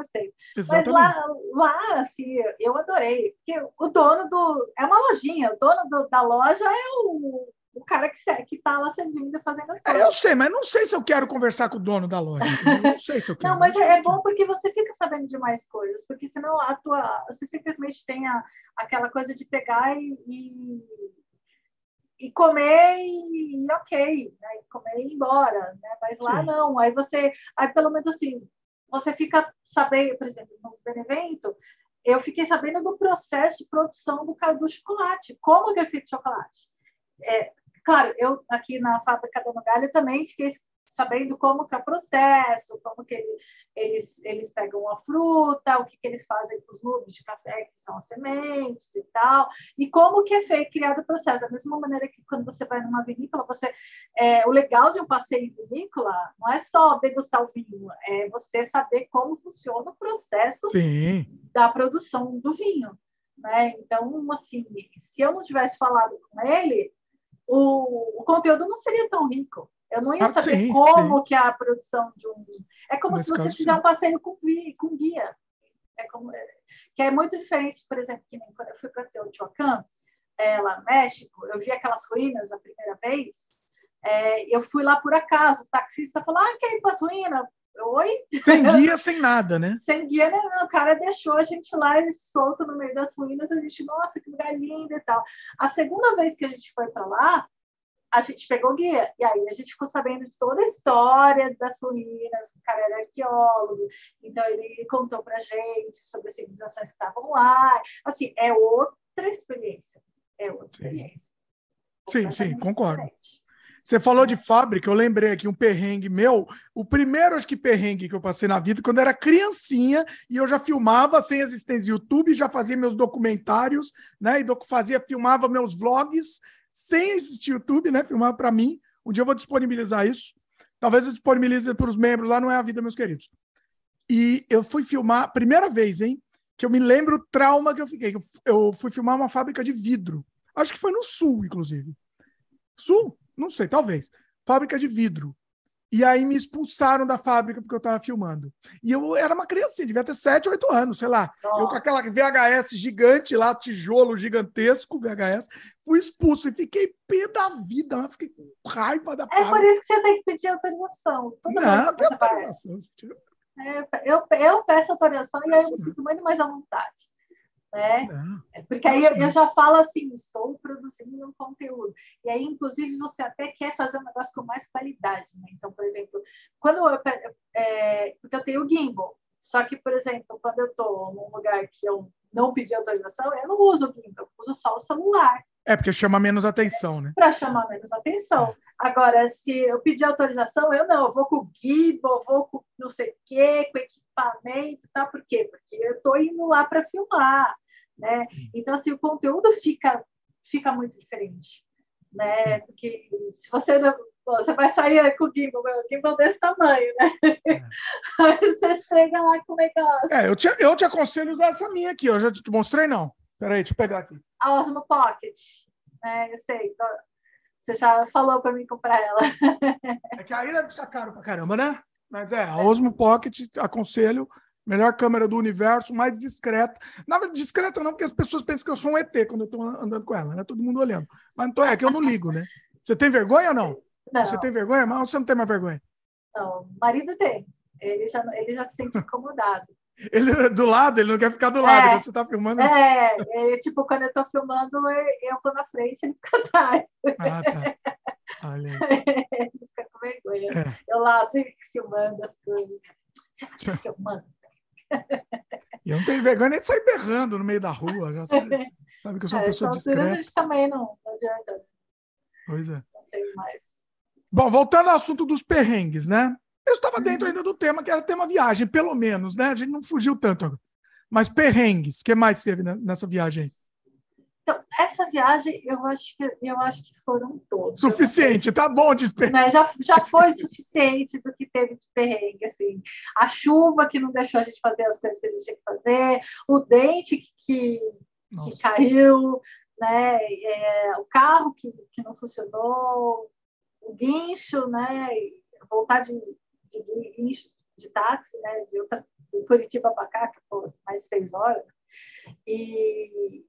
Exatamente. Mas lá, lá, assim, eu adorei. Porque o dono do. É uma lojinha. O dono do, da loja é o, o cara que, que tá lá servindo fazendo as coisas. É, eu sei, mas não sei se eu quero conversar com o dono da loja. Não sei se eu quero. não, mas é, é bom porque você fica sabendo de mais coisas, porque senão a tua, você simplesmente tem a, aquela coisa de pegar e, e, e comer e, e ok, né? E comer e ir embora, né? Mas lá Sim. não, aí você, aí pelo menos assim, você fica sabendo, por exemplo, no Benevento, eu fiquei sabendo do processo de produção do, do chocolate, como que é feito chocolate. É, Claro, eu aqui na fábrica da Nogalha também fiquei sabendo como que é o processo, como que ele, eles, eles pegam a fruta, o que, que eles fazem com os nubes de café, que são as sementes e tal, e como que é feito, criado o processo. Da mesma maneira que quando você vai numa vinícola, você, é, o legal de um passeio em vinícola não é só degustar o vinho, é você saber como funciona o processo Sim. da produção do vinho. Né? Então, assim, se eu não tivesse falado com ele, o, o conteúdo não seria tão rico. Eu não ia ah, saber sim, como sim. que é a produção de um. É como Nesse se você caso, fizer sim. um passeio com, com guia. É como, é, que é muito diferente, por exemplo, que nem quando eu fui para Teotihuacan, é, lá no México, eu vi aquelas ruínas a primeira vez. É, eu fui lá por acaso, o taxista falou, ah, quer ir para as ruínas? Oi? Sem <laughs> guia, sem nada, né? Sem guia, né? O cara deixou a gente lá solto no meio das ruínas, a gente, nossa, que lugar lindo e tal. A segunda vez que a gente foi para lá, a gente pegou guia, e aí a gente ficou sabendo de toda a história das ruínas, o cara era arqueólogo, então ele contou pra gente sobre as civilizações que estavam lá. Assim, é outra experiência. É outra experiência. Sim, sim, concordo. Diferente. Você falou de fábrica, eu lembrei aqui um perrengue meu. O primeiro, acho que perrengue que eu passei na vida, quando eu era criancinha e eu já filmava sem existência do YouTube, já fazia meus documentários, né? E fazia, filmava meus vlogs sem existir YouTube, né? Filmava para mim. Um dia eu vou disponibilizar isso. Talvez eu disponibilize para os membros lá, não é a vida, meus queridos. E eu fui filmar, primeira vez, hein? Que eu me lembro o trauma que eu fiquei. Eu fui filmar uma fábrica de vidro. Acho que foi no sul, inclusive. Sul? Não sei, talvez. Fábrica de vidro. E aí me expulsaram da fábrica porque eu estava filmando. E eu era uma criança, devia ter 7, 8 anos, sei lá. Nossa. Eu com aquela VHS gigante lá, tijolo gigantesco, VHS, fui expulso e fiquei pé da vida, fiquei com raiva da É por isso que você tem que pedir autorização. Toda não, tem autorização. É, eu, eu peço autorização e aí eu me sinto muito mais à vontade né? É, porque aí eu, eu, já falo assim, estou produzindo um conteúdo. E aí, inclusive, você até quer fazer um negócio com mais qualidade, né? Então, por exemplo, quando eu, é, porque eu tenho gimbal, só que, por exemplo, quando eu estou num lugar que eu não pedi autorização, eu não uso o gimbal, eu uso só o celular. É, porque chama menos atenção, né? Para chamar menos atenção. Agora, se eu pedir autorização, eu não, eu vou com o gimbal, vou com não sei o quê, com equipamento, tá? Por quê? Porque eu estou indo lá para filmar né? Então, assim, o conteúdo fica, fica muito diferente, né? Porque se você não, você vai sair com o gimbal, o gimbal desse tamanho, né? É. <laughs> Aí você chega lá com o negócio. É, eu te, eu te aconselho usar essa minha aqui, eu já te mostrei, não. Peraí, deixa eu pegar aqui. A Osmo Pocket, né? Eu sei, então, você já falou para mim comprar ela. É que aí deve ser caro pra caramba, né? Mas é, a Osmo Pocket, aconselho. Melhor câmera do universo, mais discreta. Na verdade, discreta não, porque as pessoas pensam que eu sou um ET quando eu estou andando com ela, né? Todo mundo olhando. Mas então é que eu não ligo, né? Você tem vergonha ou não? não. Você tem vergonha? Mas você não tem mais vergonha? Não, o marido tem. Ele já, ele já se sente incomodado. <laughs> ele é do lado, ele não quer ficar do lado, é, você está filmando. É, é, tipo, quando eu estou filmando, eu vou na frente, ele fica <laughs> atrás. Ah, tá. Olha <laughs> ele fica com vergonha. É. Eu lá, sempre filmando as coisas. Você vai ficar filmando? E eu não tenho vergonha nem de sair berrando no meio da rua. Já sabe, <laughs> sabe que eu sou uma é, pessoa discreta. A gente também não, não adianta. Pois é. Não tem mais. Bom, voltando ao assunto dos perrengues, né? Eu estava dentro uhum. ainda do tema, que era tema viagem, pelo menos, né? A gente não fugiu tanto. Mas perrengues, o que mais teve nessa viagem aí? Então, essa viagem, eu acho que, eu acho que foram todos. Suficiente, tá bom de né? já, já foi suficiente do que teve de perrengue, assim. A chuva que não deixou a gente fazer as coisas que a gente tinha que fazer, o dente que, que, que caiu, né? É, o carro que, que não funcionou, o guincho, né? Voltar de, de guincho de táxi, né? De, outra, de Curitiba para cá, que foi mais de seis horas. E,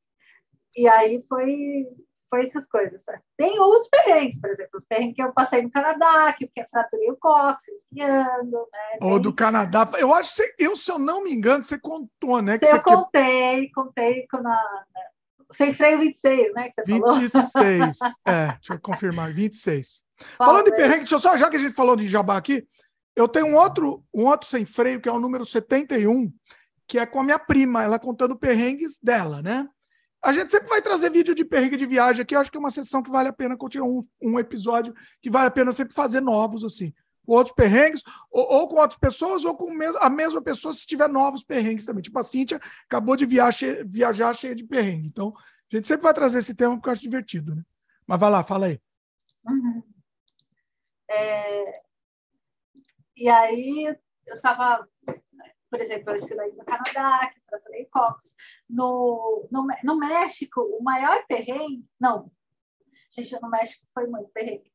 e aí foi, foi essas coisas. Tem outros perrengues, por exemplo, os perrengues que eu passei no Canadá, que eu fraturei o cóccix esquiando. Né? Ou do Canadá. Eu acho que, eu, se eu não me engano, você contou, né? Que eu contei, que... contei na, na, sem freio 26, né? Que você 26, falou. <laughs> é, deixa eu confirmar, 26. Fala, Falando de perrengue, deixa eu só, já que a gente falou de jabá aqui, eu tenho um outro, um outro sem freio, que é o número 71, que é com a minha prima, ela contando perrengues dela, né? A gente sempre vai trazer vídeo de perrengue de viagem aqui. Eu acho que é uma sessão que vale a pena continuar um, um episódio que vale a pena sempre fazer novos, assim. Com outros perrengues, ou, ou com outras pessoas, ou com a mesma pessoa se tiver novos perrengues também. Tipo, a Cíntia acabou de viajar, viajar cheia de perrengue. Então, a gente sempre vai trazer esse tema porque eu acho divertido, né? Mas vai lá, fala aí. Uhum. É... E aí, eu estava por exemplo, eu estive no Canadá, que fraturei Cox. No, no, no México, o maior perrengue, não, gente, no México foi muito perrengue.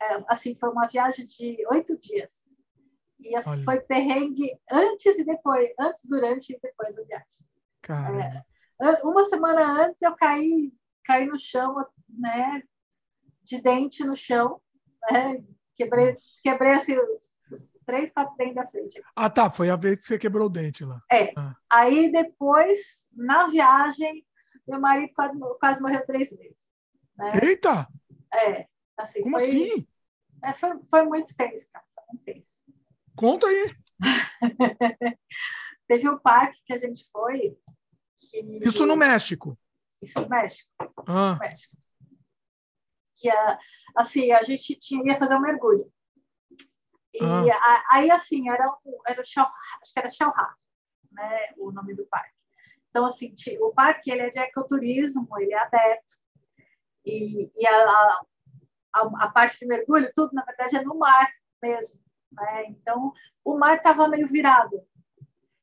É, assim, foi uma viagem de oito dias. E Olha. foi perrengue antes e depois, antes, durante e depois da viagem. É, uma semana antes eu caí, caí no chão, né, de dente no chão, Né? Quebrei, quebrei assim, os três, quatro dentes da frente. Ah, tá. Foi a vez que você quebrou o dente lá. É. Ah. Aí depois, na viagem, meu marido quase, quase morreu três vezes. Né? Eita! É. Assim, Como foi, assim? É, foi, foi muito tenso, cara. Foi muito tenso. Conta aí. <laughs> Teve um parque que a gente foi. Que... Isso no México. Isso no México. Ah, no México. Que assim, a gente tinha, ia fazer um mergulho. E Ah. a- aí, assim, era, era o Shell, acho que era Shell né? O nome do parque. Então, assim, o parque ele é de ecoturismo, ele é aberto. E, e a, a, a- a parte de mergulho, tudo, na verdade, é no mar mesmo. Né? Então, o mar estava meio virado.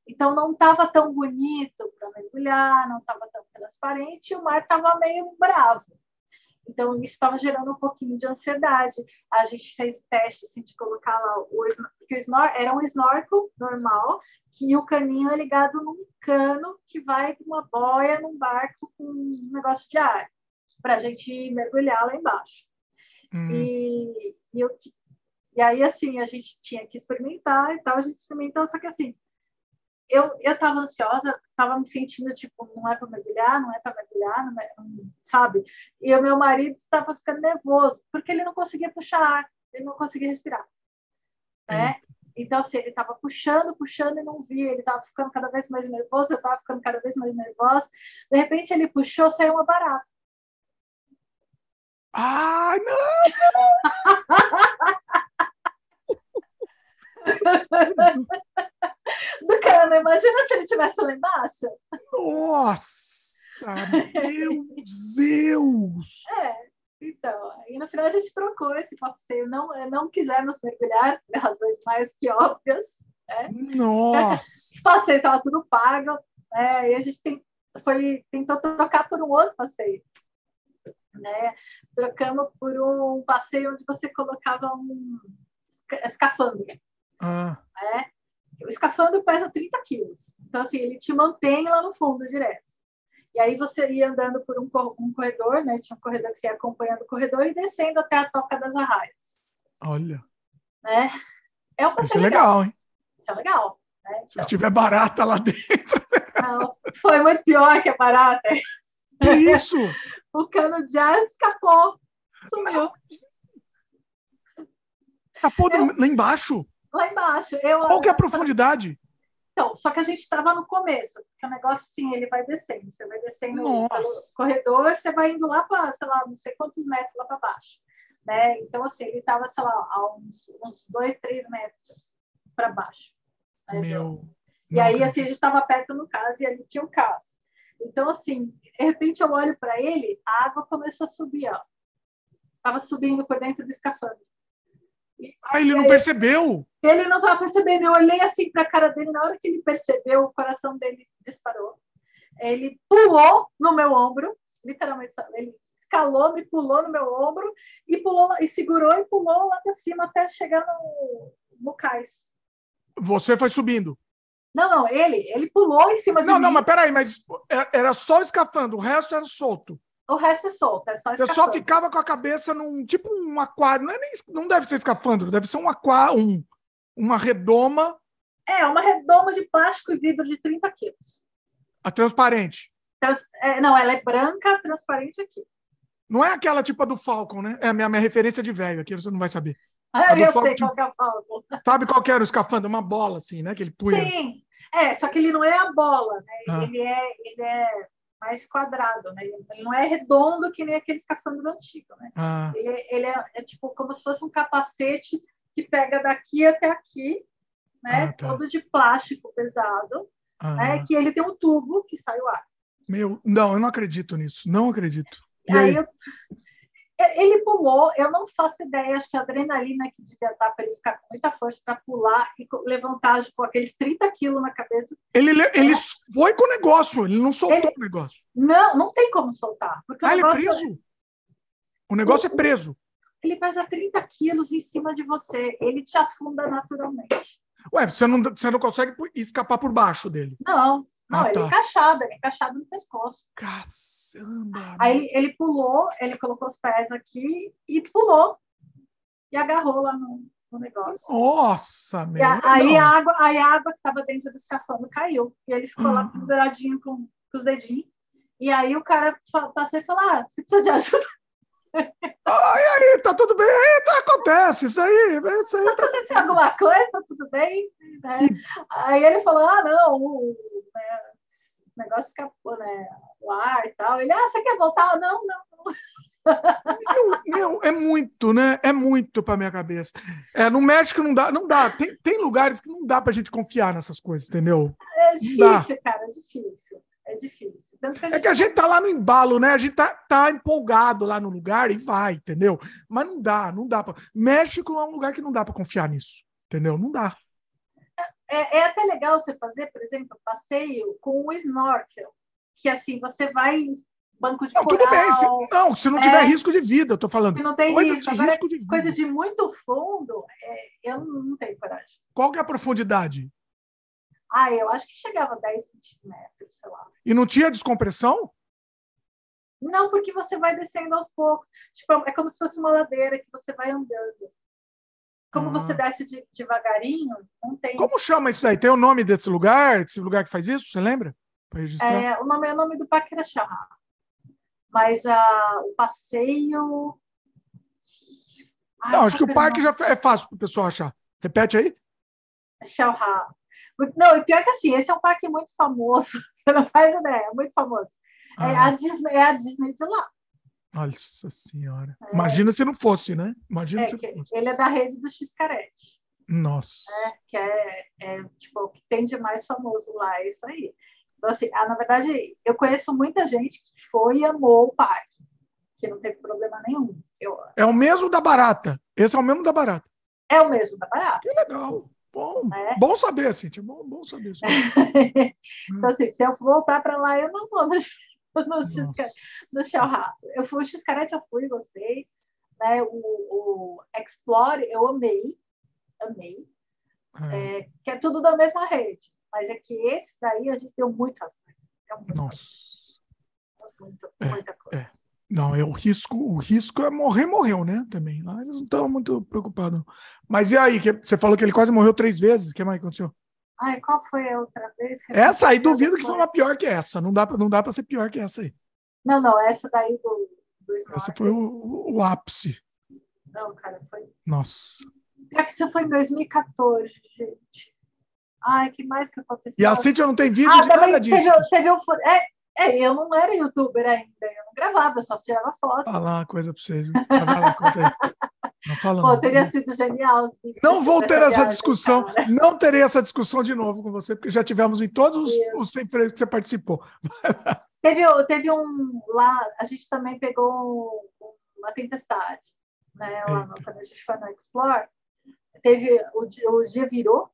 Então, não estava tão bonito para mergulhar, não estava tão transparente, e o mar estava meio bravo. Então, isso estava gerando um pouquinho de ansiedade. A gente fez o teste assim, de colocar lá o, porque o snor, era um snorkel normal, que o caninho é ligado num cano que vai com uma boia num barco com um negócio de ar, para a gente mergulhar lá embaixo. hum. E, e, eu, e aí, assim, a gente tinha que experimentar e tal, a gente experimentou, só que assim, eu, eu tava ansiosa, tava me sentindo, tipo, não é para mergulhar, não é para mergulhar, não é, não- sabe? E o meu marido estava ficando nervoso, porque ele não conseguia puxar ar, ele não conseguia respirar, né? Então, assim, ele estava puxando, puxando e não via, ele estava ficando cada vez mais nervoso, eu estava ficando cada vez mais nervosa. De repente, ele puxou, saiu uma barata. Ah, não! <laughs> Do cano, imagina se ele tivesse lá embaixo. Nossa! Meu Deus! <laughs> É, então, aí no final a gente trocou esse passeio. Não, não quisemos mergulhar, por razões mais que óbvias. Nossa! <laughs> Esse passeio estava tudo pago, né? E a gente tem, foi, tentou trocar por um outro passeio. Né? Trocamos por um passeio onde você colocava um esca- escafandro. Ah, Né? O escafandro pesa 30 quilos. Então, assim, ele te mantém lá no fundo direto. E aí você ia andando por um, um corredor, né? Tinha um corredor que você ia acompanhando o corredor e descendo até a toca das arraias. olha. Né? É um Isso é passeio legal, hein? Isso é legal. Né? Se Então, tiver barata lá dentro. não, foi muito pior que a barata. Que isso? <laughs> O cano de ar escapou. Sumiu. Capô do- lá embaixo? Lá embaixo. Eu, Qual que é a profundidade? Então, só que a gente estava no começo, porque o negócio, assim, ele vai descendo. Você vai descendo Nossa. pelo corredor, você vai indo lá para, sei lá, não sei quantos metros lá para baixo. Né? Então, assim, ele estava, sei lá, a uns, uns dois, três metros para baixo. né? Meu. E aí, assim, a gente estava perto no caso e ali tinha um caso. Então, assim, de repente eu olho para ele, a água começou a subir, ó. Tava subindo por dentro do escafandro. Ah, ele não percebeu. Ele não estava percebendo. Eu olhei assim para a cara dele. Na hora que ele percebeu, o coração dele disparou. Ele pulou no meu ombro, literalmente. Ele escalou, me pulou no meu ombro e pulou e segurou e pulou lá para cima até chegar no, no cais. Você foi subindo. Não, não, ele, ele pulou em cima de Não, mim. não, mas peraí, mas é- era só escafando, o resto era solto. O resto é solto, é só Você só ficava com a cabeça num tipo um aquário. Não, é nem, não deve ser escafandro, deve ser um aquário, um, uma redoma É, uma redoma de plástico e vidro de 30 quilos. a transparente. Trans- é, não, ela é branca, transparente aqui. Não é aquela tipo a do Falcon, né? É a minha, minha referência de velho aqui, você não vai saber. Ah, eu fogo sei qual que é o Falcon. Sabe qual que era o escafandro? Uma bola, assim, né? Que ele punha. Sim, é, só que ele não é a bola, né? Ah. Ele, é, ele é mais quadrado, né? Ele não é redondo que nem aquele escafandro antigo, né? Ah, Ele, ele é, é tipo como se fosse um capacete que pega daqui até aqui, né? Ah, tá. Todo de plástico pesado, ah. né? Que ele tem um tubo que sai o ar. Meu, não, eu não acredito nisso. Não acredito. E Aí aí? eu- ele pulou, eu não faço ideia, acho que a adrenalina que devia estar para ele ficar com muita força para pular e levantar com aqueles 30 quilos na cabeça. Ele, le- ele foi com o negócio, ele não soltou o negócio. Não, não tem como soltar. Porque o Ah, ele é negócio, preso? O negócio é preso. ele pesa 30 quilos em cima de você. Ele te afunda naturalmente. Ué, você não, você não consegue escapar por baixo dele. Não, não, Ah, ele tá. é encaixado, ele é encaixado no pescoço. Caçamba. Aí ele, pulou, ele colocou os pés aqui e pulou. e agarrou lá no, no negócio. Nossa, meu. A, aí, a água, aí a água que estava dentro do escafandro caiu. E ele ficou lá ah. penduradinho com, com os dedinhos. E aí o cara passou e falou: Ah, você precisa de ajuda? <laughs> Ai, aí, tá tudo bem? Aí, tá, acontece, isso aí. Isso aí tá acontecendo alguma coisa, tá tudo bem? Né? Aí ele falou: Ah, não, o, né, esse negócio escapou, né? O ar e tal. Ele, ah, você quer voltar? Não, não, não. Meu, meu, é muito, né? É muito para minha cabeça. É, no México não dá, não dá. Tem, tem lugares que não dá para a gente confiar nessas coisas, entendeu? É difícil, cara, é difícil. É difícil. Que é que a gente tá lá no embalo, né? A gente tá, tá empolgado lá no lugar e vai, entendeu? Mas não dá, não dá. Pra... México é um lugar que não dá para confiar nisso, entendeu? Não dá. É, é, até legal você fazer, por exemplo, passeio com o snorkel, que assim, você vai banco de não, coral. Tudo bem, se, não, se não tiver é, risco de vida, eu tô falando. Não tem coisas risco. de Agora, risco de vida. Coisa de muito fundo, é, eu não tenho coragem. Qual que é a profundidade? Ah, eu acho que chegava a 10 centímetros, sei lá. E não tinha descompressão? Não, porque você vai descendo aos poucos. Tipo, é como se fosse uma ladeira que você vai andando. Como ah. você desce de, devagarinho, não tem. Como chama isso daí? Tem o nome desse lugar? Desse lugar que faz isso? Você lembra? É, o nome é o nome do Parque Araxá. Mas uh, o passeio. Ai, não, acho que o parque não. já é fácil para o pessoal achar. Repete aí. Xalha. Não, e pior que assim, esse é um parque muito famoso. <laughs> Você não faz ideia, é muito famoso. É ah. É, a Disney, é a Disney de lá. Nossa senhora. É. Imagina se não fosse, né? Imagina é, se não fosse. Ele é da rede do Xcarete. Nossa. É, que é, é, tipo, o que tem de mais famoso lá, é isso aí. Então, assim, ah, na verdade, eu conheço muita gente que foi e amou o parque, que não teve problema nenhum. Eu... É o mesmo da Barata. Esse é o mesmo da Barata. É o mesmo da Barata. Que legal. Bom, é. bom saber, Cintia. Bom, bom saber. <laughs> então, assim, se eu voltar para lá, eu não vou <laughs> no, no, no Eu fui o Xcarete, eu fui, gostei. Né? O, o Explore, eu amei. Amei. É. É, que é tudo da mesma rede. Mas é que esse daí a gente deu muito azar. Nossa. Muito, é, muita coisa. É. Não, é o risco, o risco é morrer, morreu, né? Também. Lá eles não estão muito preocupados. Mas e aí? Que você falou que ele quase morreu três vezes. O que mais aconteceu? Ai, qual foi a outra vez? essa aí, duvido que foi uma pior que essa. Não dá, não dá para ser pior que essa aí. Não, não, essa daí do, do Essa foi o, o, ápice. Não, cara, foi. Nossa. Pior que isso foi em 2014, gente. Ai, que mais que aconteceu? E a Cintia não tem vídeo ah, de nada disso. Teve, teve um, é, é, eu não era youtuber ainda, eu não gravava, eu só tirava foto. Fala uma coisa para vocês. Vai lá, conta aí. <laughs> Não fala Pô, teria sido genial. Não vou ter essa viagem, discussão, cara. não terei essa discussão de novo com você, porque já tivemos em todos os, os sem que você participou. Teve, teve um lá, a gente também pegou uma tempestade, né? Lá no, quando a gente foi no Explore, teve o, o dia virou,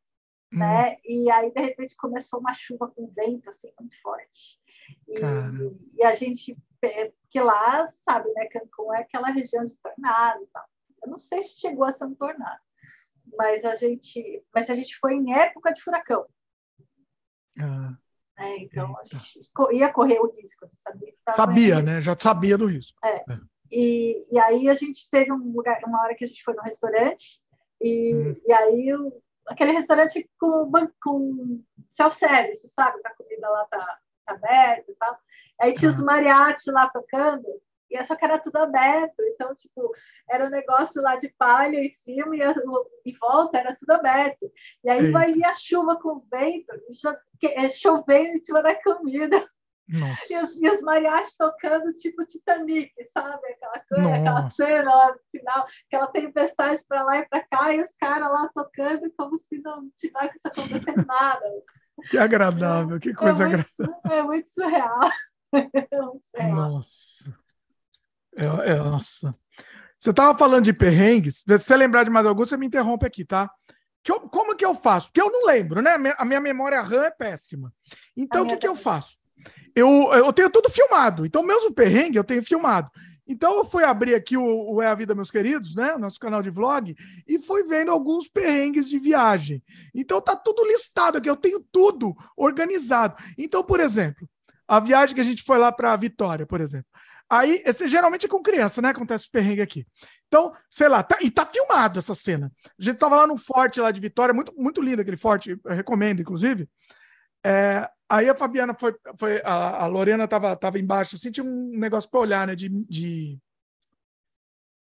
hum. né? E aí de repente começou uma chuva com vento assim muito forte. E, e, a gente, porque lá, sabe, né, Cancún é aquela região de tornado e tal. Eu não sei se chegou a ser tornado, mas a gente, mas a gente foi em época de furacão. Ah, é, então eita. a gente ia correr o risco, sabia. sabia, né? Já sabia do risco. É. é. E, e aí a gente teve um lugar, uma hora que a gente foi no restaurante e, hum. e aí aquele restaurante com, com self-service, sabe? A comida lá tá aberto e tal. Aí tinha os mariachi lá tocando, e só que era tudo aberto. Então, tipo, era um negócio lá de palha em cima e em volta era tudo aberto. E aí Eita. vai vir a chuva com vento, é, chovendo em cima da comida. E os, e os mariachis tocando tipo Titanic, sabe? Aquela coisa, aquela cena lá no final, aquela tempestade para lá e para cá, e os caras lá tocando como se não tivesse acontecendo <laughs> nada. Que agradável, que coisa é agradável. É muito surreal. <laughs> É muito surreal. Nossa. É, é, nossa. Você estava falando de perrengues. Se você lembrar de mais algum, você me interrompe aqui, tá? Que eu, como que eu faço? Porque eu não lembro, né? A minha memória RAM é péssima. Então, o que, que eu faço? Eu, eu tenho tudo filmado. Então, mesmo perrengue, eu tenho filmado. Então eu fui abrir aqui o, o, É a Vida, meus queridos, né? Nosso canal de vlog, e fui vendo alguns perrengues de viagem. Então tá tudo listado aqui, eu tenho tudo organizado. Então, por exemplo, a viagem que a gente foi lá para Vitória, por exemplo. Aí, esse geralmente é com criança, né? Acontece o perrengue aqui. Então, sei lá, tá, e tá filmado essa cena. A gente tava lá no forte lá de Vitória, muito, muito lindo aquele forte, eu recomendo, inclusive. É, aí a Fabiana foi, foi a, a, Lorena tava, tava embaixo, assim, tinha um negócio para olhar, né? De, de,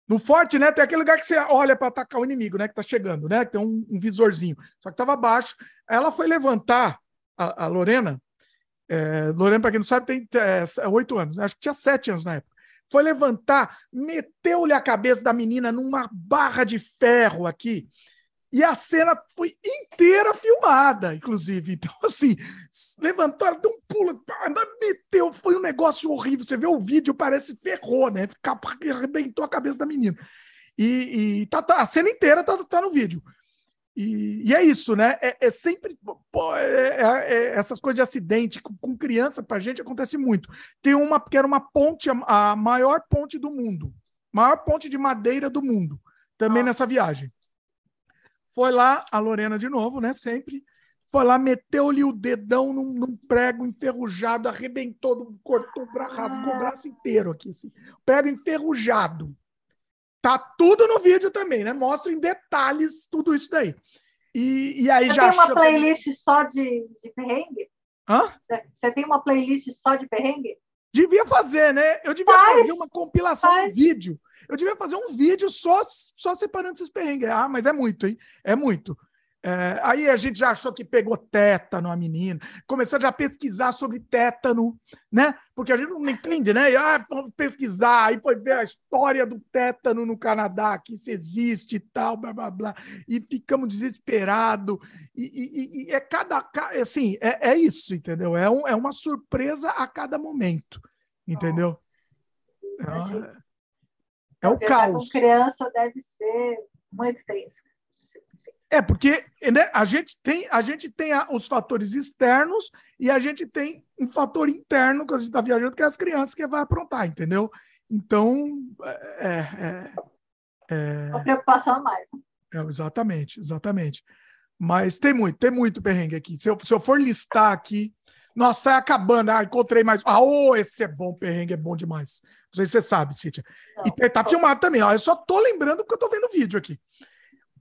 No forte, né? Tem aquele lugar que você olha para atacar o inimigo, né? Que tá chegando, né? Tem um, um visorzinho. Só que tava abaixo. Ela foi levantar, a, a Lorena, é, Lorena, para quem não sabe, tem é, oito é, anos, né? acho que tinha sete anos na época. Foi levantar, meteu-lhe a cabeça da menina numa barra de ferro aqui. E a cena foi inteira filmada, inclusive. Então, <laughs> assim, levantou, deu um pulo, meteu, foi um negócio horrível. Você vê o vídeo, parece ferrou, né? Arrebentou a cabeça da menina. E, e tá, tá, a cena inteira tá, tá no vídeo. E, e, é isso, né? É, é sempre. Pô, é, é, é essas coisas de acidente com, com criança, pra gente, acontece muito. Tem uma que era uma ponte, a, a maior ponte do mundo. Maior ponte de madeira do mundo. Também ah. nessa viagem. Foi lá, a Lorena de novo, né? Sempre. Foi lá, meteu-lhe o dedão num, num, prego enferrujado, arrebentou, cortou, rasgou o braço inteiro aqui. Assim. Prego enferrujado. Tá tudo no vídeo também, né? Mostra em detalhes tudo isso daí. E, e aí Você já. Tem uma playlist só de, de perrengue? Hã? Você tem uma playlist só de perrengue? Devia fazer, né? Eu devia faz, fazer uma compilação faz. de vídeo. Eu devia fazer um vídeo só, só separando esses perrengues. Ah, mas é muito, hein? É muito. É, aí a gente já achou que pegou tétano a menina, começou já a pesquisar sobre tétano, né? Porque a gente não entende, né? E, ah, pesquisar, aí foi ver a história do tétano no Canadá, que isso existe e tal, blá blá blá, e ficamos desesperados. E, e, e, é cada. Assim, é, é isso, entendeu? É, um, é uma surpresa a cada momento, entendeu? É, é o caos. Com criança deve ser muito tenso. É, porque né, a gente tem, a gente tem a, os fatores externos e a gente tem um fator interno que a gente está viajando, que é as crianças que vai aprontar, entendeu? Então, é. é, é a preocupação a mais. É, exatamente, exatamente. Mas tem muito, tem muito perrengue aqui. Se eu, se eu for listar aqui, nossa, sai acabando. Ah, encontrei mais. Ah, oh, esse é bom, perrengue é bom demais. Não sei se você sabe, Cíntia. Não, e tá, tá filmado também, ó. Eu só tô lembrando porque eu tô vendo o vídeo aqui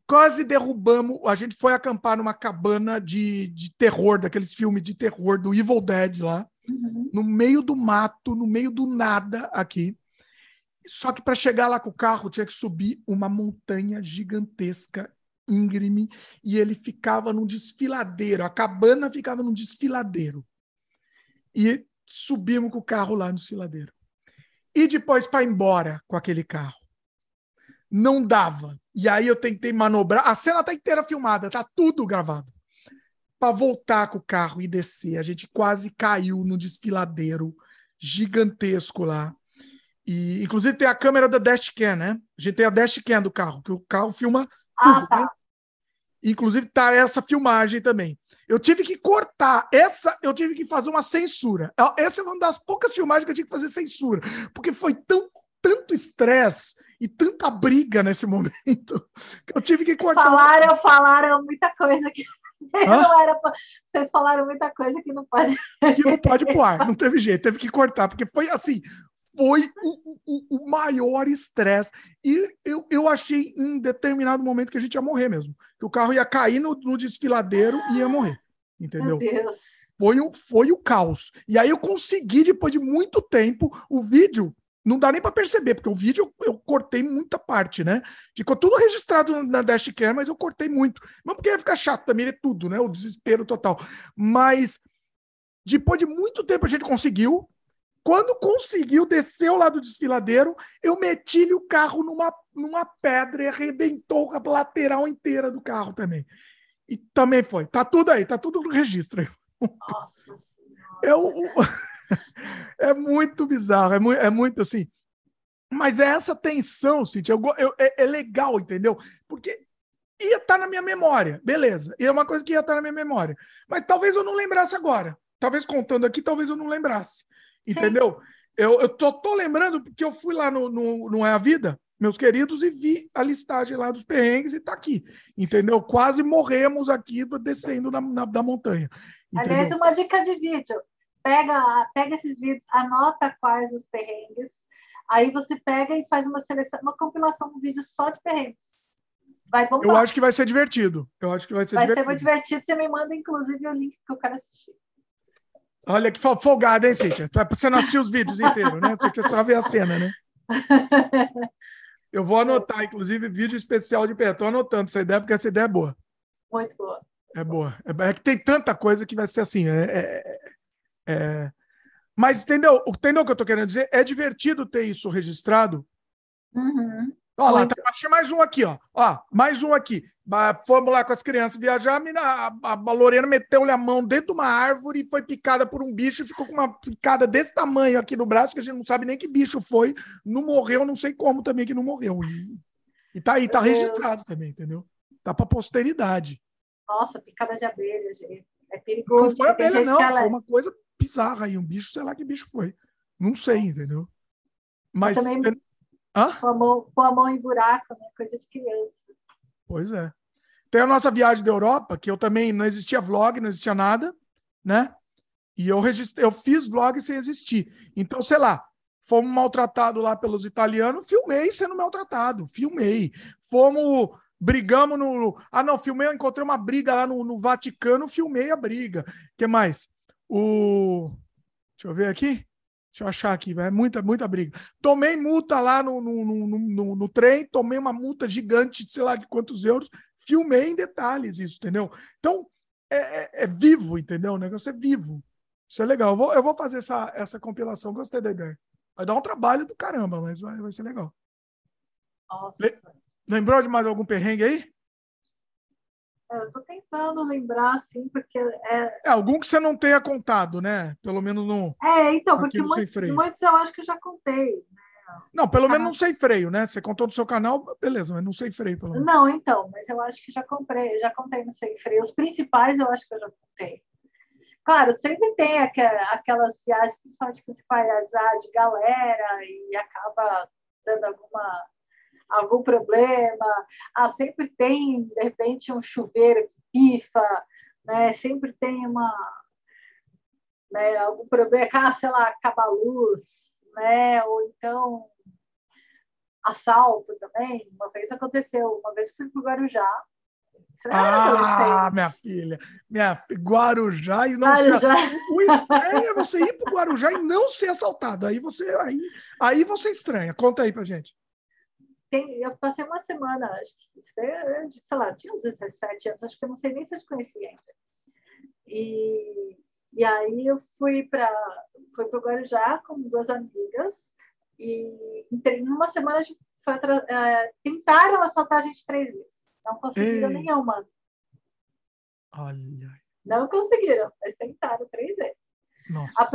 quase derrubamos. A gente foi acampar numa cabana de, de terror, daqueles filmes de terror do Evil Dead lá, uhum. no meio do mato, no meio do nada aqui. Só que para chegar lá com o carro tinha que subir uma montanha gigantesca, íngreme, e ele ficava num desfiladeiro. A cabana ficava num desfiladeiro. E subimos com o carro lá no desfiladeiro. E depois para ir embora com aquele carro não dava. E aí eu tentei manobrar. A cena tá inteira filmada, tá tudo gravado. Para voltar com o carro e descer, a gente quase caiu no desfiladeiro gigantesco lá. E inclusive tem a câmera da dashcam, né? A gente tem a dashcam do carro, que o carro filma ah, tudo, ah, tá. né? Inclusive tá essa filmagem também. Eu tive que cortar. Essa eu tive que fazer uma censura. Essa é uma das poucas filmagens que eu tive que fazer censura, porque foi tão tanto estresse e tanta briga nesse momento que eu tive que cortar. Falaram, falaram muita coisa que <laughs> não era. Vocês falaram muita coisa que não pode. Que não <laughs> pode pôr ar, não teve jeito, teve que cortar, porque foi assim. Foi o, o, o maior estresse. E eu, eu achei em determinado momento que a gente ia morrer mesmo. Que o carro ia cair no, no desfiladeiro e ia morrer. Entendeu? Meu Deus. Foi o, foi o caos. E aí eu consegui, depois de muito tempo, o vídeo não dá nem para perceber, porque o vídeo eu, eu, cortei muita parte, né? Ficou tudo registrado na Dashcam, mas eu cortei muito. Não porque ia ficar chato também, é tudo, né? O desespero total. Mas depois de muito tempo a gente conseguiu. Quando conseguiu, desceu lá do desfiladeiro, eu meti o carro numa, numa pedra e arrebentou a lateral inteira do carro também. E também foi. Tá tudo aí, tá tudo no registro. Nossa Eu <laughs> é muito bizarro, é muito, é muito assim. Mas é essa tensão, Cintia, eu, eu, é, é, legal, entendeu? Porque ia estar tá na minha memória, beleza. E é uma coisa que ia estar tá na minha memória. Mas talvez eu não lembrasse agora. Talvez contando aqui, talvez eu não lembrasse. Entendeu? Eu, eu tô, tô, lembrando porque eu fui lá no, no, no É a Vida, meus queridos, e vi a listagem lá dos perrengues e tá aqui. Entendeu? Quase morremos aqui descendo na, na da montanha. Entendeu? Aliás, uma dica de vídeo pega, pega esses vídeos, anota quais os perrengues, Aí você pega e faz uma seleção, uma compilação, um vídeo só de perrengues. Vai bombar. Eu acho que vai ser divertido. Eu acho que vai ser vai divertido. ser muito divertido. Você me manda, inclusive, o link que eu quero assistir. Olha que folgada, hein, Cíntia? Você não assistir os vídeos inteiros, né? Porque só ver a cena, né? <laughs> Eu vou anotar, inclusive, vídeo especial de perto. Estou anotando essa ideia, porque essa ideia é boa. Muito boa. É boa. É, é que tem tanta coisa que vai ser assim. É, é, é... Mas entendeu? Entendeu o que eu estou querendo dizer? É divertido ter isso registrado. Uhum. Olha lá, tá, achei mais um aqui, ó. ó. Mais um aqui. Fomos lá com as crianças viajar, a, mina, a, a Lorena meteu-lhe a mão dentro de uma árvore e foi picada por um bicho e ficou com uma picada desse tamanho aqui no braço, que a gente não sabe nem que bicho foi. Não morreu, não sei como também que não morreu. E, e tá aí, tá registrado também, entendeu? Tá pra posteridade. Nossa, picada de abelha, gente. É perigoso. Não foi abelha, não. Foi uma coisa bizarra aí. Um bicho, sei lá que bicho foi. Não sei, entendeu? Mas. Eu também... Hã? Com a, mão, com a mão em buraco, né? Coisa de criança. Pois é. Tem a nossa viagem da Europa, que eu também não existia vlog, não existia nada, né? E eu registrei, eu fiz vlog sem existir. Então, sei lá, fomos maltratados lá pelos italianos, filmei sendo maltratado, filmei. Fomos, brigamos no. Ah, não, filmei, eu encontrei uma briga lá no, no Vaticano, filmei a briga. O que mais? O. Deixa eu ver aqui. Deixa eu achar aqui, é muita, muita briga. Tomei multa lá no, no, no, no, no trem, tomei uma multa gigante, sei lá de quantos euros, filmei em detalhes isso, entendeu? Então, é, é, é, vivo, entendeu? O negócio é vivo. Isso é legal. Eu vou, eu vou fazer essa, essa compilação, gostei da ideia. Vai dar um trabalho do caramba, mas vai, vai ser legal. Nossa. Lembrou de mais algum perrengue aí? Eu tô tentando lembrar, assim, porque é... é... algum que você não tenha contado, né? Pelo menos no. É, então, porque muitos, muitos, eu acho que eu já contei. Né? Não, pelo menos não sei freio, né? Você contou do seu canal, beleza, mas não sei freio, pelo menos. Não, então, mas eu acho que já comprei, já contei no sei freio. Os principais eu acho que eu já contei. Claro, sempre tem aquelas viagens, principalmente que você faz de galera e acaba dando alguma algum problema, ah, sempre tem, de repente, um chuveiro que pifa, né? sempre tem uma, né, algum problema, ah, sei lá, acaba a luz, né? ou então assalto também. Uma vez aconteceu, uma vez fui para o Guarujá, ah, minha filha, minha Guarujá e não Guarujá. ser... O estranho é você ir para o Guarujá e não ser assaltado. Aí você aí, aí você estranha. Conta aí para gente tem, eu passei uma semana, acho que, sei lá, tinha uns 17 anos, acho que eu não sei nem se eu te conhecia ainda. E, e aí eu fui para fui o Guarujá com duas amigas e em uma semana a gente foi, é, tentaram assaltar a gente três vezes. Não conseguiram Ei. nenhuma. Olha. Não conseguiram, mas tentaram três vezes. Nossa. A,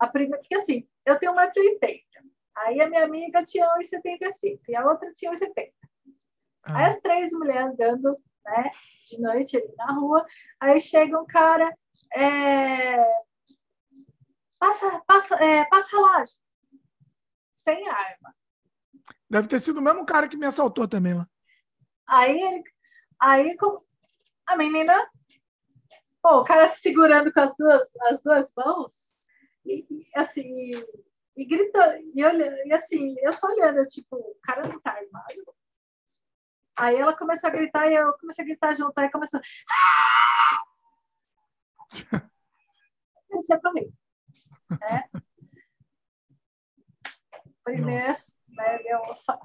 a primeira, porque assim, eu tenho 1,80m. Aí a minha amiga tinha 1,75 e a outra tinha 1,70. Ah. Aí as três mulheres andando né, de noite ali na rua, aí chega um cara, é... passa, passa, é, passa relógio, sem arma. Deve ter sido o mesmo cara que me assaltou também lá. Aí, ele, aí a menina, pô, o cara segurando com as duas, as duas mãos, e, e assim, e gritando, e, olhando, e assim, eu só olhando, tipo, o cara não tá armado. Aí ela começou a gritar e eu comecei a gritar junto, aí começou. Ah! Isso é pra mim. É. Primeiro, né, deu,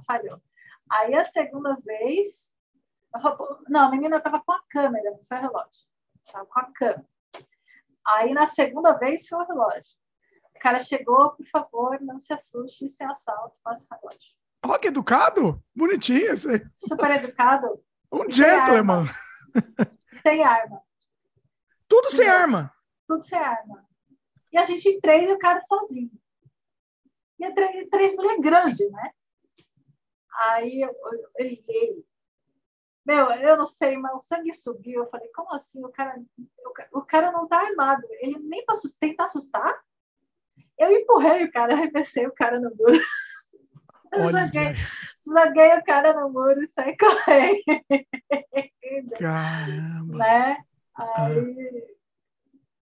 falhou. Aí a segunda vez, não, a menina estava com a câmera, não foi o relógio. Estava com a câmera. Aí na segunda vez foi o relógio. O cara chegou, por favor, não se assuste, sem assalto, faça o relógio. Ó, que educado! Bonitinho esse. Super educado. Um gentleman. Sem arma. Tudo sem arma. Tudo sem arma. E a gente em três e o cara sozinho. E a três, três mulheres grandes, né? Aí eu, eu, eu. Meu, eu não sei, mas o sangue subiu. Eu falei, como assim? O cara, o, o cara não tá armado. Ele nem para tentar assustar. Eu empurrei o cara, arremessei o cara no muro. Joguei, joguei, o cara no muro e saí correndo. Caramba! Né? Aí,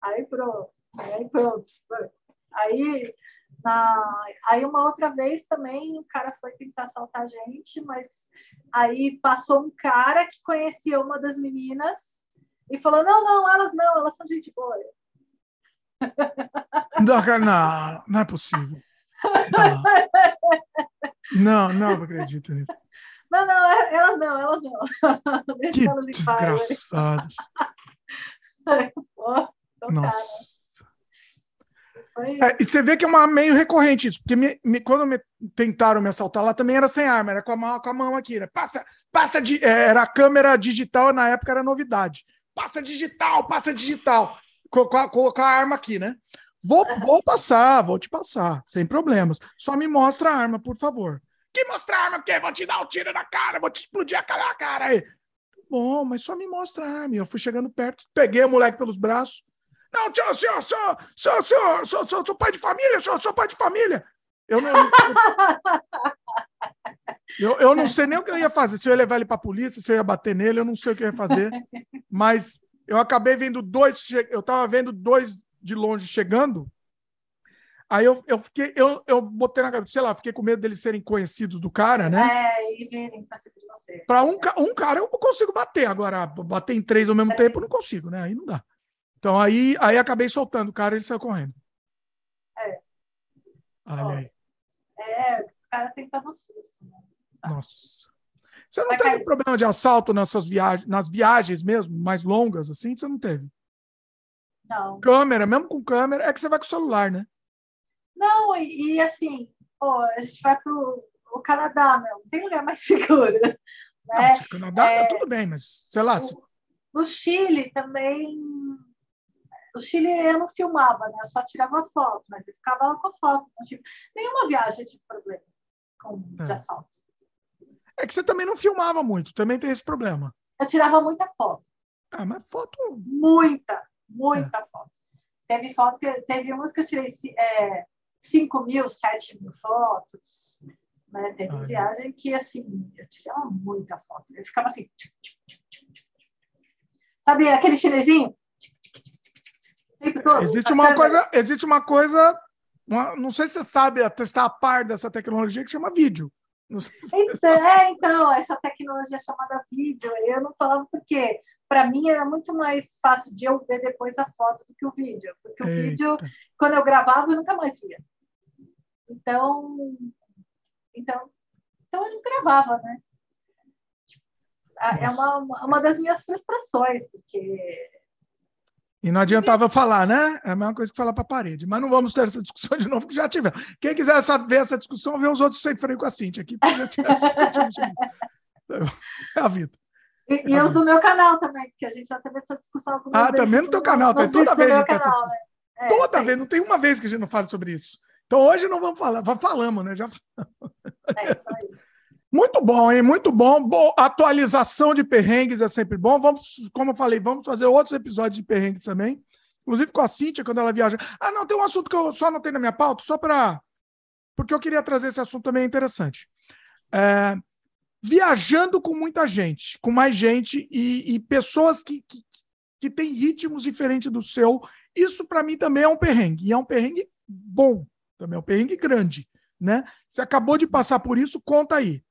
ah. aí pronto. Aí pronto. Aí, Na... Aí uma outra vez também o cara foi tentar assaltar a gente, mas aí passou um cara que conhecia uma das meninas e falou: não, não, elas não, elas são gente boa. Não, não, não é possível. Não, não, não acredito nisso. Não, não, é, elas não, elas não. <laughs> Deixa que elas desgraçados. Pô, Nossa. É, e você vê que é uma, meio recorrente isso, porque me, me, quando me, tentaram me assaltar lá também era sem arma, era com a mão, com a mão aqui, né? Passa, passa de, é, era a câmera digital, na época era novidade. Passa digital, passa digital, com, com, a, a arma aqui, né? Vou, vou passar, vou te passar, sem problemas. Só me mostra a arma, por favor. Que mostrar a arma o quê? Vou te dar um tiro na cara, vou te explodir a cara aí. Bom, mas só me mostra a arma. Eu fui chegando perto, peguei o moleque pelos braços, não, tio, senhor, senhor, senhor, senhor, sou, sou, sou pai de família, senhor, sou pai de família. Eu não. Eu, eu não sei nem o que eu ia fazer. Se eu ia levar ele para a polícia, se eu ia bater nele, eu não sei o que eu ia fazer. <laughs> Mas eu acabei vendo dois. Eu estava vendo dois de longe chegando. Aí eu, eu fiquei, eu, eu botei na cabeça, sei lá, fiquei com medo deles serem conhecidos do cara, né? É, e virem para cima de você. Para um, um cara eu consigo bater, agora bater em três ao mesmo é. tempo eu não consigo, né? Aí não dá. Então aí, aí acabei soltando o cara e ele saiu correndo. É. Olha aí. É, os caras têm que estar no susto. Né? Tá. Nossa. Você não Vai teve cair. problema de assalto nessas viagens, nas viagens mesmo, mais longas, assim? Você não teve? Não. Câmera, mesmo com câmera, é que você vai com o celular, né? Não, e, e assim, pô, a gente vai pro o Canadá, meu, não tem lugar mais <laughs> seguro. Né? Não, Canadá é, tudo bem, mas sei lá. O, se... No Chile também no Chile eu não filmava, né? Eu só tirava foto, mas eu ficava lá com a foto. Não tive nenhuma viagem tive problema com, é. de assalto. É que você também não filmava muito, também tem esse problema. Eu tirava muita foto. Ah, mas foto. Muita, muita é. foto. Teve foto que teve umas que eu tirei é, 5 mil, 7 mil fotos. Né? Teve ah, viagem que assim, eu tirava muita foto. Eu ficava assim. Sabe aquele chinesinho? Existe uma coisa, existe uma coisa, uma, não sei se você sabe testar a par dessa tecnologia que chama vídeo. Então, é, então, essa tecnologia chamada vídeo, eu não falava porque para mim era muito mais fácil de eu ver depois a foto do que o vídeo, porque o Eita. vídeo, quando eu gravava, eu nunca mais via. Então, então, então eu não gravava, né? É uma, uma das minhas frustrações, porque e não adiantava falar, né? É a mesma coisa que falar para a parede. Mas não vamos ter essa discussão de novo, que já tivemos. Quem quiser ver essa discussão, vê os outros sem freio com a Cintia aqui, porque já tivemos. é a vida. E, é e os do meu canal também, porque a gente já teve essa discussão. Ah, também no teu canal, tem toda vez. Canal, essa discussão. Né? É, toda vez, não tem uma vez que a gente não fala sobre isso. Então hoje não vamos falar, falamos, né? Já falamos. É isso aí. <laughs> Muito bom, hein? Muito bom. Atualização de perrengues é sempre bom. Vamos, como eu falei, vamos fazer outros episódios de perrengues também. Inclusive com a Cíntia, quando ela viaja. Ah, não, tem um assunto que eu só anotei na minha pauta, só para. Porque eu queria trazer esse assunto também interessante. É... Viajando com muita gente, com mais gente e, e pessoas que, que, que têm ritmos diferentes do seu. Isso, para mim, também é um perrengue. E é um perrengue bom, também é um perrengue grande. Né? Você acabou de passar por isso, conta aí.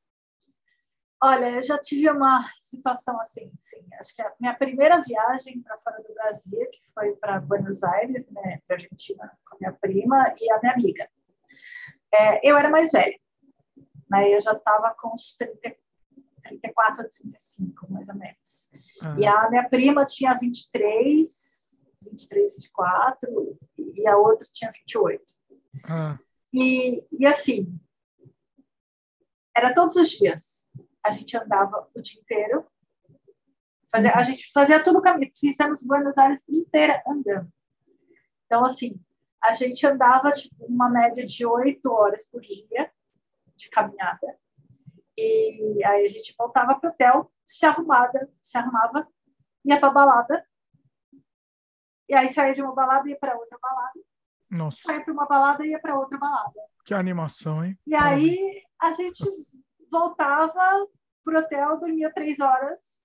Olha, eu já tive uma situação assim, sim. Acho que a minha primeira viagem para fora do Brasil, que foi para Buenos Aires, né, para Argentina, com a minha prima e a minha amiga. É, eu era mais velha, né? Eu já estava com uns 30, 34, 35, mais ou menos. Uhum. E a minha prima tinha 23, 23, 24, e a outra tinha 28. Uhum. E, e assim, era todos os dias a gente andava o dia inteiro. Fazia, a gente fazia todo o caminho, fizemos Buenos Aires inteira andando. Então, assim, a gente andava tipo, uma média de oito horas por dia de caminhada. E aí a gente voltava para o hotel, se arrumada, se arrumava, ia para balada. E aí saía de uma balada e ia para outra balada. Nossa. Saía para uma balada e ia para outra balada. Que animação, hein? E aí a gente voltava pro hotel, dormia três horas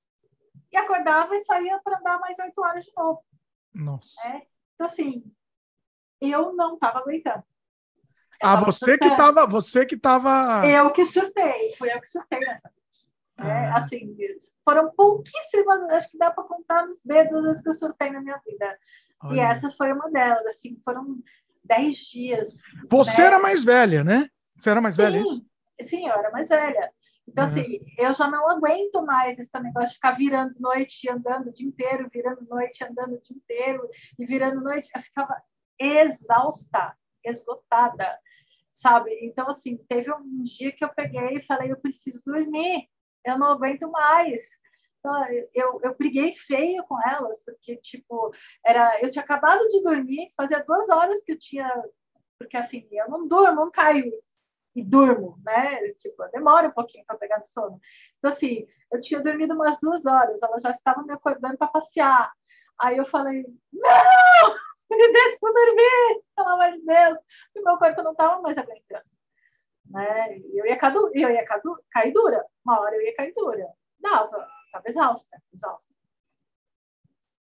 e acordava e saía para andar mais oito horas de novo. Nossa. É? Então, assim, eu não estava aguentando. Ah, você que tava, você que tava. Eu que surtei, fui eu que surtei nessa é, ah. assim, foram pouquíssimas, acho que dá para contar nos dedos as vezes que eu surtei na minha vida. Olha. E essa foi uma delas, assim, foram dez dias. Você né? era mais velha, né? Você era mais sim, velha, isso? Sim, eu era mais velha. Então, uhum. assim, eu já não aguento mais esse negócio de ficar virando noite e andando o dia inteiro, virando noite andando o dia inteiro, e virando noite. Eu ficava exausta, esgotada, sabe? Então, assim, teve um dia que eu peguei e falei: eu preciso dormir, eu não aguento mais. Então, eu, eu briguei feio com elas, porque, tipo, era, eu tinha acabado de dormir, fazia duas horas que eu tinha. Porque, assim, eu não durmo, não caio e durmo, né? Tipo, demora um pouquinho para pegar no sono. Então, assim, eu tinha dormido umas duas horas, elas já estavam me acordando para passear. Aí eu falei: não, <laughs> me deixa dormir, pelo amor de Deus, porque meu corpo não estava mais aguentando. Né? Eu ia, cadu, eu ia cadu, cair dura, uma hora eu ia cair dura. Dava, estava exausta, exausta.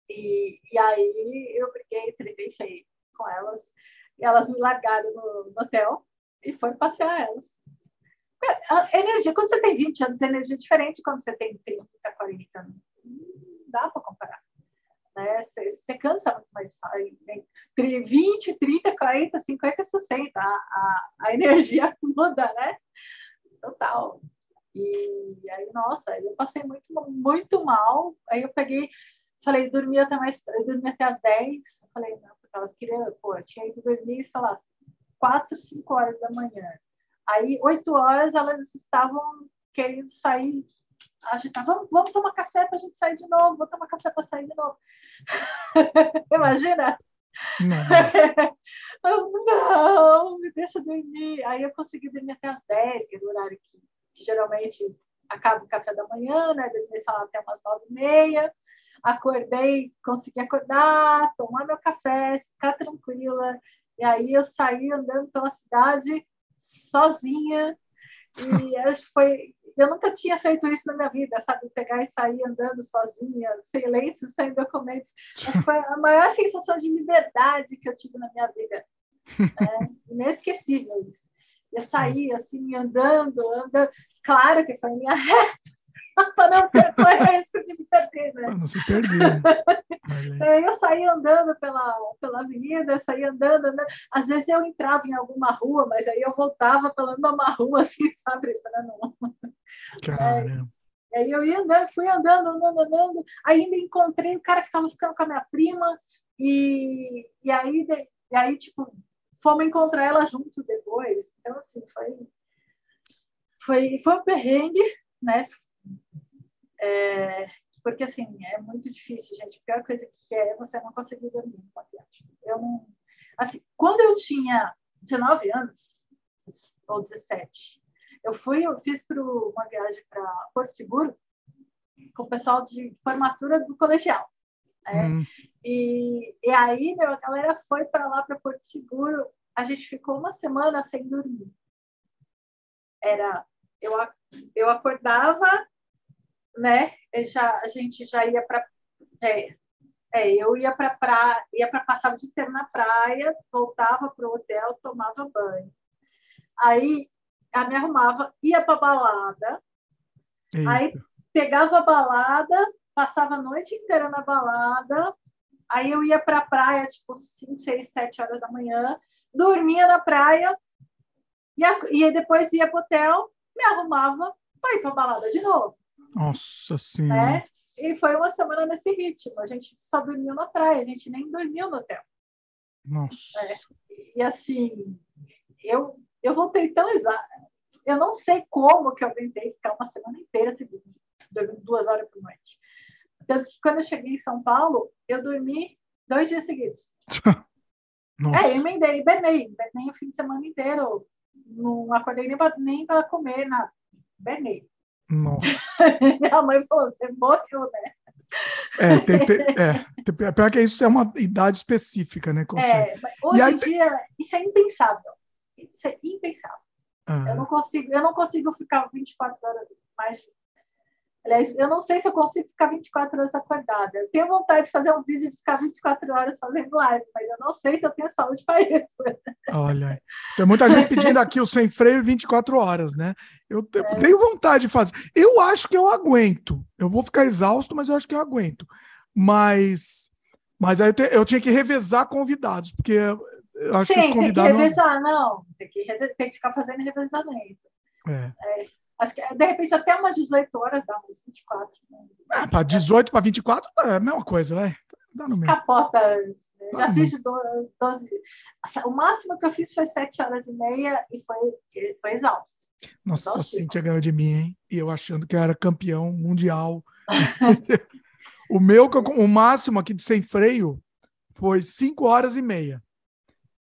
E, e aí eu briguei, tretei feio com elas, e elas me largaram no, no hotel e foram passear elas. A energia, quando você tem 20 anos, a energia é diferente quando você tem 30, 40 anos. Não dá para comparar. Né? Você, você cansa muito mais fácil. 20, 30, 40, 50, 60. A, a, a energia <laughs> muda, né? Total. E aí, nossa, eu passei muito, muito mal. Aí eu peguei, falei, dormi até mais, eu dormi até as 10. Eu falei, não, porque elas queriam, pô, eu tinha ido dormir, sei lá, 4, 5 horas da manhã. Aí, 8 horas, elas estavam querendo sair. A gente tá, vamos, vamos tomar café para a gente sair de novo, vou tomar café para sair de novo. <laughs> Imagina? Não. <laughs> não, me deixa dormir. Aí eu consegui dormir até as 10, que é o horário que, geralmente acaba o café da manhã, né? Dormi, lá, até umas 9 e meia. Acordei, consegui acordar, tomar meu café, ficar tranquila. E aí eu saí andando pela cidade sozinha. E acho que foi. Eu nunca tinha feito isso na minha vida, sabe? Pegar e sair andando sozinha, sem lenço, sem documento. Acho que foi a maior sensação de liberdade que eu tive na minha vida. É <laughs> inesquecível isso. Eu saí assim, andando, andando. Claro que foi minha <laughs> reta <laughs> para não ter risco de me perder, né? não se perder. Então, <laughs> eu saí andando pela, pela avenida, saí andando, andando. Às vezes eu entrava em alguma rua, mas aí eu voltava pela mesma rua, <laughs> assim, sabe? Falando, Caramba. É, aí eu ia andando, fui andando, andando, andando. Ainda encontrei o cara que estava ficando com a minha prima, e, e, aí, e aí, tipo, fomos encontrar ela juntos depois. Então, assim, foi, foi, foi um perrengue, né? É, porque, assim, é muito difícil, gente. A pior coisa que é você não conseguir dormir numa viagem. Eu não... Assim, quando eu tinha 19 anos, ou 17, eu fui, eu fiz para uma viagem para Porto Seguro com o pessoal de formatura do colegial. Hum. E, e aí, meu, a galera foi para lá, para Porto Seguro. A gente ficou uma semana sem dormir. Era, eu, eu acordava né? Já, a gente já ia para. É, é, eu ia para praia, ia para passar o dia inteiro na praia, voltava para o hotel, tomava banho. Aí a me arrumava, ia para balada, Eita. aí pegava a balada, passava a noite inteira na balada, aí eu ia para a praia, tipo 5, 6, 7 horas da manhã, dormia na praia, e, e depois ia para o hotel, me arrumava para ir para a balada de novo. Nossa Senhora. Né? E foi uma semana nesse ritmo. A gente só dormiu na praia, a gente nem dormiu no hotel. Nossa. É. E assim, eu, eu voltei tão exato. Eu não sei como que eu aguentei ficar uma semana inteira sem dormir, dormindo duas horas por noite. Tanto que quando eu cheguei em São Paulo, eu dormi dois dias seguidos. <laughs> Nossa. É, eu emendei, bernei, bernei o fim de semana inteiro. Não acordei nem para comer nada. Bernei. Nossa. <laughs> Minha mãe falou: você morreu, né? É, tem, tem, é, pior que isso é uma idade específica, né? É, hoje em dia, isso é impensável. Isso é impensável. Ah. Eu, não consigo, eu não consigo ficar 24 horas mais. Aliás, eu não sei se eu consigo ficar 24 horas acordada. Eu tenho vontade de fazer um vídeo e ficar 24 horas fazendo live, mas eu não sei se eu tenho saúde para isso. Olha, tem muita gente pedindo aqui o sem freio 24 horas, né? Eu é. tenho vontade de fazer. Eu acho que eu aguento. Eu vou ficar exausto, mas eu acho que eu aguento. Mas, mas aí eu, te, eu tinha que revezar convidados, porque eu acho Sim, que os convidados. Tem que revezar, não. não. Tem, que, tem que ficar fazendo revezamento. É. é. Acho que, de repente, até umas 18 horas dá uns 24. Né? Ah, para 18 para 24 é a mesma coisa, vai. Dá no mesmo. Capota antes. Né? Já fiz de 12. O máximo que eu fiz foi 7 horas e meia e foi, foi exausto. Nossa, a Cintia ganhou de mim, hein? E eu achando que eu era campeão mundial. <laughs> o meu, o máximo aqui de sem freio foi 5 horas e meia.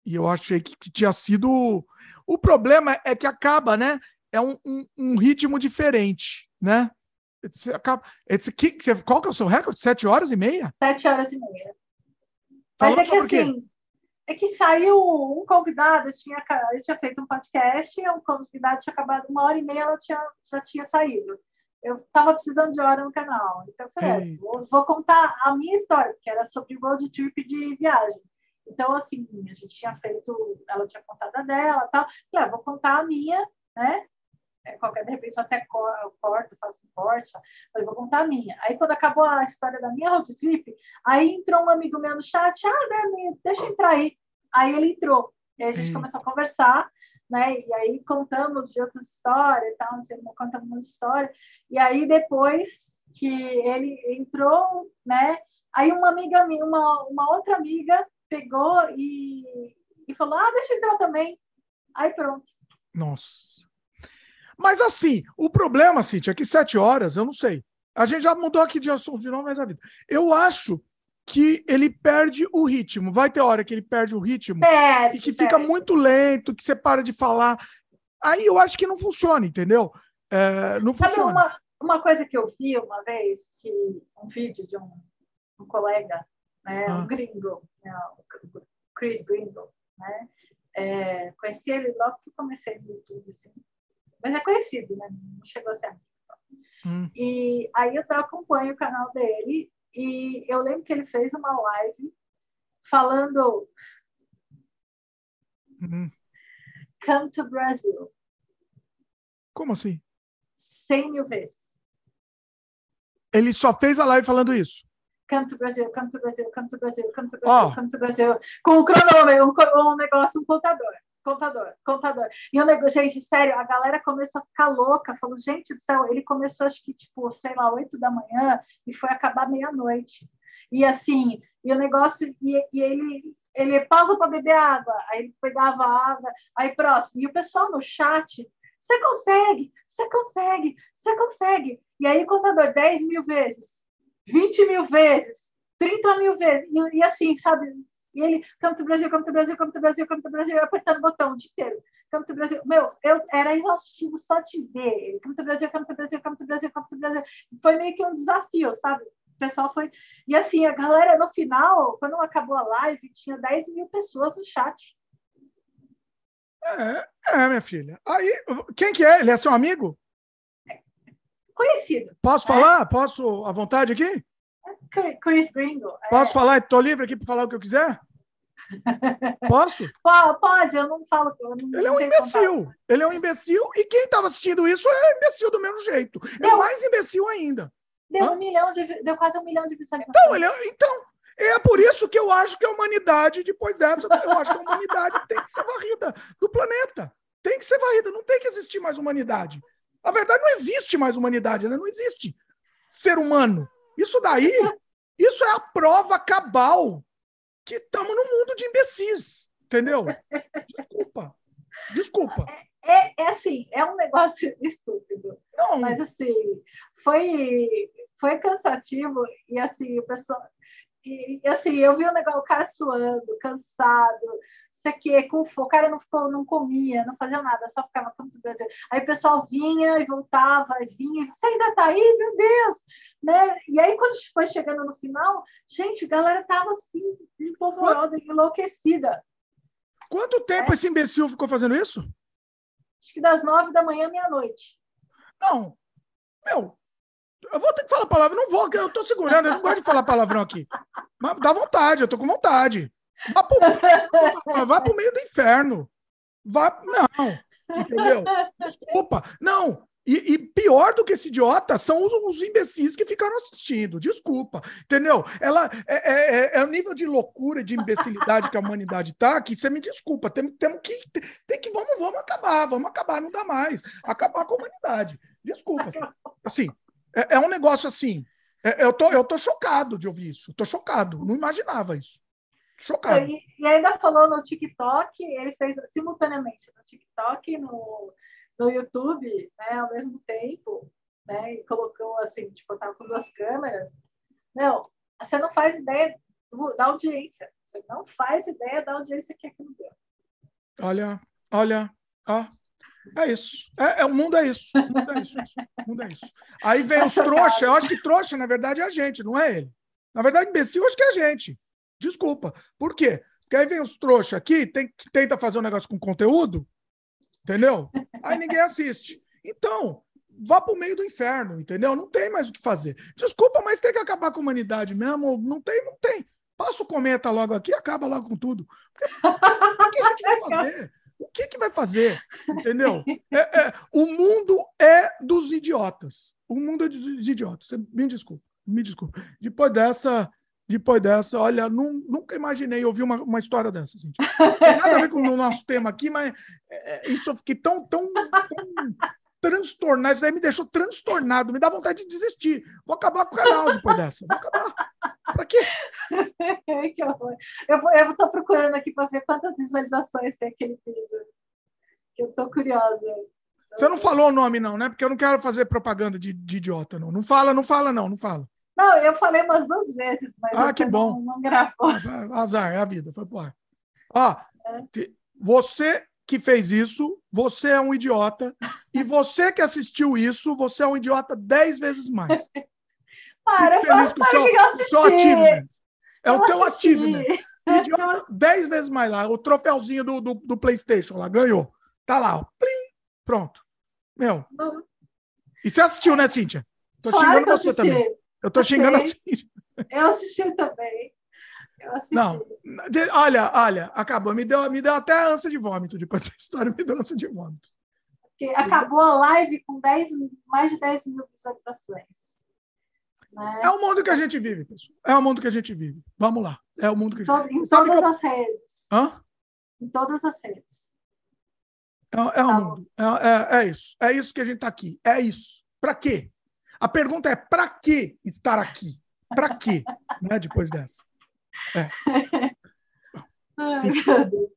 E eu achei que, que tinha sido. O problema é que acaba, né? É um, um, um ritmo diferente, né? Você acaba, esse, que, qual que é o seu recorde? Sete horas e meia? Sete horas e meia. Mas é que assim, é que saiu um convidado, eu tinha, eu tinha feito um podcast, um convidado tinha acabado uma hora e meia, ela tinha, já tinha saído. Eu estava precisando de hora no canal. Então eu falei, é, vou, vou, contar a minha história, que era sobre road trip de viagem. Então, assim, a gente tinha feito, ela tinha contado a dela tal. Falei, ah, vou contar a minha, né? É, qualquer, de repente eu até corto, faço um corte, mas vou contar a minha. Aí quando acabou a história da minha road trip, aí entrou um amigo meu no chat, ah, Dani, deixa eu entrar aí. Aí ele entrou, e aí a gente começou a conversar, né? E aí contamos de outras histórias e tal, não sei, contamos muita história. E aí depois que ele entrou, né? Aí uma amiga minha, uma, uma outra amiga pegou e, e falou, ah, deixa eu entrar também. Aí pronto. Nossa. Mas assim, o problema, Cintia, é que sete horas, eu não sei. A gente já mudou aqui de assunto de novo, mas a vida. Eu acho que ele perde o ritmo. Vai ter hora que ele perde o ritmo perde, e que fica muito lento, que você para de falar. Aí eu acho que não funciona, entendeu? É, não Sabe funciona. Uma, uma coisa que eu vi uma vez, que um vídeo de um, um colega, né, ah. um gringo, né, o Chris Gringo, né? É, conheci ele logo que comecei no YouTube, assim mas é conhecido, né? Não chegou a ser amigo. Hum. E aí eu acompanho o canal dele e eu lembro que ele fez uma live falando hum. Come to Brazil. Como assim? Cem mil vezes. Ele só fez a live falando isso? Come to Brazil, come to Brazil, come to Brazil, come to Brazil, oh. come to Brazil. Com um cronômetro, um, um negócio, um contador contador, contador. E o negócio, gente, sério, a galera começou a ficar louca, falou, gente do céu, ele começou acho que, tipo, sei lá, oito da manhã e foi acabar meia-noite. E assim, e o negócio, e, e ele, ele pausa para beber água, aí ele pegava água, aí próximo. E o pessoal no chat, você consegue, você consegue, você consegue. E aí, contador, 10 mil vezes, 20 mil vezes, 30 mil vezes. E, e assim, sabe, e ele, Come to Brasil, Come to Brasil, Come to Brasil, Come to Brasil, apertando o botão o dia inteiro. Come to Brasil. Meu, eu, era exaustivo só te ver. Ele, Come to Brasil, Come to Brasil, Come to Brasil, Come to Brasil. Foi meio que um desafio, sabe? O pessoal foi. E assim, a galera no final, quando acabou a live, tinha 10 mil pessoas no chat. É, é, minha filha. Aí, quem que é? Ele é seu amigo? Conhecido. Posso é. falar? Posso à vontade aqui? Chris Gringo. Posso é... falar? Estou livre aqui para falar o que eu quiser? <laughs> Posso? Pode, eu não falo. Eu não, ele é um imbecil. Ele é um imbecil e quem estava assistindo isso é imbecil do mesmo jeito. É deu, é mais imbecil ainda. Deu, um milhão de, deu quase um milhão de visualizações. Então, ele é, então, é por isso que eu acho que a humanidade, depois dessa, eu acho que a humanidade tem que ser varrida do planeta. Tem que ser varrida, não tem que existir mais humanidade. A verdade, não existe mais humanidade, né? não existe ser humano. Isso daí, isso é a prova cabal que estamos no mundo de imbecis, entendeu? Desculpa. Desculpa. É, é, é, assim, é um negócio <laughs> estúpido. Não. Mas assim, foi, foi cansativo e assim, o pessoal. E, e assim, eu vi o negócio, o cara suando, cansado, sei que, com o cara não ficou, não comia, não fazia nada, só ficava como do Brasil. Aí o pessoal vinha e voltava, e vinha, você ainda tá aí, meu Deus, né? E aí quando foi chegando no final, gente, a galera tava assim, empolvorosa, enlouquecida. Quanto tempo é. esse imbecil ficou fazendo isso? Acho que das nove da manhã à meia-noite. Não, meu, Eu vou ter que falar palavrão, não vou, eu tô segurando, eu não gosto de falar palavrão aqui. Mas dá vontade, eu tô com vontade. Vá pro, vá pro meio do inferno. Vá, não, entendeu? Desculpa. Não, e, e, pior do que esse idiota são os, os, imbecis que ficaram assistindo. Desculpa, entendeu? Ela é, é, é, é, o nível de loucura, de imbecilidade que a humanidade tá, que você me desculpa. Temos tem que, tem que vamos, vamos acabar, vamos acabar, não dá mais. Acabar com a humanidade. Desculpa. Assim, é, é um negócio assim. É, eu, tô, eu tô chocado de ouvir isso. Tô chocado. Não imaginava isso. Chocado. E, e ainda falou no TikTok, ele fez simultaneamente no TikTok e no no YouTube, né, ao mesmo tempo, né, e colocou assim, tipo, tava com duas câmeras. Não, você não faz ideia do, da audiência. Você não faz ideia da audiência que aquilo deu. Olha, olha, ó. É isso. É, é, o mundo é isso. O mundo é isso. Mundo é isso. Aí vem os trouxas. Eu acho que trouxa, na verdade, é a gente, não é ele. Na verdade, imbecil, eu acho que é a gente. Desculpa. Por quê? Porque aí vem os trouxas aqui, tem, que tenta fazer um negócio com conteúdo, Entendeu? Aí ninguém assiste. Então, vá para o meio do inferno, entendeu? Não tem mais o que fazer. Desculpa, mas tem que acabar com a humanidade mesmo. Não tem, não tem. Passa o cometa logo aqui e acaba logo com tudo. o que a gente vai fazer? O que, que vai fazer? Entendeu? <laughs> É, é, o mundo é dos idiotas. O mundo é dos idiotas. Me desculpa, me desculpa. Depois dessa, depois dessa, olha, nunca imaginei ouvir uma, uma história dessa. Não tem nada a ver com o nosso tema aqui, mas é, é, isso eu fiquei tão, tão, tão transtornado. Isso aí me deixou transtornado, me dá vontade de desistir. Vou acabar com o canal depois dessa. Vou acabar. Pra quê? <laughs> que horror. Eu, vou, eu tô procurando aqui para ver quantas visualizações tem aquele vídeo. Que eu tô curiosa. Você não falou o nome, não, né? Porque eu não quero fazer propaganda de, de idiota, não. Não fala, não fala, não, não fala. Não, eu falei umas duas vezes, mas ah, que bom. Não, não gravou. Ah, azar, é a vida, foi por ar. Ó, é. você que fez isso, você é um idiota. E você que assistiu isso, você é um idiota dez vezes mais. <laughs> Para, Fico feliz com o seu, seu achievement. É eu o teu assisti. achievement. <laughs> Idiota dez vezes mais lá. O troféuzinho do, do, do PlayStation lá, ganhou. Tá lá, ó. Plim, pronto. Meu. E você assistiu, né, Cíntia? Tô claro xingando você também. Eu tô xingando assim. Eu assisti também. Não, olha, olha, acabou. Me deu, me deu até ânsia de vômito. Depois dessa história, me deu ânsia de vômito. Porque acabou a live com 10, mais de 10 mil visualizações. Né? É o mundo que a gente vive, pessoal. É o mundo que a gente vive. Vamos lá. É o mundo que a gente vive. Em todas eu... as redes. Hã? Em todas as redes. É, é tá o mundo. É, é, é, isso. É isso que a gente está aqui. É isso. Para quê? A pergunta é: para que estar aqui? Para quê? <laughs> Não é depois dessa. É. <laughs>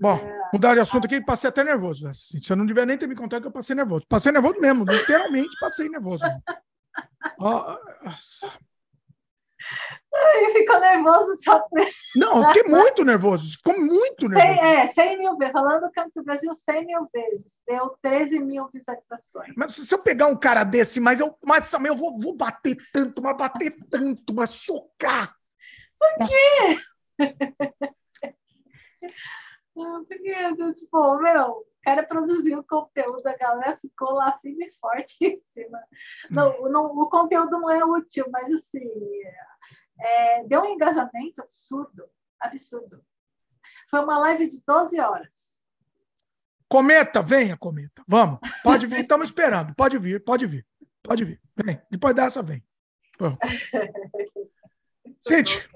Bom, mudar de assunto aqui, passei até nervoso. Assim, se eu não tiver nem ter me contado que eu passei nervoso. Passei nervoso mesmo, literalmente passei nervoso. Oh, Ele ficou nervoso só. Não, eu fiquei muito nervoso. Ficou muito nervoso. 100, é, 100 mil vezes. Falando do Campo do Brasil, 100 mil vezes. Deu 13 mil visualizações. Mas se eu pegar um cara desse, mas eu, mas, eu vou, vou bater tanto, mas bater tanto, mas socar. <laughs> Por quê? Porque, tipo, meu, o cara produziu o conteúdo, a galera ficou lá firme e forte <laughs> em cima. Não, hum. não, o conteúdo não é útil, mas assim, é, deu um engajamento absurdo, absurdo. Foi uma live de 12 horas. Cometa, venha, Cometa. Vamos. Pode vir, estamos esperando. Pode vir, pode vir. Pode vir. Vem. Depois dessa, vem. <laughs> Gente,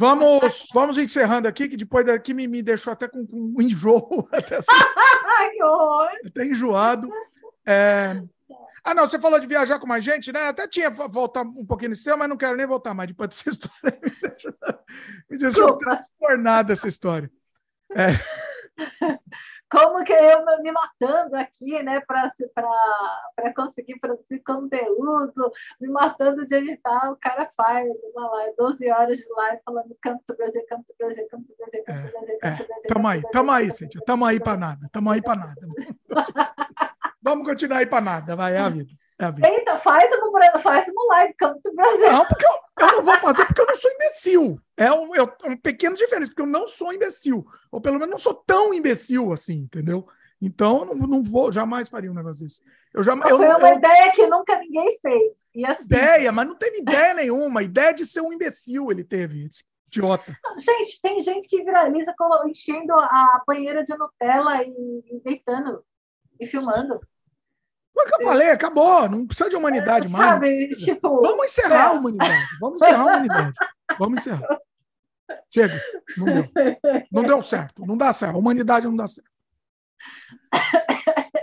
vamos, vamos encerrando aqui, que depois daqui me, me deixou até com, com um enjoo. <laughs> Até, que horror! Até enjoado. É, ah, não, você falou de viajar com mais gente, né? Até tinha voltar um pouquinho nesse tema, mas não quero nem voltar mais. Depois dessa <laughs> história, me deixou, me deixou transtornada essa história. É. <laughs> Como que eu me matando aqui, né, para conseguir produzir conteúdo, me matando de editar, o cara faz uma live, 12 horas de live falando canto do Brasil, canto do Brasil, canto do Brasil, canto do Brasil, canto do Brasil. Tamo aí, tamo aí, Cíntia, tamo aí para nada, tamo aí para nada. Vamos continuar aí para nada, vai, é a <laughs> vida. É. Eita, faz uma, faz uma live, canto do Brasil. Não, porque eu, eu, não vou fazer porque eu não sou imbecil. É um, é um pequeno diferença, porque eu não sou imbecil. Ou pelo menos não sou tão imbecil assim, entendeu? Então, não, não vou, jamais faria um negócio desse. Eu já, eu, foi uma eu, ideia que nunca ninguém fez. Assim... Ideia, mas não teve ideia nenhuma. Ideia de ser um imbecil ele teve. Idiota. Gente, tem gente que viraliza enchendo a banheira de Nutella e, e deitando e filmando. Foi o que eu falei, acabou. Não precisa de humanidade é, mais. Sabe, tipo, Vamos encerrar a humanidade. Vamos encerrar a humanidade. Vamos encerrar. Chega. Não deu. Não deu certo. Não dá certo. A humanidade não dá certo.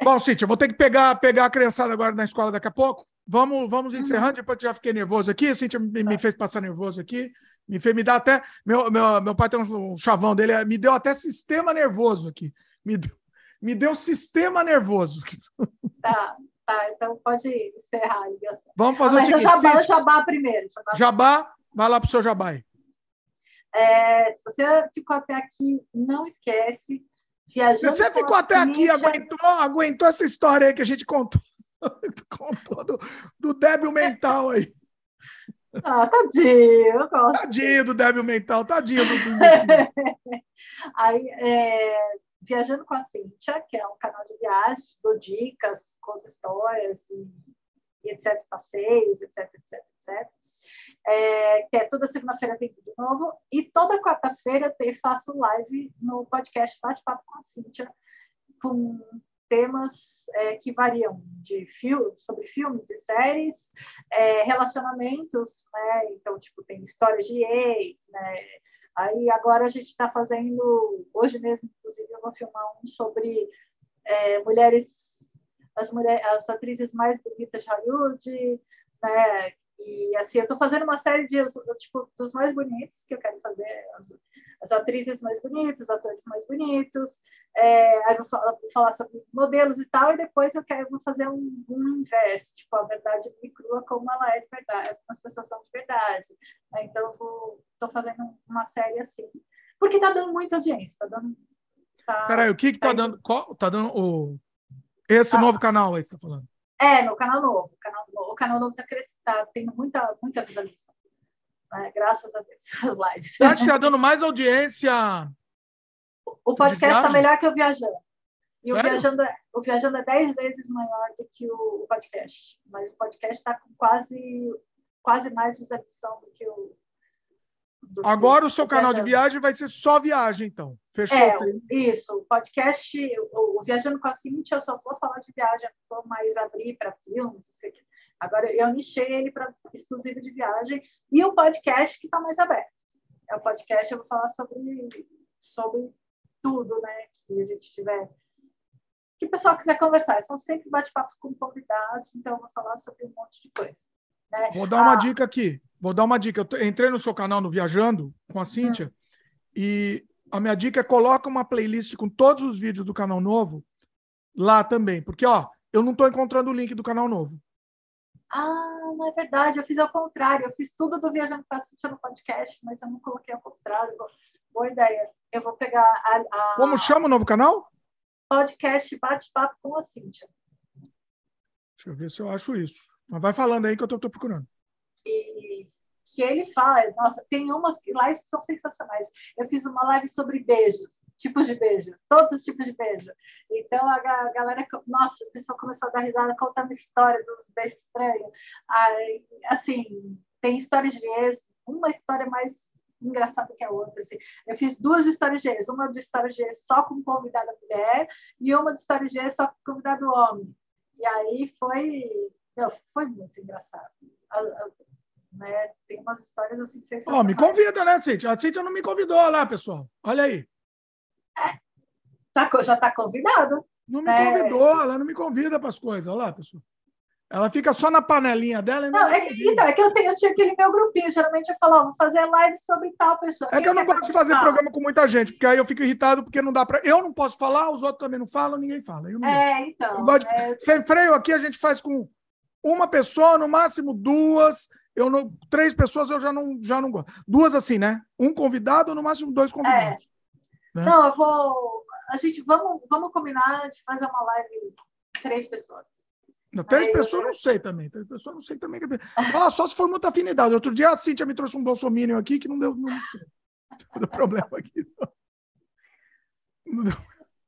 Bom, Cíntia, eu vou ter que pegar, pegar a criançada agora na escola daqui a pouco. Vamos, vamos encerrando, depois já fiquei nervoso aqui. A Cíntia me, me, fez passar nervoso aqui. Me, fez, me dá até. Meu, meu, meu pai tem um chavão dele, me deu até sistema nervoso aqui. Me deu, me deu sistema nervoso. Tá, tá. Então pode encerrar a ligação. Vamos fazer ah, o seguinte. Jabá, Cíntia, jabá primeiro. Jabá, jabá vai lá para o seu jabá aí. É, se você ficou até aqui, não esquece Viajando Você ficou até aqui, aguentou, aguentou essa história aí que a gente contou, <laughs> contou do, do débil mental aí. <laughs> Ah, tadinho, eu gosto. Tadinho do débil mental, tadinho do. <laughs> aí, é, Viajando com a Cíntia, que é um canal de viagem, dou dicas, conto histórias e, e etc, passeios, etc, etc, etc é, que é toda segunda-feira tem tudo novo, e toda quarta-feira faço live no podcast Bate-Papo com a Cíntia, com temas é, que variam de sobre filmes e séries, é, relacionamentos, né? Então, tipo, tem histórias de ex, né? Aí agora a gente está fazendo, hoje mesmo, inclusive, eu vou filmar um sobre é, mulheres, as, mulheres, as atrizes mais bonitas de Hollywood, né? E assim, eu estou fazendo uma série de tipo dos mais bonitos que eu quero fazer, as, atrizes mais bonitas, os atores mais bonitos. É, aí vou falar, vou falar, sobre modelos e tal, e depois eu quero vou fazer um, um inverso, tipo a verdade e crua como ela é de verdade, as pessoas são de verdade. Então eu vou estou fazendo uma série assim, porque está dando muita audiência, está dando. Tá, Peraí, o que que tá, tá dando? Qual, tá dando o esse ah, novo canal aí que você está falando? É, no canal novo. O canal, o canal novo está crescendo, tá tendo muita, muita visualização. Né? Graças a Deus, <laughs> as lives. Você acha que está dando mais audiência? O podcast está melhor que o Viajando. E o Viajando, é, o Viajando é dez vezes maior do que o podcast. Mas o podcast está com quase, quase mais visualização do que o, Agora o seu canal de viagem vai ser só viagem, então. Fechou? É, isso. O podcast, o, o, Viajando com a Cintia, eu só vou falar de viagem, não vou mais abrir para filmes, não sei o que. Agora eu nichei ele para exclusivo de viagem. E o podcast que está mais aberto. É o podcast, eu vou falar sobre, sobre tudo, né? Que a gente tiver. Que o pessoal quiser conversar. São sempre bate-papos com convidados, então eu vou falar sobre um monte de coisa. Né? Vou dar uma ah, dica aqui. Vou dar uma dica. Eu entrei no seu canal no Viajando com a Cíntia hum. e a minha dica é coloca uma playlist com todos os vídeos do canal novo lá também, porque ó, eu não estou encontrando o link do canal novo. Ah, não é verdade. Eu fiz ao contrário. Eu fiz tudo do Viajando com a Cíntia no podcast, mas eu não coloquei ao contrário. Boa ideia. Eu vou pegar a. a... Como chama o novo canal? Podcast Bate-Papo com a Cíntia. Deixa eu ver se eu acho isso. Mas vai falando aí que eu estou procurando. Que ele fala, nossa, tem umas lives que são sensacionais. Eu fiz uma live sobre beijos, tipos de beijo, todos os tipos de beijo. Então a, galera, nossa, o pessoal começou a dar risada contando história dos beijos estranhos. Assim, tem histórias de ex, uma história mais engraçada que a outra. Assim. Eu fiz duas histórias de ex, uma de história de ex só com convidada mulher e uma de história de ex só com convidado homem. E aí foi não, foi muito engraçado. Né? Tem umas histórias assim sensacionais. Oh, me convida, né, Cíntia? A Cíntia não me convidou lá, pessoal. Olha aí. É, tá, já está convidado. Não me é... convidou, ela não me convida para as coisas. Olha lá, pessoal. Ela fica só na panelinha dela. não, é que, então, é que eu, tenho, eu tinha aquele meu grupinho. Geralmente eu falo, vou fazer live sobre tal pessoa. É que eu não gosto de fazer tal? programa com muita gente, porque aí eu fico irritado porque não dá para. Eu não posso falar, os outros também não falam, ninguém fala. Eu não é, então. Eu gosto de... é... Sem freio aqui a gente faz com uma pessoa, no máximo duas. Eu não, três pessoas eu já não, já não gosto. Duas assim, né? Um convidado, no máximo dois convidados. É. Né? Não, eu vou. A gente vamos, vamos combinar de fazer uma live três pessoas. Não, três Aí pessoas eu... não sei também. Três pessoas não sei também. Ah, só se for muita afinidade. Outro dia a Cintia me trouxe um bolsominion aqui que não deu, não, não <laughs> deu problema aqui. Não deu.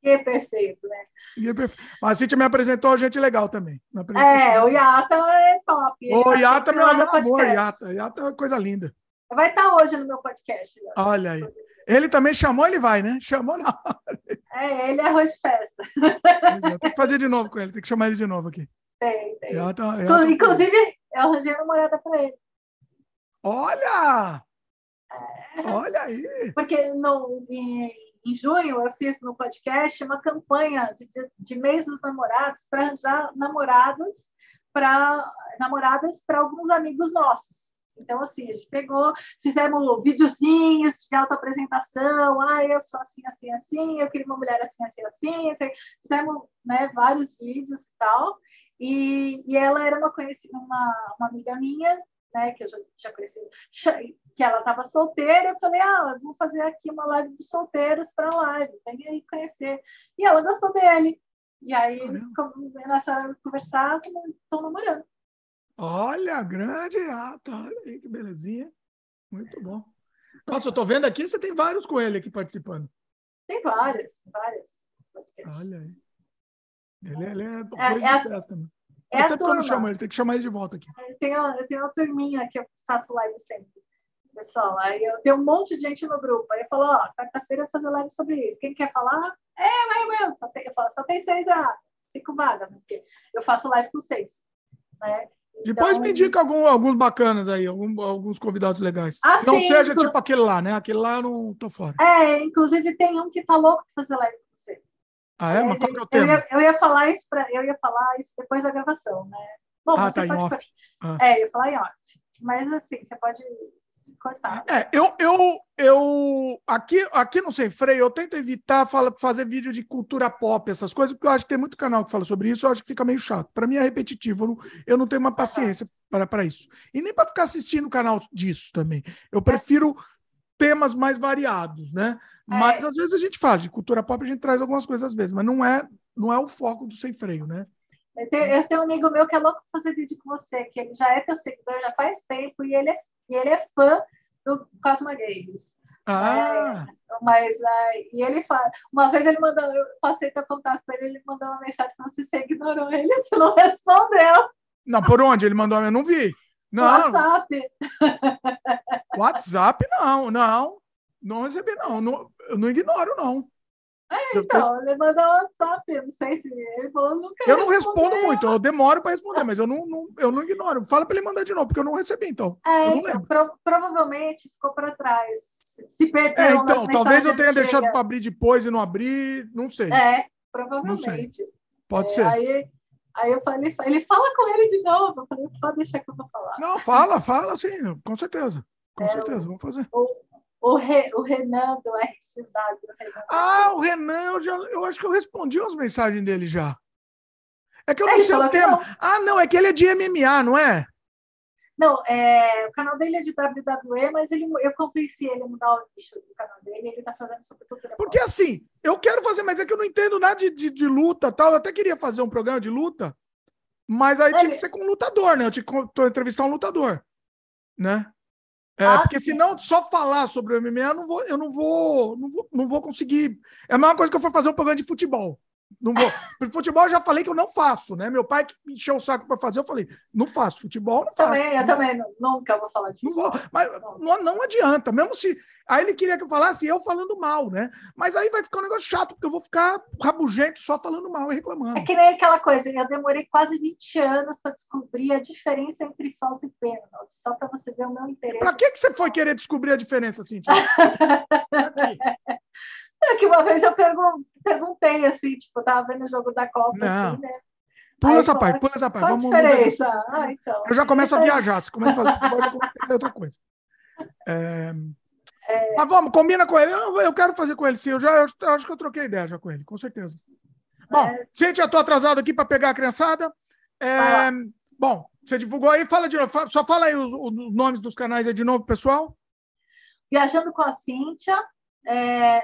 Guia perfeito, né? Guia perfeito. Mas a Cintia me apresentou gente legal também. É, o Yata é top. O Yata, meu amor, Yata. Yata é uma coisa linda. Vai estar hoje no meu podcast. Né? Olha aí. Ele também chamou, ele vai, né? Chamou na hora. É, ele é arroz de festa. É, tem que fazer de novo com ele, tem que chamar ele de novo aqui. Tem, tem. Inclusive, eu arranjei namorada para ele. Olha! É. Olha aí! Porque no, em, em junho eu fiz no podcast uma campanha de, de, de mês dos namorados para arranjar namoradas para namoradas para alguns amigos nossos. Então, assim, a gente pegou, fizemos videozinhos de autoapresentação, ah, eu sou assim, assim, assim, eu queria uma mulher assim, assim, assim, assim. fizemos né, vários vídeos e tal, e, e ela era uma conhecida, uma, uma amiga minha, né, que eu já, já conheci, que ela estava solteira, eu falei, ah, vou fazer aqui uma live de solteiros para live, vem aí conhecer. E ela gostou dele. E aí eles começaram a conversar, estão namorando. Olha, grande ata, olha aí que belezinha. Muito bom. Nossa, eu tô vendo aqui, você tem vários com ele aqui participando. Tem vários, vários. Olha aí. Ele, ele é, é é, festa, né? É Até porque eu não chamo ele, tem que chamar ele de volta aqui. Eu tenho, eu tenho uma turminha que eu faço live sempre. Pessoal, aí eu tenho um monte de gente no grupo. Aí eu falo, ó, quarta-feira eu vou fazer live sobre isso. Quem quer falar? É, vai, meu. Só tem, eu falo, só tem seis, ah, cinco vagas, né? Porque eu faço live com seis. Né? Depois então, me indica algum, alguns bacanas aí, algum, alguns convidados legais. Ah, não seja tipo aquele lá, né? Aquele lá eu não tô fora. É, inclusive tem um que tá louco pra fazer live. Ah, é? Mas qual que é o tema? Eu ia, eu ia, falar isso pra, eu ia falar isso depois da gravação, né? Bom, ah, tá em off. Ah. É, eu ia falar em off. Mas assim, você pode cortar. É, eu, eu, eu aqui, aqui no Sem Freio, eu tento evitar fala, fazer vídeo de cultura pop, essas coisas, porque eu acho que tem muito canal que fala sobre isso, eu acho que fica meio chato. Para mim é repetitivo, eu não, eu não tenho uma paciência para isso. E nem para ficar assistindo o canal disso também. Eu prefiro temas mais variados, né? É. Mas às vezes a gente fala de cultura pop, a gente traz algumas coisas às vezes, mas não é, não é o foco do Sem Freio, né? Eu tenho, eu tenho, um amigo meu que é louco fazer vídeo com você, que ele já é teu seguidor já faz tempo e ele é, e ele é fã do Cosma Games. Ah. É, mas uh, e ele fala, uma vez ele mandou, eu passei teu contato para ele, ele mandou uma mensagem para você, você ignorou ele, você não respondeu. Não, por onde? Ele mandou, eu não vi. Não. WhatsApp. WhatsApp, não, não. Não recebi, não. não eu não ignoro, não. É, então, ele mandou um WhatsApp, eu não sei se ele falou, nunca Eu não respondo muito, eu demoro para responder, mas eu não, não, eu não ignoro. Fala para ele mandar de novo, porque eu não recebi, então. É, então, pro, provavelmente ficou para trás. Se perdeu. É, então, talvez eu tenha deixado para abrir depois e não abrir, não sei. É, provavelmente. Pode é, ser. Aí, aí eu falei, ele fala com ele de novo. Eu falei, pode deixar que eu vou falar. Não, fala, fala sim, com certeza. Com é, certeza, vamos fazer. O, o, Re, o Renan do RXW. Renan ah, o Renan, eu, já, eu acho que eu respondi as mensagens dele já. É que eu é, não sei o tema. Não. Ah, não, é que ele é de MMA, não é? Não, é, o canal dele é de WWE, mas ele, eu convenci ele a mudar o nicho do canal dele, ele tá fazendo sobre cultura Porque pop. assim, eu quero fazer, mas é que eu não entendo nada de, de, de luta tal. Eu até queria fazer um programa de luta, mas aí é, tinha que ser com um lutador, né? Eu tinha que entrevistar um lutador, né? É, ah, porque senão só falar sobre o MMA eu não vou, eu não vou, não vou, não vou conseguir. É a mesma coisa que eu for fazer um programa de futebol. Não vou. Futebol eu já falei que eu não faço, né? Meu pai que me encheu o saco para fazer, eu falei, não faço. Futebol não faço. Também, eu também não, nunca vou falar disso. Não vou, mas não. não. adianta. Mesmo se. Aí ele queria que eu falasse eu falando mal, né? Mas aí vai ficar um negócio chato, porque eu vou ficar rabugento só falando mal e reclamando. É que nem aquela coisa, eu demorei quase 20 anos para descobrir a diferença entre falta e pênalti, só para você ver o meu interesse. Para que, que você foi querer descobrir a diferença, Cintia? <laughs> É que uma vez eu perguntei assim, tipo, tava vendo o jogo da Copa, Não. assim, né? Pula Aí, essa parte, pula essa parte. Qual Vamos diferença? Ah, então. Eu já começo a viajar. Se começa a fazer futebol, já começa a fazer outra coisa. É... É... Mas vamos, combina com ele. Eu, eu quero fazer com ele, sim. Eu, já, eu, eu, acho que eu troquei ideia já com ele, com certeza. Bom, é... gente, já estou atrasado aqui para pegar a criançada. É... Bom, você divulgou aí, fala de novo. Só fala aí os, os nomes dos canais aí de novo, pessoal. Viajando com a Cíntia. É,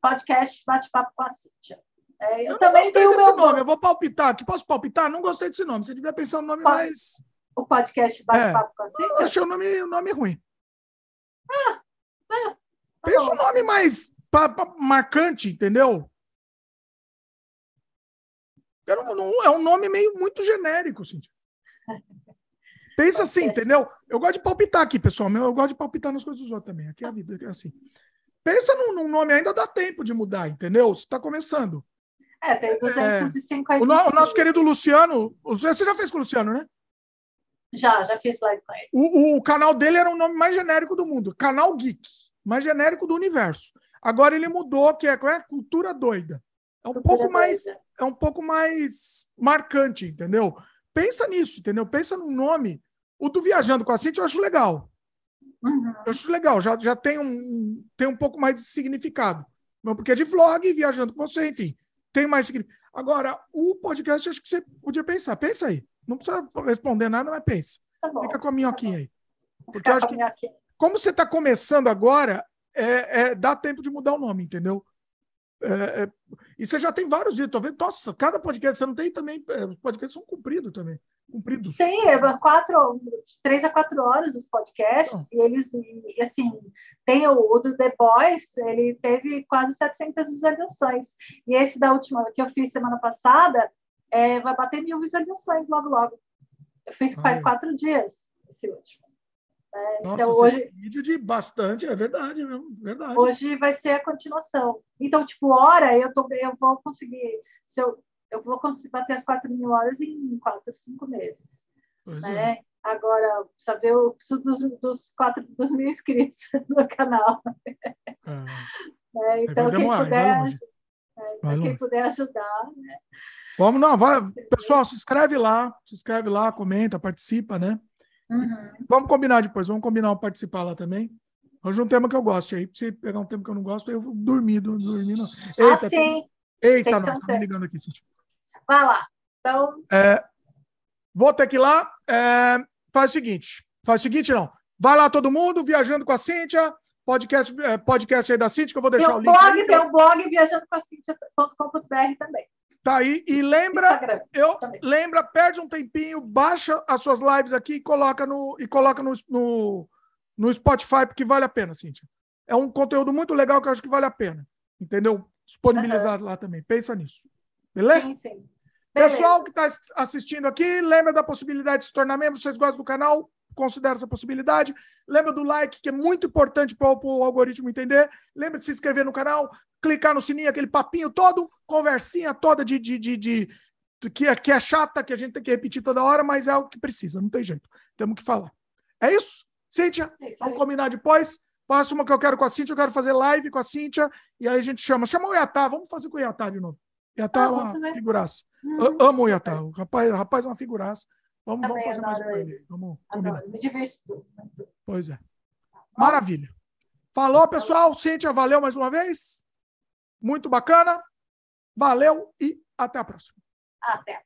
podcast Bate-Papo com a Cíntia. É, eu, eu também gostei desse meu... nome, eu vou palpitar aqui. Posso palpitar? Não gostei desse nome. Você devia pensar no nome mais. O podcast Bate-Papo é. com a Cíntia? Eu achei o nome, o nome ruim. Ah, ah, Pensa um nome mais pa, pa, marcante, entendeu? é um nome meio muito genérico, Cintia. <laughs> Pensa assim, entendeu? Eu gosto de palpitar aqui, pessoal. Eu gosto de palpitar nas coisas dos outros também. Aqui é a vida, é assim. Pensa num, num nome, ainda dá tempo de mudar, entendeu? Você está começando. É, tem 250. É, o, no, o, nosso querido Luciano, você já fez com o Luciano, né? Já, já fiz live com ele. O, o canal dele era o nome mais genérico do mundo, Canal Geek, mais genérico do universo. Agora ele mudou, que é, é Cultura Doida. É um Cultura pouco doida. mais é um pouco mais marcante, entendeu? Pensa nisso, entendeu? Pensa no nome. O do Viajando com a Cintia eu acho legal. Uhum. Eu acho legal, já, já tem, um, tem um pouco mais de significado. Porque é de vlog, viajando com você, enfim, tem mais significado. Agora, o podcast, acho que você podia pensar. Pensa aí. Não precisa responder nada, mas pensa. Tá Fica com a minhoquinha tá aí. Porque eu acho que, como você está começando agora, é, é, dá tempo de mudar o nome, entendeu? É, é, e você já tem vários dias, tô vendo. Nossa, cada podcast você não tem também. É, os podcasts são cumpridos também. Cumpridos. Tem, é quatro, três a quatro horas os podcasts, e eles, e, assim, tem o, o, do The Boys, ele teve quase 700 visualizações. E esse da última que eu fiz semana passada é, vai bater mil visualizações logo, logo. Eu fiz faz quatro dias esse último. É, Nossa, então hoje vídeo de bastante, é verdade mesmo, verdade. Hoje vai ser a continuação. Então, tipo, hora eu tô eu vou conseguir, se eu, eu vou conseguir bater as 4 mil horas em 4, 5 meses. Pois né? É. Agora, precisa ver o dos, dos, 4, dos mil inscritos <laughs> no canal. É. É, então, quem, puder, é, quem puder ajudar, né? Vamos, não, vai, pessoal, se inscreve lá, se inscreve lá, comenta, participa, né? Uhum. Vamos combinar depois, vamos combinar participar lá também. Hoje um tema que eu gosto aí. Se pegar um tema que eu não gosto, eu vou dormir, dormir. Não. Ah, Eita, ah, sim. Eita, não, tá me ligando aqui, Cintia. Vai lá. Então. É, vou ter que ir lá. É, faz o seguinte. Faz o seguinte, não. Vai lá todo mundo, viajando com a Cíntia. Podcast, é, podcast aí da Cíntia, que eu vou deixar tem o link. Blog, aí, tem o blog viajando com a Cíntia.com.br também. Tá aí. E lembra, eu lembra, perde um tempinho, baixa as suas lives aqui e coloca no, e coloca no, no, no Spotify, porque vale a pena, Cíntia. É um conteúdo muito legal que eu acho que vale a pena. Entendeu? Disponibilizar uhum. lá também. Pensa nisso. Beleza? Sim, sim. Pessoal que está assistindo aqui, lembra da possibilidade de se tornar membro. Se vocês gostam do canal, considera essa possibilidade. Lembra do like, que é muito importante para o algoritmo entender. Lembra de se inscrever no canal, clicar no sininho, aquele papinho todo, conversinha toda de, de, de, de que, é, que é chata, que a gente tem que repetir toda hora, mas é o que precisa, não tem jeito. Temos que falar. É isso? Cíntia, é vamos combinar depois. Próximo que eu quero com a Cíntia, eu quero fazer live com a Cíntia, e aí a gente chama. Chama o Iatá, vamos fazer com o Iatá de novo. Iatá ah, é uma figuraça. Hum, amo o Iatá. O rapaz, o rapaz é uma figuraça. Vamos, vamos fazer mais com ele. Vamos combinar. Me diverto. Pois é. Maravilha. Falou, pessoal. Cíntia, valeu mais uma vez. Muito bacana. Valeu e até a próxima. Até.